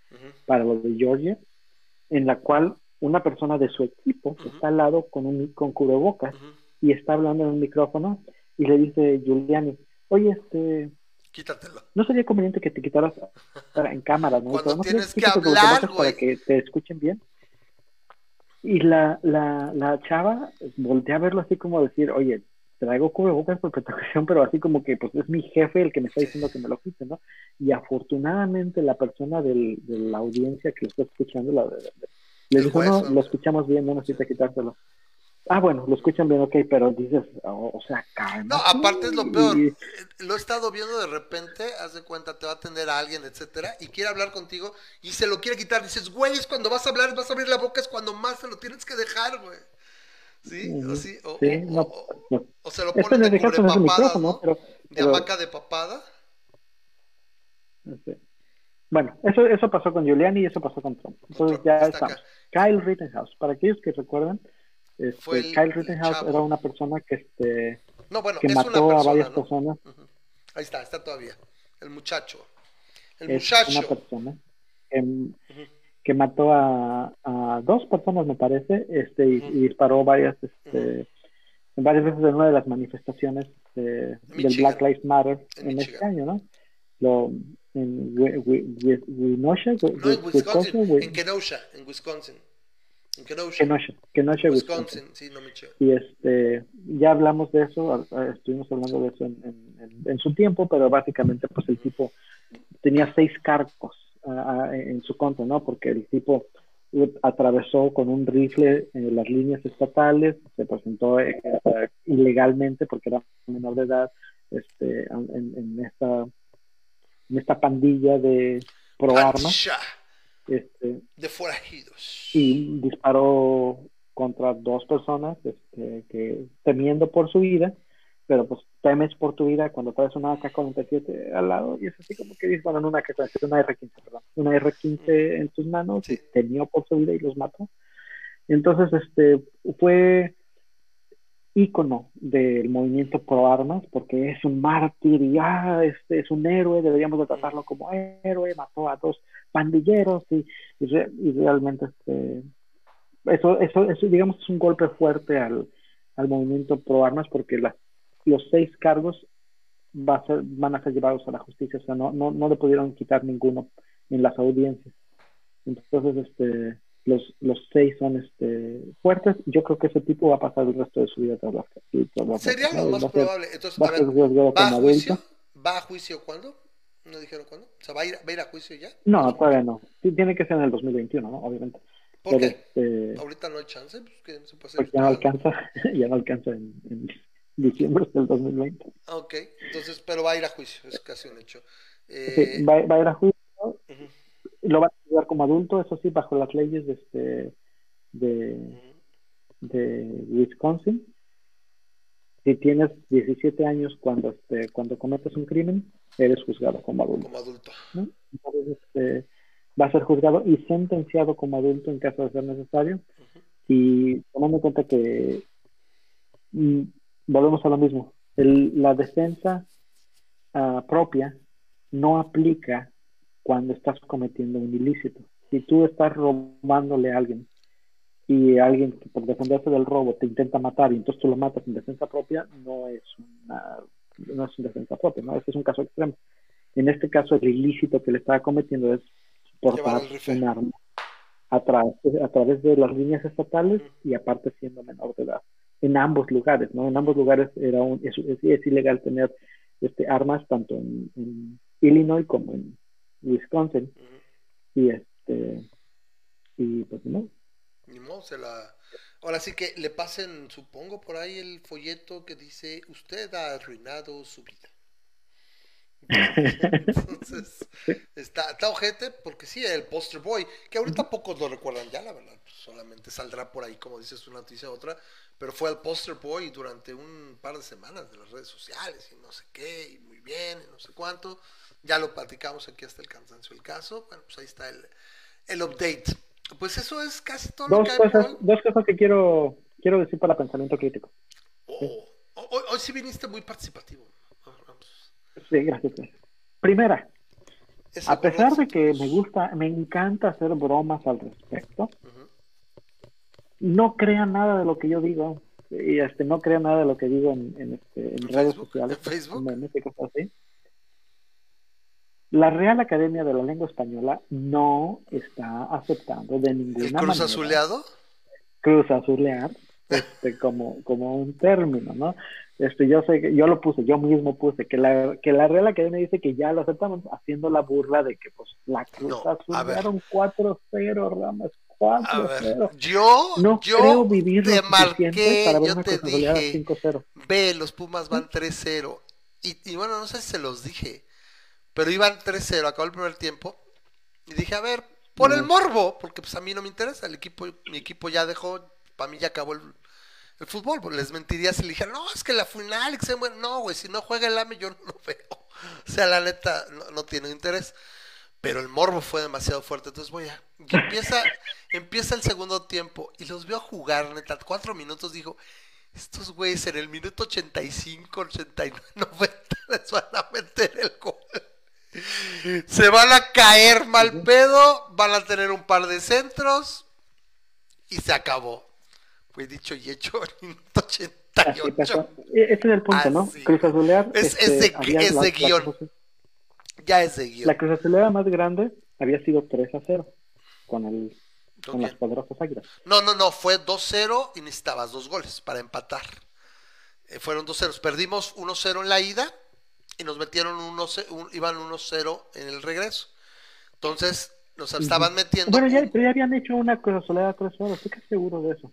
para lo de Georgia, en la cual una persona de su equipo está al lado con un con cubrebocas y está hablando en un micrófono y le dice Giuliani, oye, este, quítatelo. no sería conveniente que te quitaras para- en cámara, ¿no? Cuando ¿no tienes que hablar, para que te escuchen bien. Y la, la, la chava voltea a verlo así como decir, oye, traigo cubrebocas por protección, pero así como que pues es mi jefe el que me está diciendo que me lo quite, ¿no? Y afortunadamente la persona del, de la audiencia que lo está escuchando la, le dijo, ¿no? lo escuchamos bien, no necesita quitárselo. Ah, bueno, lo escuchan bien, ok, pero dices, o, o sea, calma. No, aparte es lo peor. Lo he estado viendo de repente, haz de cuenta, te va a atender a alguien, etcétera, y quiere hablar contigo y se lo quiere quitar. Dices, güey, es cuando vas a hablar, vas a abrir la boca, es cuando más se lo tienes que dejar, güey. ¿Sí? O, sí, o, Sí, o- no, o- no. o se lo de este micrófono, ¿no? pero, De pero- hamaca de papada. este, bueno, eso, eso pasó con Giuliani y eso pasó con Trump. Entonces Trump, ya está estamos. acá. Kyle Rittenhouse, para aquellos que recuerdan, este, Fue el- Kyle Rittenhouse era una persona que, este, No, bueno, que es mató a varias ¿no? personas. Ahí está, está todavía. El muchacho. El es muchacho. una persona que, que mató a, a dos personas, me parece, este, y, disparó varias, este, varias veces en una de las manifestaciones este, del. Black Lives Matter En este año, ¿no? Lo, en en Kenosha, en Wisconsin. En Kenosha. Kenosha, Wisconsin. Wisconsin, sí, no. Y este, ya hablamos de eso, estuvimos hablando de eso en, en- en- en su tiempo, pero básicamente pues el tipo tenía seis cargos en su contra, ¿no? Porque el tipo atravesó con un rifle eh, las líneas estatales, se presentó eh, eh, ilegalmente porque era menor de edad este, en, en esta, en esta pandilla de pro armas este, de forajidos. y disparó contra dos personas este, que temiendo por su vida, pero pues temes por tu vida cuando traes una AK-47 al lado y es así como que no una AK-47, una R-15, perdón, una R-15 en tus manos y temió por su vida y los mató. Entonces, este, fue ícono del movimiento pro armas porque es un mártir y ah, este es un héroe, deberíamos de tratarlo como héroe, mató a dos pandilleros y, y, re- y realmente este, eso, eso, eso digamos es un golpe fuerte al, al movimiento pro armas porque la- los seis cargos va a ser- van a ser llevados a la justicia, o sea, no, no, no le pudieron quitar ninguno en las audiencias. Entonces, este, los, los seis son este, fuertes. Yo creo que ese tipo va a pasar el resto de su vida tras las las Sería lo más probable. Entonces, va a ver, ¿va a juicio? ¿Va a juicio cuándo? ¿No dijeron cuándo? O sea, ¿va a ir, va a, ir a juicio ya? No, todavía no. Sí, tiene que ser en el 2021, ¿no? Obviamente. ¿Por Pero qué? este, Ahorita no hay chance, pues que no se puede hacer porque ya no nada. alcanza, ya no alcanza en, en diciembre del 2020. Ah, Ok, entonces, pero va a ir a juicio, es casi un hecho. Eh, Sí, va, va a ir a juicio, ujú, lo va a estudiar como adulto, eso sí, bajo las leyes de, este, de, ujú. de Wisconsin. Si tienes 17 años cuando, este, cuando cometes un crimen, eres juzgado como adulto. como adulto. ¿no? Entonces, este, va a ser juzgado y sentenciado como adulto en caso de ser necesario. Y tomando en cuenta que mm, volvemos a lo mismo, el- la defensa ah, propia no aplica cuando estás cometiendo un ilícito. Si tú estás robándole a alguien y alguien que por defenderse del robo te intenta matar y entonces tú lo matas en defensa propia, no es una, no es una defensa propia, ¿no? Ese es un caso extremo. En este caso, el ilícito que le estaba cometiendo es portar un arma a, tra- a través de las líneas estatales y aparte siendo menor de edad. En ambos lugares, ¿no? En ambos lugares era un, es, es- es ilegal tener este, armas tanto en, en Illinois como en Wisconsin. Y este y pues no. Ni modo, se la... Ahora sí que le pasen, supongo, por ahí el folleto que dice, usted ha arruinado su vida. Entonces, está, está ojete porque sí, el poster boy, que ahorita pocos lo recuerdan ya, la verdad, pues, solamente saldrá por ahí, como dices, una noticia otra, pero fue el poster boy durante un par de semanas de las redes sociales y no sé qué, y muy bien, y no sé cuánto. Ya lo platicamos aquí hasta el cansancio el caso. Bueno, pues ahí está el, el update. Pues eso es casi todo lo Dos que hay por cosas, hoy. dos cosas que quiero, quiero decir para pensamiento crítico. Oh, hoy, hoy sí viniste muy participativo. Vamos. Sí, gracias. Primera, a pesar de que me gusta, me encanta hacer bromas al respecto, no crean nada de lo que yo digo. Y este, no crean nada de lo que digo en, en, este, en ¿En redes Facebook? sociales. ¿En Facebook? memes y cosas así. La Real Academia de la Lengua Española no está aceptando de ninguna ¿El cruz manera azuleado? cruz azulear este, como, como un término, ¿no? Este, yo sé que yo lo puse, yo mismo puse que la, que la Real Academia dice que ya lo aceptamos, haciendo la burla de que pues la cruz No, azulearon 4-0, Ramas, A ver, 4-0. yo, No yo creo vivir te marqué, para ver yo una te dije, 5-0. ve, los Pumas van 3-0. Y, y bueno, no sé si se los dije, pero iban 3-0, acabó el primer tiempo. Y dije, a ver, por el Ujú. morbo, porque pues a mí no me interesa, el equipo, mi equipo ya dejó, para mí ya acabó el, el fútbol. pues, Les mentiría si le dijera, no, es que la final, que se muere". no, güey, si no juega el AME yo no lo veo. O sea, la neta, no, no tiene interés. Pero el morbo fue demasiado fuerte, entonces voy a... y empieza, empieza el segundo tiempo y los veo jugar, neta, cuatro minutos, digo, estos güeyes en el minuto 85, 89, 90 les van a meter el gol. Se van a caer mal pedo, van a tener un par de centros y se acabó. Fue dicho y hecho en minuto Así 88. pasó. E- Ese es el punto, ¿no? Así. Cruz azulear. Es- este, es de- guion. cruz- Ya es de guion. La cruz azuleada más grande había sido 3 a 0 con, el, ¿Con las poderosas águilas. No, no, no, fue 2-0 y necesitabas dos goles para empatar. Eh, fueron 2-0. Perdimos 1-0 en la ida y nos metieron 1-0, un- iban 1-0 en el regreso. Entonces nos estaban metiendo. Bueno, ya, pero ya habían hecho una cruz azuleada 3 0 estoy casi seguro de eso.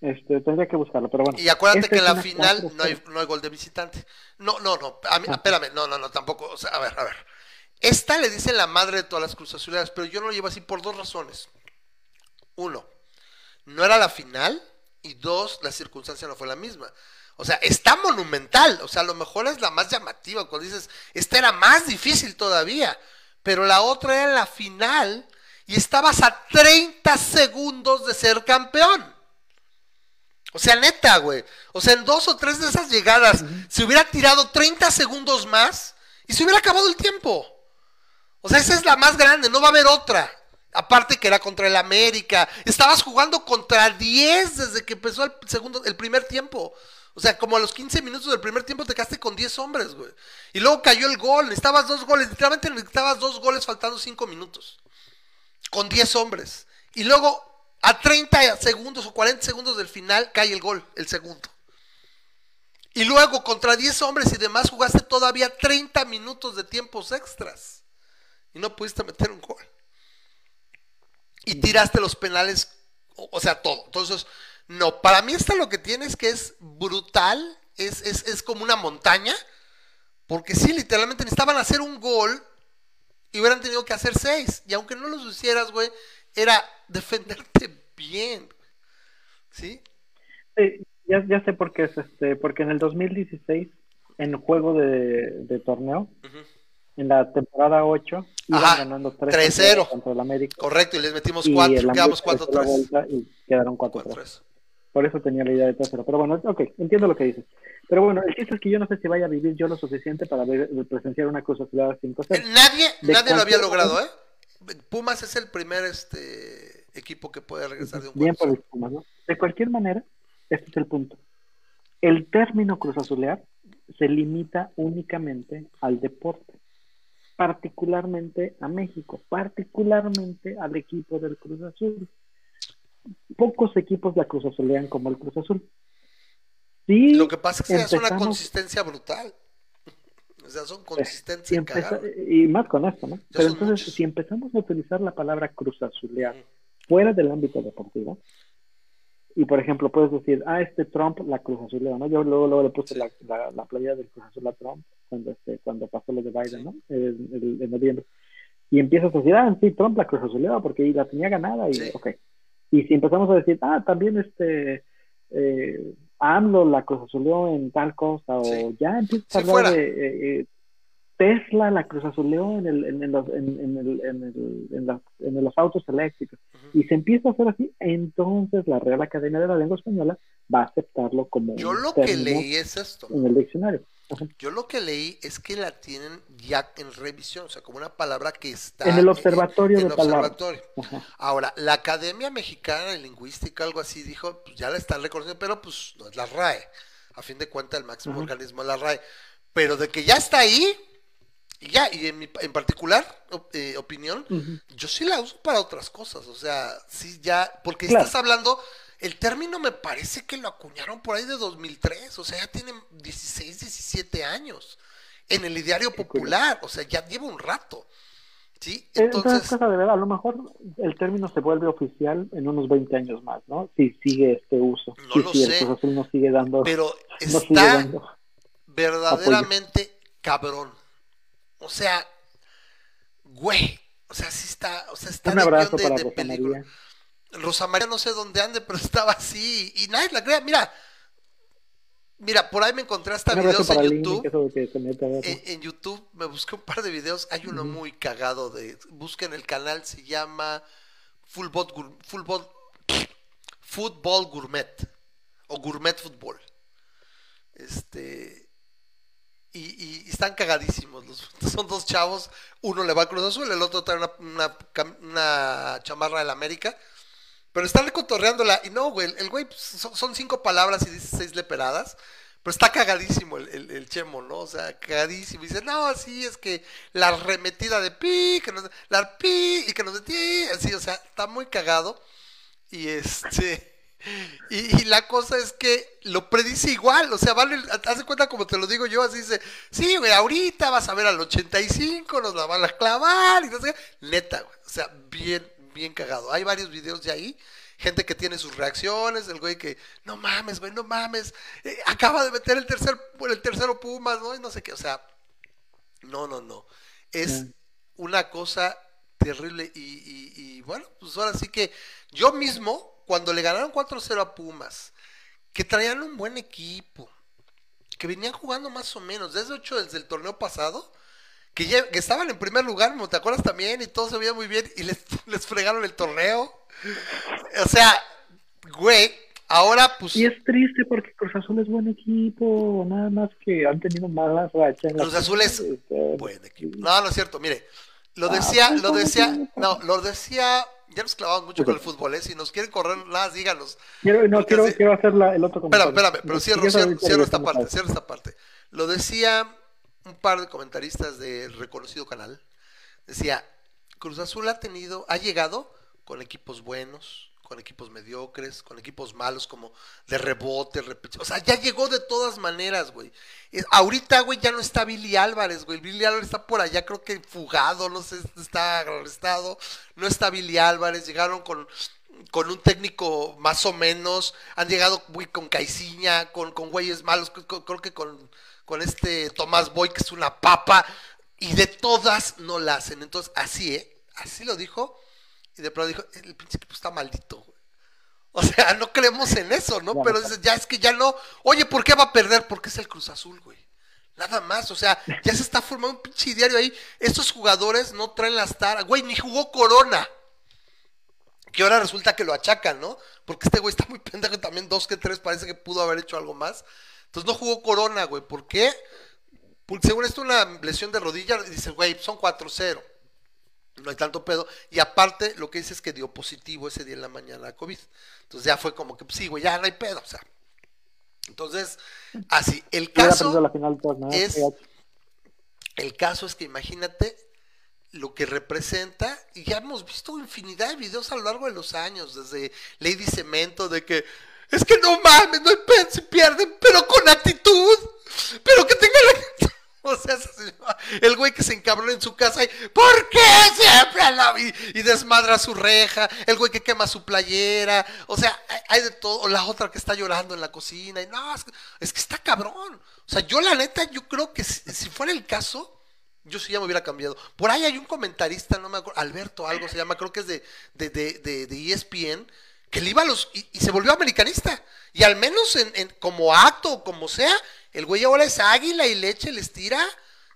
Este, tendría que buscarlo, pero bueno. Y acuérdate que en la final 4-0. no hay, no hay gol de visitante. No, no, no. A mí, Ah. espérame, no, no, no, tampoco. O sea, a ver, a ver. Esta le dicen la madre de todas las azuleadas, pero yo no lo llevo así por dos razones. Uno, no era la final. Y dos, la circunstancia no fue la misma. O sea, está monumental. O sea, a lo mejor es la más llamativa. Cuando dices, esta era más difícil todavía. Pero la otra era la final. Y estabas a 30 segundos de ser campeón. O sea, neta, güey. O sea, en dos o tres de esas llegadas, se hubiera tirado 30 segundos más y se hubiera acabado el tiempo. O sea, esa es la más grande, no va a haber otra. Aparte que era contra el América. Estabas jugando contra 10 desde que empezó el segundo, el primer tiempo. O sea, como a los 15 minutos del primer tiempo te quedaste con 10 hombres, güey. Y luego cayó el gol, necesitabas dos goles, literalmente necesitabas dos goles faltando 5 minutos. Con 10 hombres. Y luego, a 30 segundos o 40 segundos del final, cae el gol, el segundo. Y luego, contra 10 hombres y demás, jugaste todavía 30 minutos de tiempos extras. Y no pudiste meter un gol. Y tiraste los penales, o, o sea, todo. Entonces, no, para mí esta lo que tiene es que es brutal, es, es, es como una montaña, porque sí, literalmente necesitaban hacer un gol y hubieran tenido que hacer seis. Y aunque no los hicieras, güey, era defenderte bien. ¿Sí? Sí, ya, ya sé por qué es este, porque en el 2016, en juego de, de torneo, Ujú. en la temporada 8, iban Ajá, ganando 3-0. 3 contra el América. Correcto, y les metimos y cuatro, el quedamos América dio la 4-3. vuelta y quedaron 4-3. 4-3. Por eso tenía la idea de 3-0. Pero bueno, ok, entiendo lo que dices. Pero bueno, el chiste es que yo no sé si vaya a vivir yo lo suficiente para ver, presenciar una cruz azulada 5-0. Eh, Nadie, De nadie lo había logrado, ¿eh? Pumas es el primer este equipo que puede regresar de un Bien por 4-0. el Pumas, ¿no? De cualquier manera, este es el punto. El término cruz azulear se limita únicamente al deporte, particularmente a México, particularmente al equipo del Cruz Azul. Pocos equipos la cruz azulean como el Cruz Azul. Sí, Lo que pasa es que es una empezamos- consistencia brutal. O sea, son si consistencia en empeza- y más con esto, ¿no? Pero entonces, muchos. si empezamos a utilizar la palabra cruz azulear fuera del ámbito deportivo, Y por ejemplo, puedes decir, ah, este Trump la Cruz Azul, ¿no? Yo luego, luego le puse la, la, la playa del Cruz Azul a Trump cuando, este, cuando pasó lo de Biden, ¿no? En, en- en noviembre. Y empiezas a decir, ah, sí, Trump la Cruz Azul porque la tenía ganada y, Sí. ok. Y si empezamos a decir, ah, también este, eh, AMLO la Cruz Azuleó en tal cosa, o Sí. ya empiezas a hablar fuera. de eh, eh, Tesla la Cruz Azuleó en, el, en, en los, en, en el, en, el, en, las- en los autos eléctricos. Y se empieza a hacer así, entonces la Real Academia de la Lengua Española va a aceptarlo como Yo un lo que leí es esto. en el diccionario. Yo lo que leí es que la tienen ya en revisión, o sea, como una palabra que está En el observatorio en de palabras. Ahora, la Academia Mexicana de Lingüística, algo así, dijo, pues ya la están reconociendo, pero pues no es la RAE. A fin de cuentas, el máximo organismo es la RAE. Pero de que ya está ahí, y ya, y en, mi, en particular, eh, opinión, yo sí la uso para otras cosas, o sea, sí ya, porque Claro. estás hablando, el término me parece que lo acuñaron por ahí de 2003, o sea, ya tiene 16, 17 años en el ideario popular, o sea, ya lleva un rato, ¿sí? Entonces, cosa de ver, a lo mejor el término se vuelve oficial en unos 20 años más, ¿no? Si sigue este uso. No si, lo sé. el sigue dando, pero no sigue está dando. verdaderamente cabrón, o sea, güey, o sea, sí está, o sea, está Un abrazo de- para de Rosa película. María. Rosa María no sé dónde ande, pero estaba así y nadie la crea. Mira, mira, por ahí me encontré hasta Un videos en YouTube. En, en YouTube me busqué un par de videos. Hay uno muy cagado de. Busquen el canal, se llama Gur- Fútbol, Fútbol Gourmet o Gourmet Fútbol. Este. Y, y- y están cagadísimos. Los, son dos chavos. Uno le va a Cruz Azul, el otro trae una, una una chamarra del América. Pero están cotorreándola. Y no, güey. El, güey pues, son, cinco palabras y dice seis leperadas. Pero está cagadísimo el, el- chemo, ¿no? O sea, cagadísimo. Y dice, no, sí, es que la remetida de pi, que nos, la pi, y que nos de. Así, o sea, está muy cagado. Y este. Y, la cosa es que lo predice igual, o sea, vale, hace cuenta como te lo digo yo, así dice, sí, güey, ahorita vas a ver al 85, nos la van a clavar, y no sé. Neta, güey, o sea, bien, bien cagado. Hay varios videos de ahí, gente que tiene sus reacciones, el güey que, no mames, güey, no mames, eh, acaba de meter el tercer, el tercero Pumas, ¿no? Y no sé qué, o sea, no, no, no. Es Mm. una cosa terrible y, y- y, bueno, pues ahora sí que yo mismo, cuando le ganaron 4-0 a Pumas, que traían un buen equipo, que venían jugando más o menos, desde hecho desde el torneo pasado, que, ya- que estaban en primer lugar, ¿no? ¿te acuerdas también? Y todo se veía muy bien y les, les fregaron el torneo. O sea, güey, ahora pues... Y es triste porque Cruz Azul es buen equipo, nada más que han tenido malas rachas. Cruz Azul es buen equipo. No, no es cierto, mire. Lo Ah, decía, pues, lo ¿cómo decía, no, lo decía, ya nos clavamos mucho con el fútbol, ¿eh? Si nos quieren correr, nada, díganos. Quiero, no, quiero, así- quiero hacer la- el otro Espérame, comentario. espérame, pero Si cierro, cierro, cierro esta parte, cierro esta parte. Lo decía un par de comentaristas del reconocido canal. Decía, Cruz Azul ha tenido, ha llegado con equipos buenos, con equipos mediocres, con equipos malos como de rebote, repeche- O sea, ya llegó de todas maneras, güey. Es- Ahorita, güey, ya no está Billy Álvarez, güey. Billy Álvarez está por allá, creo que fugado, no sé, está arrestado. No está Billy Álvarez, llegaron con con un técnico más o menos, han llegado güey, con Caiciña, con, con güeyes malos, creo que con, con este Tomás Boy, que es una papa, y de todas no la hacen. Entonces, así, ¿eh? Así lo dijo, y de pronto dijo, el pinche equipo está maldito, güey. O sea, no creemos en eso, ¿no? Pero dices, ya es que ya no. Oye, ¿por qué va a perder? Porque es el Cruz Azul, güey. Nada más, o sea, ya se está formando un pinche diario ahí. Estos jugadores no traen las taras. Güey, ni jugó Corona. Que ahora resulta que lo achacan, ¿no? Porque este güey está muy pendejo también, dos que tres, parece que pudo haber hecho algo más. Entonces no jugó Corona, güey. ¿Por qué? Porque según esto una lesión de rodilla, y dice, güey, son 4-0. No hay tanto pedo. Y aparte, lo que dice es que dio positivo ese día en la mañana a COVID. Entonces ya fue como que, pues, sí, güey, ya no hay pedo, o sea. Entonces, así, el caso la final es- el caso es que imagínate lo que representa, y ya hemos visto infinidad de videos a lo largo de los años, desde Lady Cemento, de que es que no mames, no hay si pierden, pero con actitud, pero que tengan la O sea, el güey que se encabrona en su casa y ¿por qué siempre la y, y desmadra su reja? El güey que quema su playera. O sea, hay, de todo. O la otra que está llorando en la cocina. Y no, es que, es que está cabrón. O sea, yo la neta, yo creo que si, si fuera el caso, yo sí ya me hubiera cambiado. Por ahí hay un comentarista, no me acuerdo, Alberto algo se llama, creo que es de, de, de, de, ESPN, que le iba a los. Y, y se volvió americanista. Y al menos en, en- como acto o como sea, el güey ahora es águila y leche, les tira.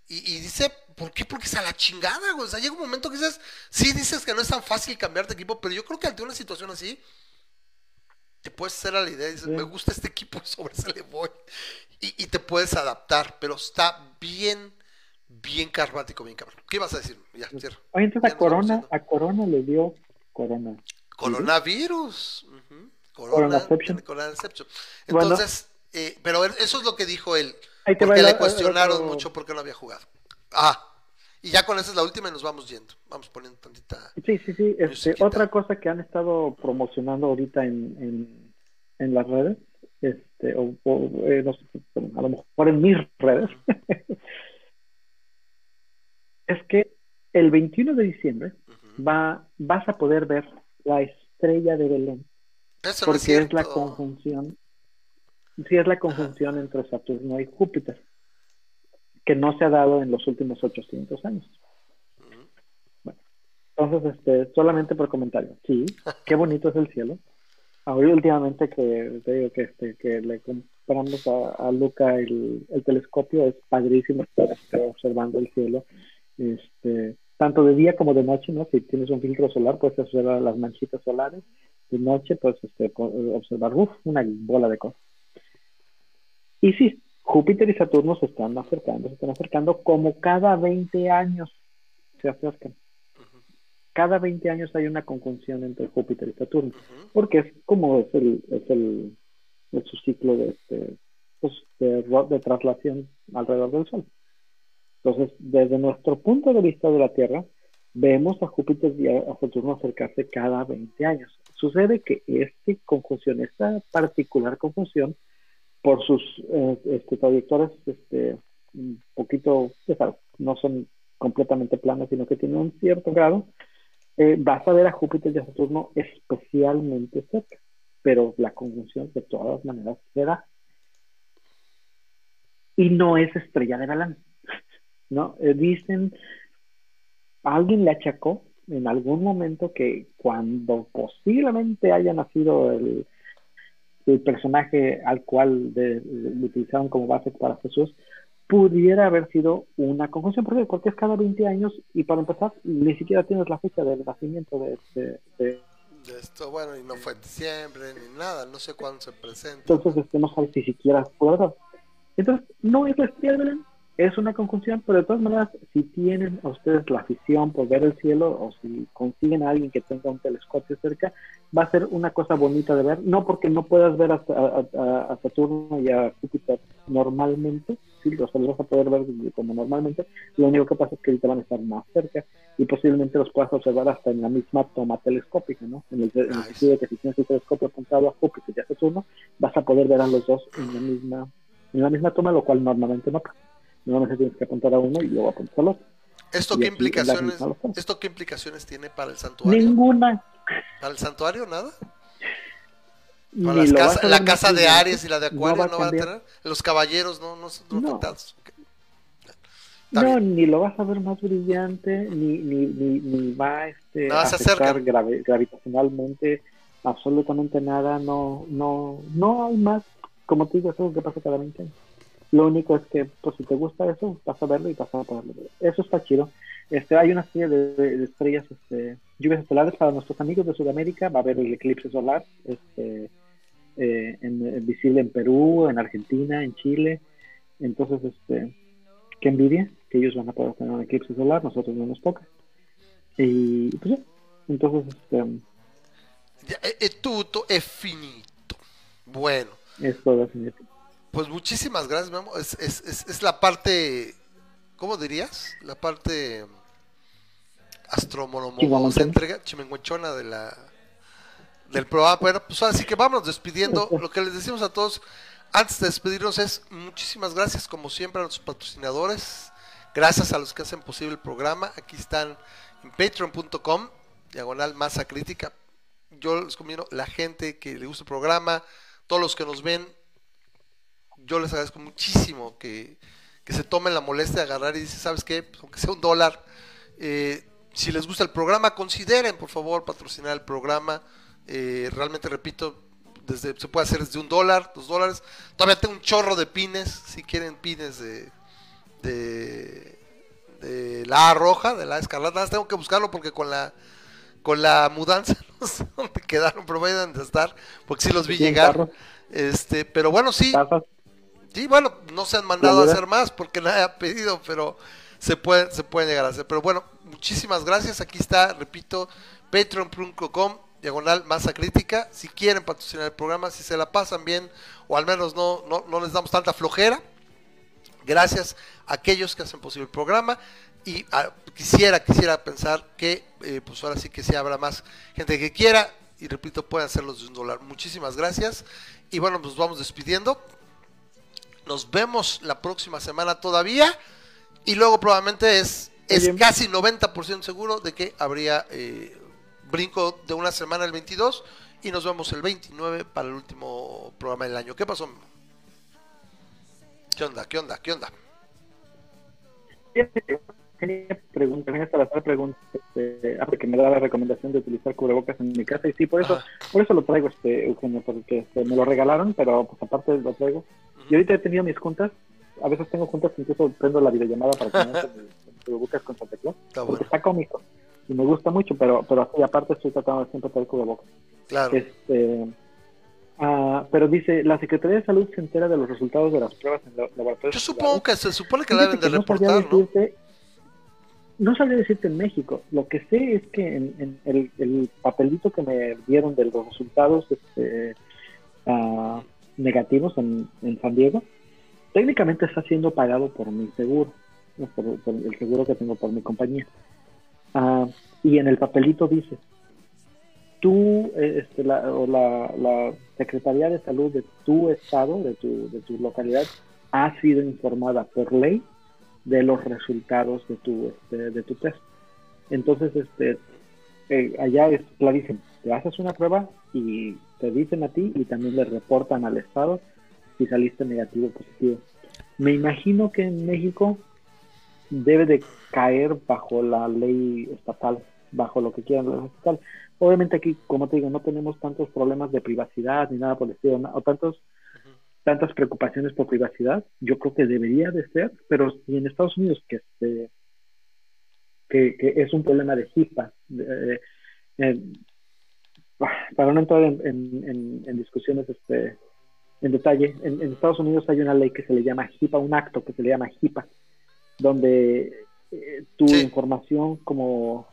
Y, y dice, ¿por qué? Porque es a la chingada, güey. O sea, llega un momento que dices, sí dices que no es tan fácil cambiar de equipo, pero yo creo que ante una situación así, te puedes hacer a la idea y dices, me gusta este equipo sobre ese le voy. Y, y te puedes adaptar, pero está bien, bien karmático, bien cabrón. ¿Qué ibas a decir? Ya, cierro. Oye, entonces Ya a Corona, a Corona le dio Corona. Coronavirus. Corona, Coronaception. Bueno. Entonces, eh, pero eso es lo que dijo él. Ahí te va Porque el- le cuestionaron otro- mucho porque no había jugado. Ah, y ya con esa es la última y nos vamos yendo. Vamos poniendo tantita. Sí, sí, sí. Este, otra cosa que han estado promocionando ahorita en, en, en las redes, este, o, o, eh, no sé, a lo mejor en mis redes, es que el 21 de diciembre va, vas a poder ver la estrella de Belén, Eso es porque es, la conjunción, sí es la conjunción entre Saturno y Júpiter, que no se ha dado en los últimos 800 años. Ujú. Entonces, este, solamente por comentario. Sí, qué bonito es el cielo. Ahora últimamente que te digo que este, que le compramos a, a Luca el, el telescopio, es padrísimo estar este, observando el cielo. Este, tanto de día como de noche, ¿no? Si tienes un filtro solar, puedes observar las manchitas solares. De noche, pues este, observar uf, una bola de cosas. Y sí, Júpiter y Saturno se están acercando, se están acercando como cada 20 años se acercan cada 20 años hay una conjunción entre Júpiter y Saturno, porque es como es el, es el, es su ciclo de, este, pues, de, de traslación alrededor del Sol. Entonces, desde nuestro punto de vista de la Tierra, vemos a Júpiter y a, Saturno acercarse cada 20 años. Sucede que esta conjunción, esta particular conjunción, por sus eh, este, trayectorias este, un poquito, no son completamente planas, sino que tienen un cierto grado, eh, vas a ver a Júpiter y a Saturno especialmente cerca, pero la conjunción de todas maneras se da. Y no es estrella de Galán, ¿no? Eh, dicen, alguien le achacó en algún momento que cuando posiblemente haya nacido el, el personaje al cual de- lo utilizaron como base para Jesús, pudiera haber sido una conjunción. ¿Por qué? Porque es cada 20 años y para empezar, ni siquiera tienes la fecha del nacimiento de, de- de- De esto, bueno, y no fue en diciembre ni nada, no sé cuándo se presenta. entonces este, no sabes si siquiera. Entonces, no es la estrella de Belén, es una conjunción, pero de todas maneras, si tienen a ustedes la afición por ver el cielo o si consiguen a alguien que tenga un telescopio cerca, va a ser una cosa bonita de ver, no porque no puedas ver a, a- a- a Saturno y a Júpiter normalmente, sí, los vas a poder ver como normalmente, lo único que pasa es que ahorita van a estar más cerca y posiblemente los puedas observar hasta en la misma toma telescópica, ¿no? En el, en el sentido de que si tienes el telescopio apuntado a Júpiter y a Saturno, vas a poder ver a los dos en la misma, en la misma toma, lo cual normalmente no pasa. Normalmente tienes que apuntar a uno y luego apuntar al otro. ¿Esto qué implicaciones, esto qué implicaciones tiene para el santuario? Ninguna. ¿Para el santuario nada? ¿Para las casa- a la casa de Aries y la de Acuario va no, van a tener? Los caballeros no, no, no, No. afectados. No, bien. ni lo vas a ver más brillante, ni, ni, ni, ni va este, a afectar gravi- gravitacionalmente, absolutamente nada, no, no, no hay más, como te digo, eso es lo que pasa cada 20 años. Lo único es que, pues si te gusta eso, vas a verlo y vas a poderlo ver. Eso está chido. Este, hay una serie de, de estrellas, este, lluvias estelares para nuestros amigos de Sudamérica, va a haber el eclipse solar, este, eh, en- en- visible en Perú, en Argentina, en Chile, entonces, este, qué envidia que ellos van a poder tener un eclipse solar, nosotros no nos toca. Y pues ya, entonces este, Ya, e- e tutto è finito. Bueno, es todo definitivo. Pues muchísimas gracias, Memo. Es, es, es, es la parte, ¿cómo dirías? La parte astromonocéntrica, chimenguenchona de la del programa. Bueno, pues así que vámonos despidiendo. Lo que les decimos a todos, antes de despedirnos es muchísimas gracias como siempre a nuestros patrocinadores. Gracias a los que hacen posible el programa. Aquí están en patreon.com, diagonal masa crítica. Yo les recomiendo la gente que le gusta el programa, todos los que nos ven, yo les agradezco muchísimo que, que se tomen la molestia de agarrar y dice, ¿sabes qué? Pues, aunque sea un dólar, eh, si les gusta el programa, consideren por favor patrocinar el programa. Eh, realmente repito, desde, se puede hacer desde un dólar, dos dólares. Todavía tengo un chorro de pines, si quieren pines de, de, de la A roja, de la A escarlata. Tengo que buscarlo porque con la con la mudanza no sé dónde quedaron, pero deben de estar, porque sí los vi llegar. carro. Este, pero bueno, sí, Tazas. Sí, bueno, no se han mandado a hacer más porque nadie ha pedido, pero se pueden, se pueden llegar a hacer. Pero bueno, muchísimas gracias. Aquí está, repito, patreon.com, diagonal masa crítica. Si quieren patrocinar el programa, si se la pasan bien, o al menos no, no, no les damos tanta flojera. Gracias a aquellos que hacen posible el programa. Y ah, quisiera, quisiera pensar que, eh, pues ahora sí que sí habrá más gente que quiera. Y repito, pueden hacerlos de un dólar. Muchísimas gracias. Y bueno, nos vamos despidiendo. Nos vemos la próxima semana todavía. Y luego probablemente es, es casi 90% seguro de que habría eh, brinco de una semana el 22. Y nos vemos el 29 para el último programa del año. ¿Qué pasó? ¿Qué onda? ¿Qué onda? ¿Qué onda? Tenía preguntas, tenía hasta hacer preguntas, este, ah, porque me da la recomendación de utilizar cubrebocas en mi casa y sí, por eso, Ajá. por eso lo traigo, este, Eugenio, porque este, me lo regalaron, pero pues aparte lo traigo. Y ahorita he tenido mis juntas, a veces tengo juntas, incluso prendo la videollamada para que me cubrebocas con Santa Claus, Está porque bueno. está cómico y me gusta mucho, pero, pero así aparte estoy tratando de siempre traer cubrebocas. Claro. Este, ah, pero dice, la Secretaría de Salud se entera de los resultados de las pruebas en la- laboratorios. Yo supongo que se supone que deben de que no reportar, ¿no? decirte- no sabría decirte en México. Lo que sé es que en, el, el papelito que me dieron de los resultados este, ah, negativos en, San Diego, técnicamente está siendo pagado por mi seguro, por el seguro que tengo por mi compañía. Ah, y en el papelito dice, tú, eh, este, la, o la, la Secretaría de Salud de tu estado, de tu, de tu localidad, ha sido informada por ley de los resultados de tu este, de tu test. Entonces, este eh, allá es clarísimo. Te haces una prueba y te dicen a ti y también le reportan al Estado si saliste negativo o positivo. Me imagino que en México debe de caer bajo la ley estatal, bajo lo que quieran la ley estatal. Obviamente aquí, como te digo, no tenemos tantos problemas de privacidad ni nada por el estilo, o tantos tantas preocupaciones por privacidad, yo creo que debería de ser, pero si en Estados Unidos que este que, que es un problema de HIPAA, eh, para no entrar en, en- en- en discusiones este en detalle, en, Estados Unidos hay una ley que se le llama HIPAA, un acto que se le llama HIPAA, donde eh, tu Sí. información como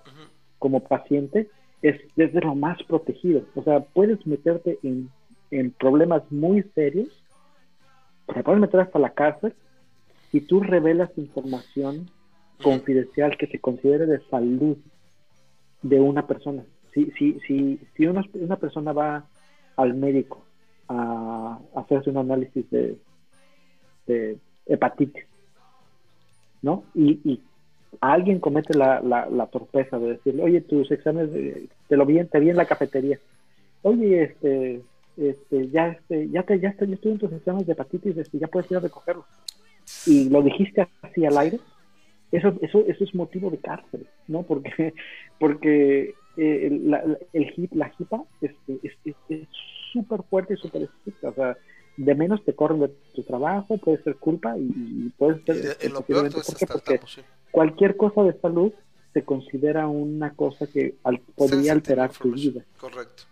como paciente es, es de lo más protegido. O sea, puedes meterte en problemas muy serios, te puedes meter hasta la cárcel si tú revelas información confidencial que se considere de salud de una persona. Si, si, si, si una, una persona va al médico a hacerse un análisis de, de hepatitis, ¿no? Y, y alguien comete la, la, la torpeza de decirle, oye, tus exámenes, te lo vi, te vi en la cafetería. Oye, este, este, ya, este, ya te, ya, te, ya estoy en tus exámenes de hepatitis, este, ya puedes ir a recogerlos. Y lo dijiste así al aire, eso, eso, eso es motivo de cárcel, ¿no? Porque, porque eh, el- la, la- el HIP, la HIPAA este, es es- es súper fuerte y súper estricta, o sea, de menos te corren de tu trabajo, puede ser culpa y, y puedes Y ser... de- en lo peor, Porque sí. cualquier cosa de salud se considera una cosa que al- podría alterar tu vida. Correcto.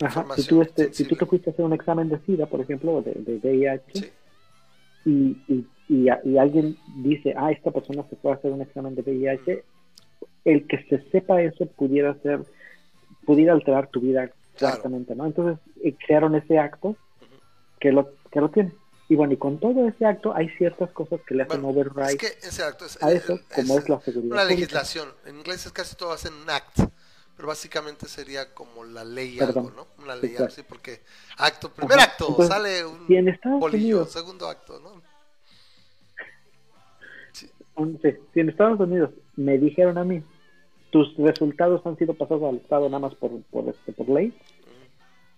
Ajá, Si tú, este, si tú te fuiste a hacer un examen de SIDA, por ejemplo, de, de VIH, Sí. y, y, y, a- y alguien dice, ah, esta persona se fue a hacer un examen de VIH, el que se sepa eso pudiera ser, pudiera alterar tu vida Claro. exactamente, ¿no? Entonces eh, crearon ese acto que lo, que lo tiene. Y bueno, y con todo ese acto hay ciertas cosas que le hacen Bueno, es override que ese acto es, a eso, es- como es la seguridad una pública. legislación. En inglés es casi todo hacen un act, pero básicamente sería como la ley Perdón. algo, ¿no? Una Sí, ley claro. algo, sí, porque acto, primer Ajá. acto, Entonces, sale un bolillo, Unidos- segundo acto, ¿no? Sí, si en Estados Unidos me dijeron a mí, tus resultados han sido pasados al Estado nada más por, por, este, por ley,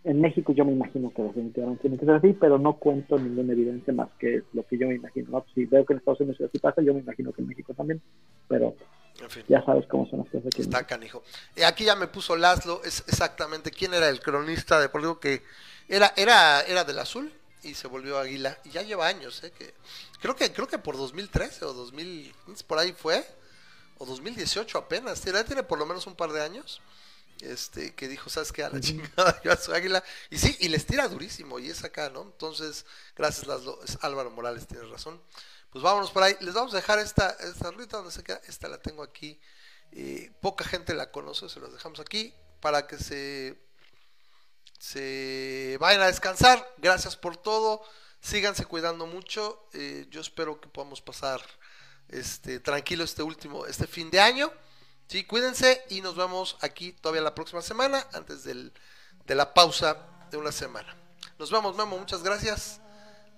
en México yo me imagino que definitivamente tiene que ser así, pero no cuento ninguna evidencia más que lo que yo me imagino. ¿no? Si veo que en Estados Unidos así pasa, yo me imagino que en México también, pero En fin. ya sabes cómo son las cosas aquí. Está canijo. Eh, aquí ya me puso Laszlo, es exactamente quién era el cronista deportivo que era, era, era del azul y se volvió águila. Y ya lleva años, ¿eh? Que, creo que, creo que por 2013 o 2015 por ahí fue. O 2018 apenas. Tiene, tiene por lo menos un par de años. Este, que dijo, ¿sabes qué? A la chingada, yo a su águila. Y sí, y les tira durísimo, y es acá, ¿no? Entonces, gracias Laszlo, es Álvaro Morales, tienes razón. Pues vámonos por ahí. Les vamos a dejar esta, esta ruta donde se queda. Esta la tengo aquí. Eh, poca gente la conoce, se los dejamos aquí para que se, se vayan a descansar. Gracias por todo. Síganse cuidando mucho. Eh, yo espero que podamos pasar este tranquilo este último, este fin de año. Sí, cuídense y nos vemos aquí todavía la próxima semana, antes del, de la pausa de una semana. Nos vemos, Memo, muchas gracias.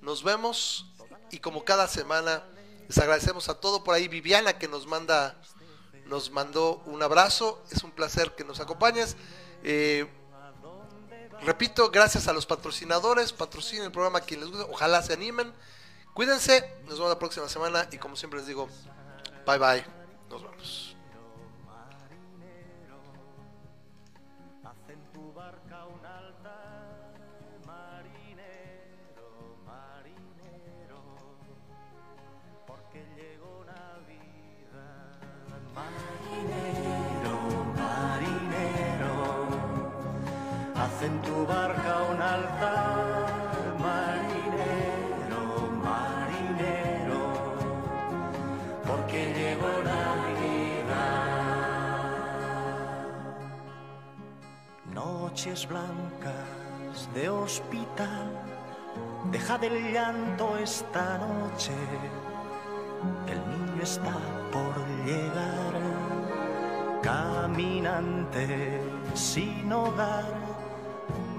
Nos vemos y como cada semana les agradecemos a todo por ahí Viviana que nos manda nos mandó un abrazo, es un placer que nos acompañes. Eh, repito, gracias a los patrocinadores, patrocinen el programa a quien les guste, ojalá se animen. Cuídense, nos vemos la próxima semana y como siempre les digo, bye bye, nos vemos. Blancas de hospital, deja del llanto esta noche, el niño está por llegar, caminante sin hogar,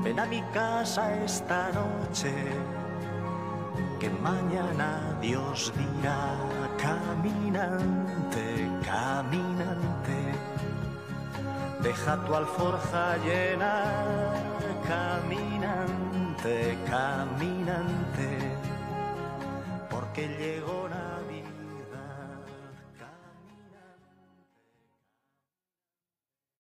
ven a mi casa esta noche, que mañana Dios dirá, caminante, caminante. Deja tu alforja llena, caminante, caminante, porque llega